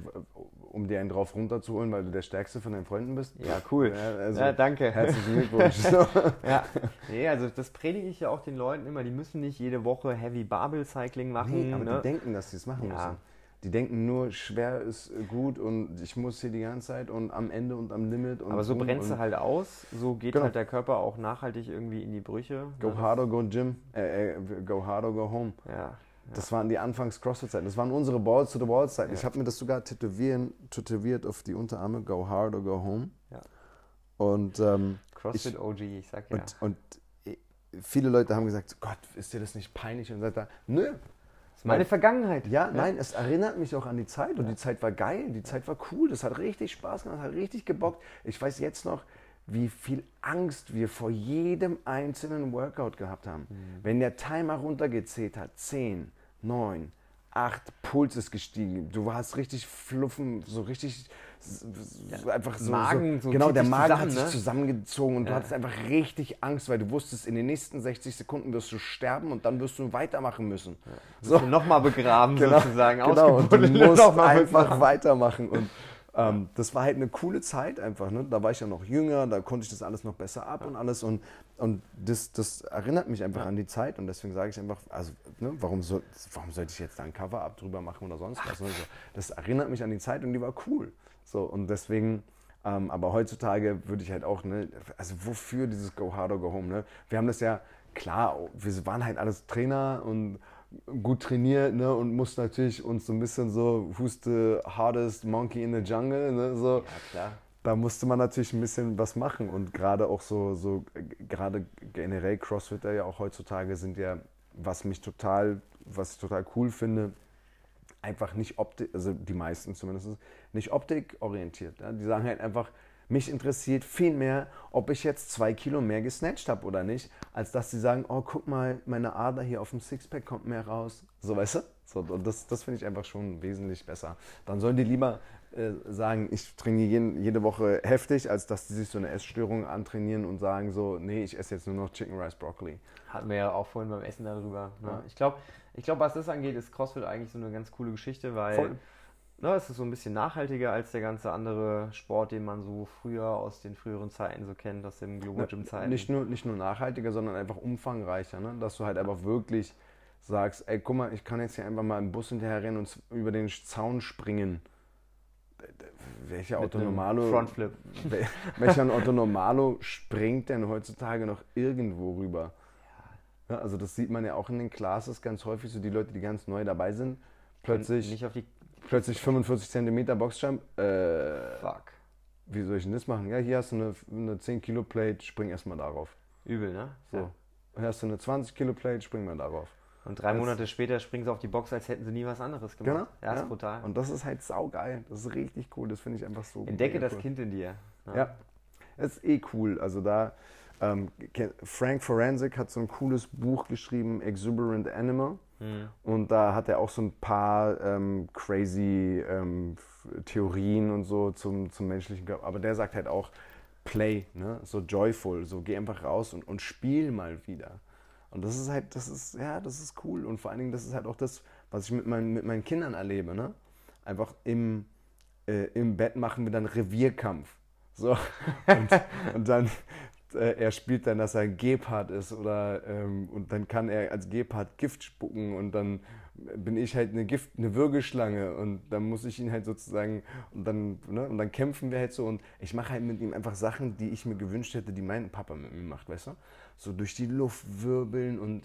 um dir einen drauf runterzuholen, weil du der Stärkste von deinen Freunden bist. Ja, cool. Ja, also, ja danke. Herzlichen Glückwunsch. ja. Nee, also das predige ich ja auch den Leuten immer, die müssen nicht jede Woche Heavy Barbell Cycling machen. Nee, aber ne? die denken, dass sie es machen ja. müssen. Die denken nur, schwer ist gut und ich muss hier die ganze Zeit und am Ende und am Limit. Und Aber so brennst du halt aus, so geht genau. halt der Körper auch nachhaltig irgendwie in die Brüche. Go ne? hard or go gym, äh, äh, go hard or go home. Ja, das waren die Anfangs-CrossFit-Zeiten. Das waren unsere Balls to the Walls-Zeiten. Ja. Ich habe mir das sogar tätowieren, tätowiert auf die Unterarme. Go hard or go home. Ja. Und, ähm, CrossFit ich, OG, ich sag ja. Und, und, viele Leute haben gesagt, Gott, ist dir das nicht peinlich? Und sagt da, nö. Das ist meine Vergangenheit. Ja, ja, nein, es erinnert mich auch an die Zeit. Und die Zeit war geil, die Zeit war cool. Das hat richtig Spaß gemacht, hat richtig gebockt. Ich weiß jetzt noch, wie viel Angst wir vor jedem einzelnen Workout gehabt haben. Mhm. Wenn der Timer runtergezählt hat, 10, 9, 8, Puls ist gestiegen. Du warst richtig fluffen, so richtig so einfach so. Magen, so, genau, der Magen zusammen, hat sich ne? zusammengezogen und ja. du hattest einfach richtig Angst, weil du wusstest, in den nächsten 60 Sekunden wirst du sterben und dann wirst du weitermachen müssen. Ja. So. Nochmal begraben genau, sozusagen. Genau, und du musst einfach weitermachen. Und ähm, das war halt eine coole Zeit einfach. Ne? Da war ich ja noch jünger, da konnte ich das alles noch besser ab ja. und alles. Und, und das, das erinnert mich einfach ja. an die Zeit. Und deswegen sage ich einfach, also, ne, warum, soll, warum sollte ich jetzt da ein Cover-Up drüber machen oder sonst was? Ne? Das erinnert mich an die Zeit und die war cool. So, und deswegen. Ähm, aber heutzutage würde ich halt auch, ne, also wofür dieses Go Hard or Go Home? Ne? Wir haben das ja, klar, wir waren halt alles Trainer und gut trainiert ne, und mussten natürlich uns so ein bisschen so, who's the hardest monkey in the jungle, ne, so. Ja, klar. Da musste man natürlich ein bisschen was machen und gerade auch so, so gerade generell Crossfitter ja auch heutzutage sind ja, was mich total, was ich total cool finde, einfach nicht optik, also die meisten zumindest, nicht optikorientiert. Ja? Die sagen halt einfach, mich interessiert viel mehr, ob ich jetzt zwei Kilo mehr gesnatcht habe oder nicht, als dass sie sagen, oh, guck mal, meine Ader hier auf dem Sixpack kommt mehr raus. So, weißt du? So, das, das finde ich einfach schon wesentlich besser. Dann sollen die lieber äh, sagen, ich trainiere jeden, jede Woche heftig, als dass die sich so eine Essstörung antrainieren und sagen so, nee, ich esse jetzt nur noch Chicken Rice Broccoli. Hatten wir ja auch vorhin beim Essen darüber. Ne? Ja. Ich glaube, ich glaub, was das angeht, ist CrossFit eigentlich so eine ganz coole Geschichte, weil ne, es ist so ein bisschen nachhaltiger als der ganze andere Sport, den man so früher aus den früheren Zeiten so kennt, aus dem Global Gym Zeiten. Nicht nur, nicht nur nachhaltiger, sondern einfach umfangreicher, ne? dass du halt einfach wirklich sagst, ey, guck mal, ich kann jetzt hier einfach mal im Bus hinterher rennen und über den Zaun springen. Welcher Autonomalo, Frontflip. welcher Autonomalo springt denn heutzutage noch irgendwo rüber? Ja, also das sieht man ja auch in den Classes ganz häufig, so die Leute, die ganz neu dabei sind, plötzlich, nicht auf die plötzlich 45 cm Boxjump. Äh, Fuck. Wie soll ich denn das machen? Ja, hier hast du eine, eine 10 Kilo Plate, spring erstmal darauf. Übel, ne? So. Ja. Hier hast du eine 20 Kilo Plate, spring mal darauf. Und drei das Monate später springen sie auf die Box, als hätten sie nie was anderes gemacht. Genau. Ja, ist ja. brutal. Und das ist halt saugeil. Das ist richtig cool. Das finde ich einfach so Entdecke das cool. Kind in dir. Ja. ja. Das ist eh cool. Also da, ähm, Frank Forensic hat so ein cooles Buch geschrieben, Exuberant Animal. Mhm. Und da hat er auch so ein paar ähm, crazy ähm, Theorien und so zum, zum menschlichen Körper. Aber der sagt halt auch, Play, ne? so joyful, so geh einfach raus und, und spiel mal wieder. Und das ist halt, das ist, ja, das ist cool. Und vor allen Dingen, das ist halt auch das, was ich mit meinen, mit meinen Kindern erlebe. Ne? Einfach im, äh, im Bett machen wir dann Revierkampf. So. Und, und dann, äh, er spielt dann, dass er ein Gepard ist oder ähm, und dann kann er als Gepard Gift spucken und dann bin ich halt eine Gift, eine Würgeschlange und dann muss ich ihn halt sozusagen und dann, ne, und dann kämpfen wir halt so und ich mache halt mit ihm einfach Sachen, die ich mir gewünscht hätte, die mein Papa mit mir macht, weißt du? so durch die Luft wirbeln und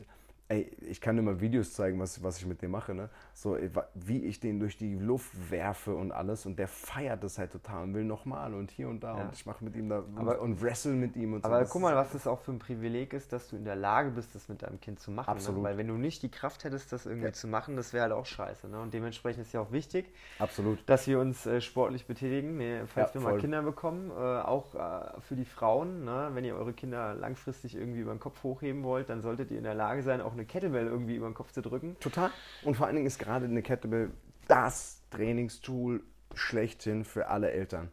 ey, ich kann dir mal Videos zeigen, was, was ich mit dem mache, ne? So, wie ich den durch die Luft werfe und alles und der feiert das halt total und will nochmal und hier und da ja. und ich mache mit ihm da aber, und wrestle mit ihm und so. Aber guck mal, was das auch für ein Privileg ist, dass du in der Lage bist, das mit deinem Kind zu machen. Ne? Absolut. Ne? Weil wenn du nicht die Kraft hättest, das irgendwie ja. zu machen, das wäre halt auch scheiße. Ne? Und dementsprechend ist ja auch wichtig, Absolut. dass wir uns äh, sportlich betätigen, ne? falls ja, wir mal Kinder bekommen, äh, auch äh, für die Frauen, ne? wenn ihr eure Kinder langfristig irgendwie über den Kopf hochheben wollt, dann solltet ihr in der Lage sein, auch eine Kettlebell irgendwie über den Kopf zu drücken. Total. Und vor allen Dingen ist gerade eine Kettlebell das Trainingstool schlechthin für alle Eltern.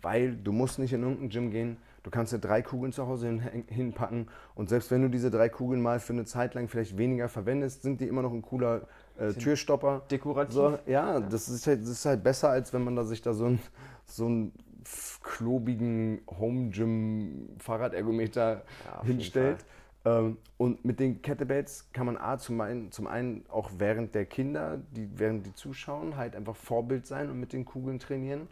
Weil du musst nicht in irgendein Gym gehen, du kannst dir drei Kugeln zu Hause hin, hinpacken und selbst wenn du diese drei Kugeln mal für eine Zeit lang vielleicht weniger verwendest, sind die immer noch ein cooler äh, Türstopper. Dekorativ. So, ja, das ist, halt, das ist halt besser, als wenn man da sich da so ein, so einen klobigen Home-Gym-Fahrradergometer ja, hinstellt. Ähm, und mit den Kettlebells kann man A, zum einen, zum einen auch während der Kinder, die, während die zuschauen, halt einfach Vorbild sein und mit den Kugeln trainieren.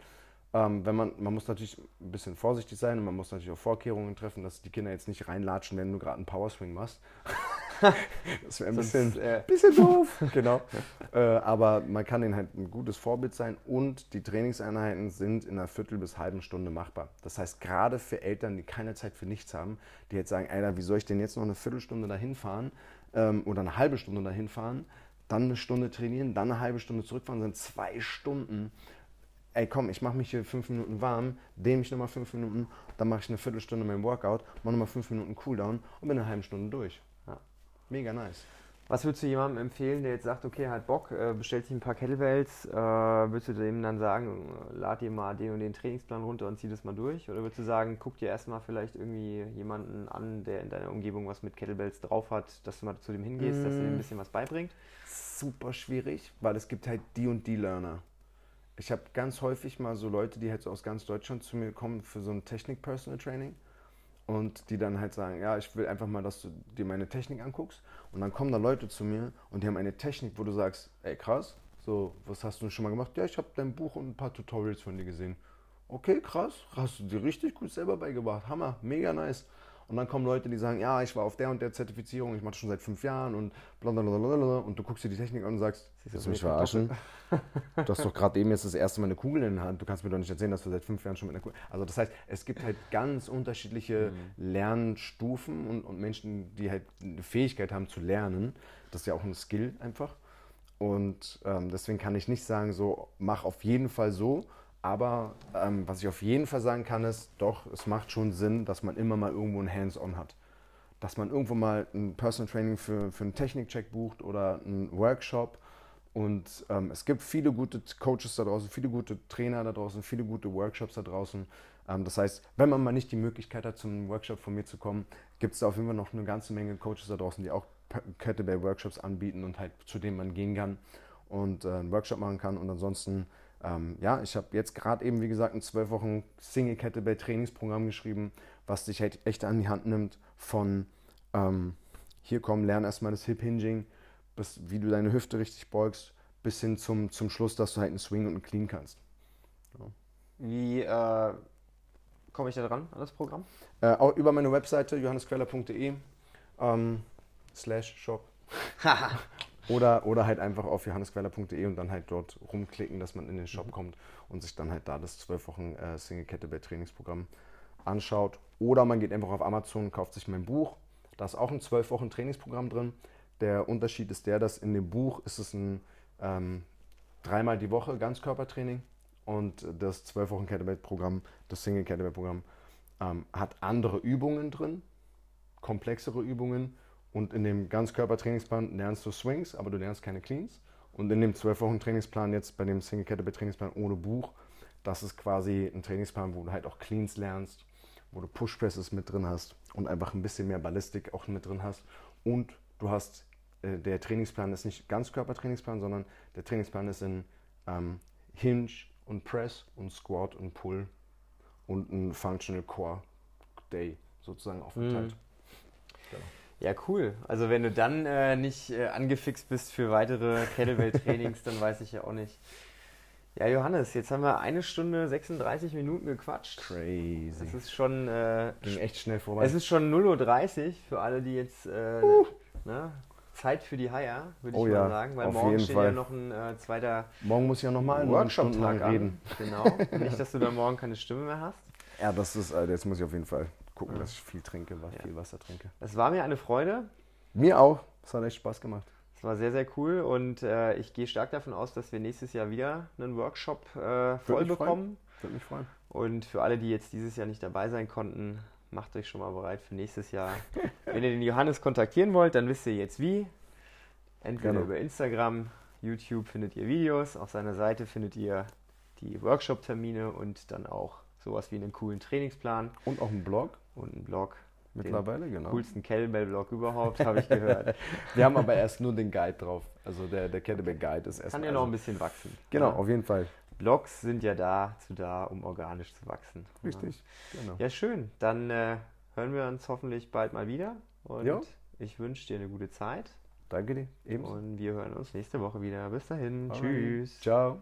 Ähm, wenn man, man muss natürlich ein bisschen vorsichtig sein und man muss natürlich auch Vorkehrungen treffen, dass die Kinder jetzt nicht reinlatschen, wenn du gerade einen Powerswing machst. das wäre ein bisschen, äh, bisschen doof. genau. Äh, aber man kann ihnen halt ein gutes Vorbild sein und die Trainingseinheiten sind in einer Viertel bis halben Stunde machbar. Das heißt, gerade für Eltern, die keine Zeit für nichts haben, die jetzt sagen, Alter, wie soll ich denn jetzt noch eine Viertelstunde dahin fahren ähm, oder eine halbe Stunde dahin fahren, dann eine Stunde trainieren, dann eine halbe Stunde zurückfahren, sind zwei Stunden ey komm, ich mache mich hier fünf Minuten warm, dehne mich nochmal fünf Minuten, dann mache ich eine Viertelstunde mein Workout, mache nochmal fünf Minuten Cooldown und bin eine halbe Stunde durch. Ja. Mega nice. Was würdest du jemandem empfehlen, der jetzt sagt, okay, hat Bock, äh, bestellt sich ein paar Kettlebells, äh, würdest du dem dann sagen, lad dir mal den und den Trainingsplan runter und zieh das mal durch? Oder würdest du sagen, guck dir erstmal vielleicht irgendwie jemanden an, der in deiner Umgebung was mit Kettlebells drauf hat, dass du mal zu dem hingehst, mm. dass er dir ein mm. bisschen was beibringt? Super schwierig, weil es gibt halt die und die Learner ich habe ganz häufig mal so Leute, die halt so aus ganz Deutschland zu mir kommen für so ein Technik-Personal Training und die dann halt sagen, ja, ich will einfach mal, dass du dir meine Technik anguckst und dann kommen da Leute zu mir und die haben eine Technik, wo du sagst, ey krass, so, was hast du schon mal gemacht? Ja, ich habe dein Buch und ein paar Tutorials von dir gesehen. Okay, krass, hast du dir richtig gut selber beigebracht, Hammer, mega nice. Und dann kommen Leute, die sagen, ja, ich war auf der und der Zertifizierung, ich mache das schon seit fünf Jahren und blablabla. Und du guckst dir die Technik an und sagst, willst du mich verarschen? du hast doch gerade eben jetzt das erste Mal eine Kugel in der Hand. Du kannst mir doch nicht erzählen, dass du seit fünf Jahren schon mit einer Kugel... Also das heißt, es gibt halt ganz unterschiedliche mhm. Lernstufen und, und Menschen, die halt eine Fähigkeit haben zu lernen. Das ist ja auch ein Skill einfach. Und ähm, deswegen kann ich nicht sagen, so, mach auf jeden Fall so, aber ähm, was ich auf jeden Fall sagen kann, ist, doch, es macht schon Sinn, dass man immer mal irgendwo ein Hands-on hat. Dass man irgendwo mal ein Personal Training für, für einen Technikcheck bucht oder einen Workshop Und ähm, es gibt viele gute Coaches da draußen, viele gute Trainer da draußen, viele gute Workshops da draußen. Ähm, das heißt, wenn man mal nicht die Möglichkeit hat, zum Workshop von mir zu kommen, gibt es da auf jeden Fall noch eine ganze Menge Coaches da draußen, die auch Kettlebell-Workshops anbieten und halt zu denen man gehen kann und äh, einen Workshop machen kann. Und ansonsten, ähm, ja, ich habe jetzt gerade eben, wie gesagt, ein zwölf Wochen Single Kettlebell Trainingsprogramm geschrieben, was dich halt echt an die Hand nimmt von ähm, hier kommen, lern erstmal das Hip Hinging, bis, wie du deine Hüfte richtig beugst, bis hin zum, zum Schluss, dass du halt einen Swing und einen Clean kannst. Ja. Wie äh, komme ich da dran an das Programm? Äh, auch über meine Webseite johannesqueller.de ähm, slash shop. oder, oder halt einfach auf johannesqueller.de und dann halt dort rumklicken, dass man in den Shop mhm. kommt und sich dann halt da das 12 Wochen äh, Single Kettlebell Trainingsprogramm anschaut. Oder man geht einfach auf Amazon und kauft sich mein Buch. Da ist auch ein 12 Wochen Trainingsprogramm drin. Der Unterschied ist der, dass in dem Buch ist es ein ähm, dreimal die Woche Ganzkörpertraining und das 12 Wochen Kettlebell-Programm, das Single Kettlebell-Programm, ähm, hat andere Übungen drin, komplexere Übungen und in dem Ganzkörpertrainingsplan lernst du Swings, aber du lernst keine Cleans. Und in dem 12 Wochen Trainingsplan jetzt bei dem Single Kettlebell Trainingsplan ohne Buch, das ist quasi ein Trainingsplan, wo du halt auch Cleans lernst, wo du Push Presses mit drin hast und einfach ein bisschen mehr Ballistik auch mit drin hast und du hast äh, der Trainingsplan ist nicht Ganzkörpertrainingsplan, sondern der Trainingsplan ist in ähm, Hinge und Press und Squat und Pull und ein Functional Core Day sozusagen aufgeteilt. Mhm. Genau. Ja, cool. Also wenn du dann äh, nicht äh, angefixt bist für weitere Kettlebell-Trainings, dann weiß ich ja auch nicht. Ja, Johannes, jetzt haben wir eine Stunde 36 Minuten gequatscht. Crazy. Das ist schon. Äh, Ging echt schnell vorbei. Es ist schon 0.30 Uhr für alle, die jetzt. Uh. ne, Zeit für die Haier, würde ich oh, mal ja. sagen, weil Auf morgen steht Fall. ja noch ein äh, zweiter Morgen muss ich ja nochmal einen Workshop lang reden. Genau. Nicht, dass du dann morgen keine Stimme mehr hast. Ja, das ist, also jetzt muss ich auf jeden Fall gucken, dass ich viel trinke, ja. viel Wasser trinke. Es war mir eine Freude. Mir auch. Es hat echt Spaß gemacht. Es war sehr, sehr cool und äh, ich gehe stark davon aus, dass wir nächstes Jahr wieder einen Workshop äh, voll bekommen. Würde mich freuen. Und für alle, die jetzt dieses Jahr nicht dabei sein konnten, macht euch schon mal bereit für nächstes Jahr. Wenn ihr den Johannes kontaktieren wollt, dann wisst ihr jetzt wie. Entweder genau. über Instagram, YouTube findet ihr Videos, auf seiner Seite findet ihr die Workshop-Termine und dann auch sowas wie einen coolen Trainingsplan. Und auch einen Blog. Und einen Blog. Mittlerweile, genau. Coolsten Kettlebell-Blog überhaupt, habe ich gehört. Wir haben aber erst nur den Guide drauf. Also der, der Kettlebell-Guide ist erst. Kann ja noch ein bisschen wachsen. Genau, ja. auf jeden Fall. Blogs sind ja dazu da, um organisch zu wachsen. Richtig, ja. genau. Ja, schön. Dann äh, hören wir uns hoffentlich bald mal wieder. Und jo. ich wünsche dir eine gute Zeit. Danke dir. Ebenso. Und wir hören uns nächste Woche wieder. Bis dahin. Alright. Tschüss. Ciao.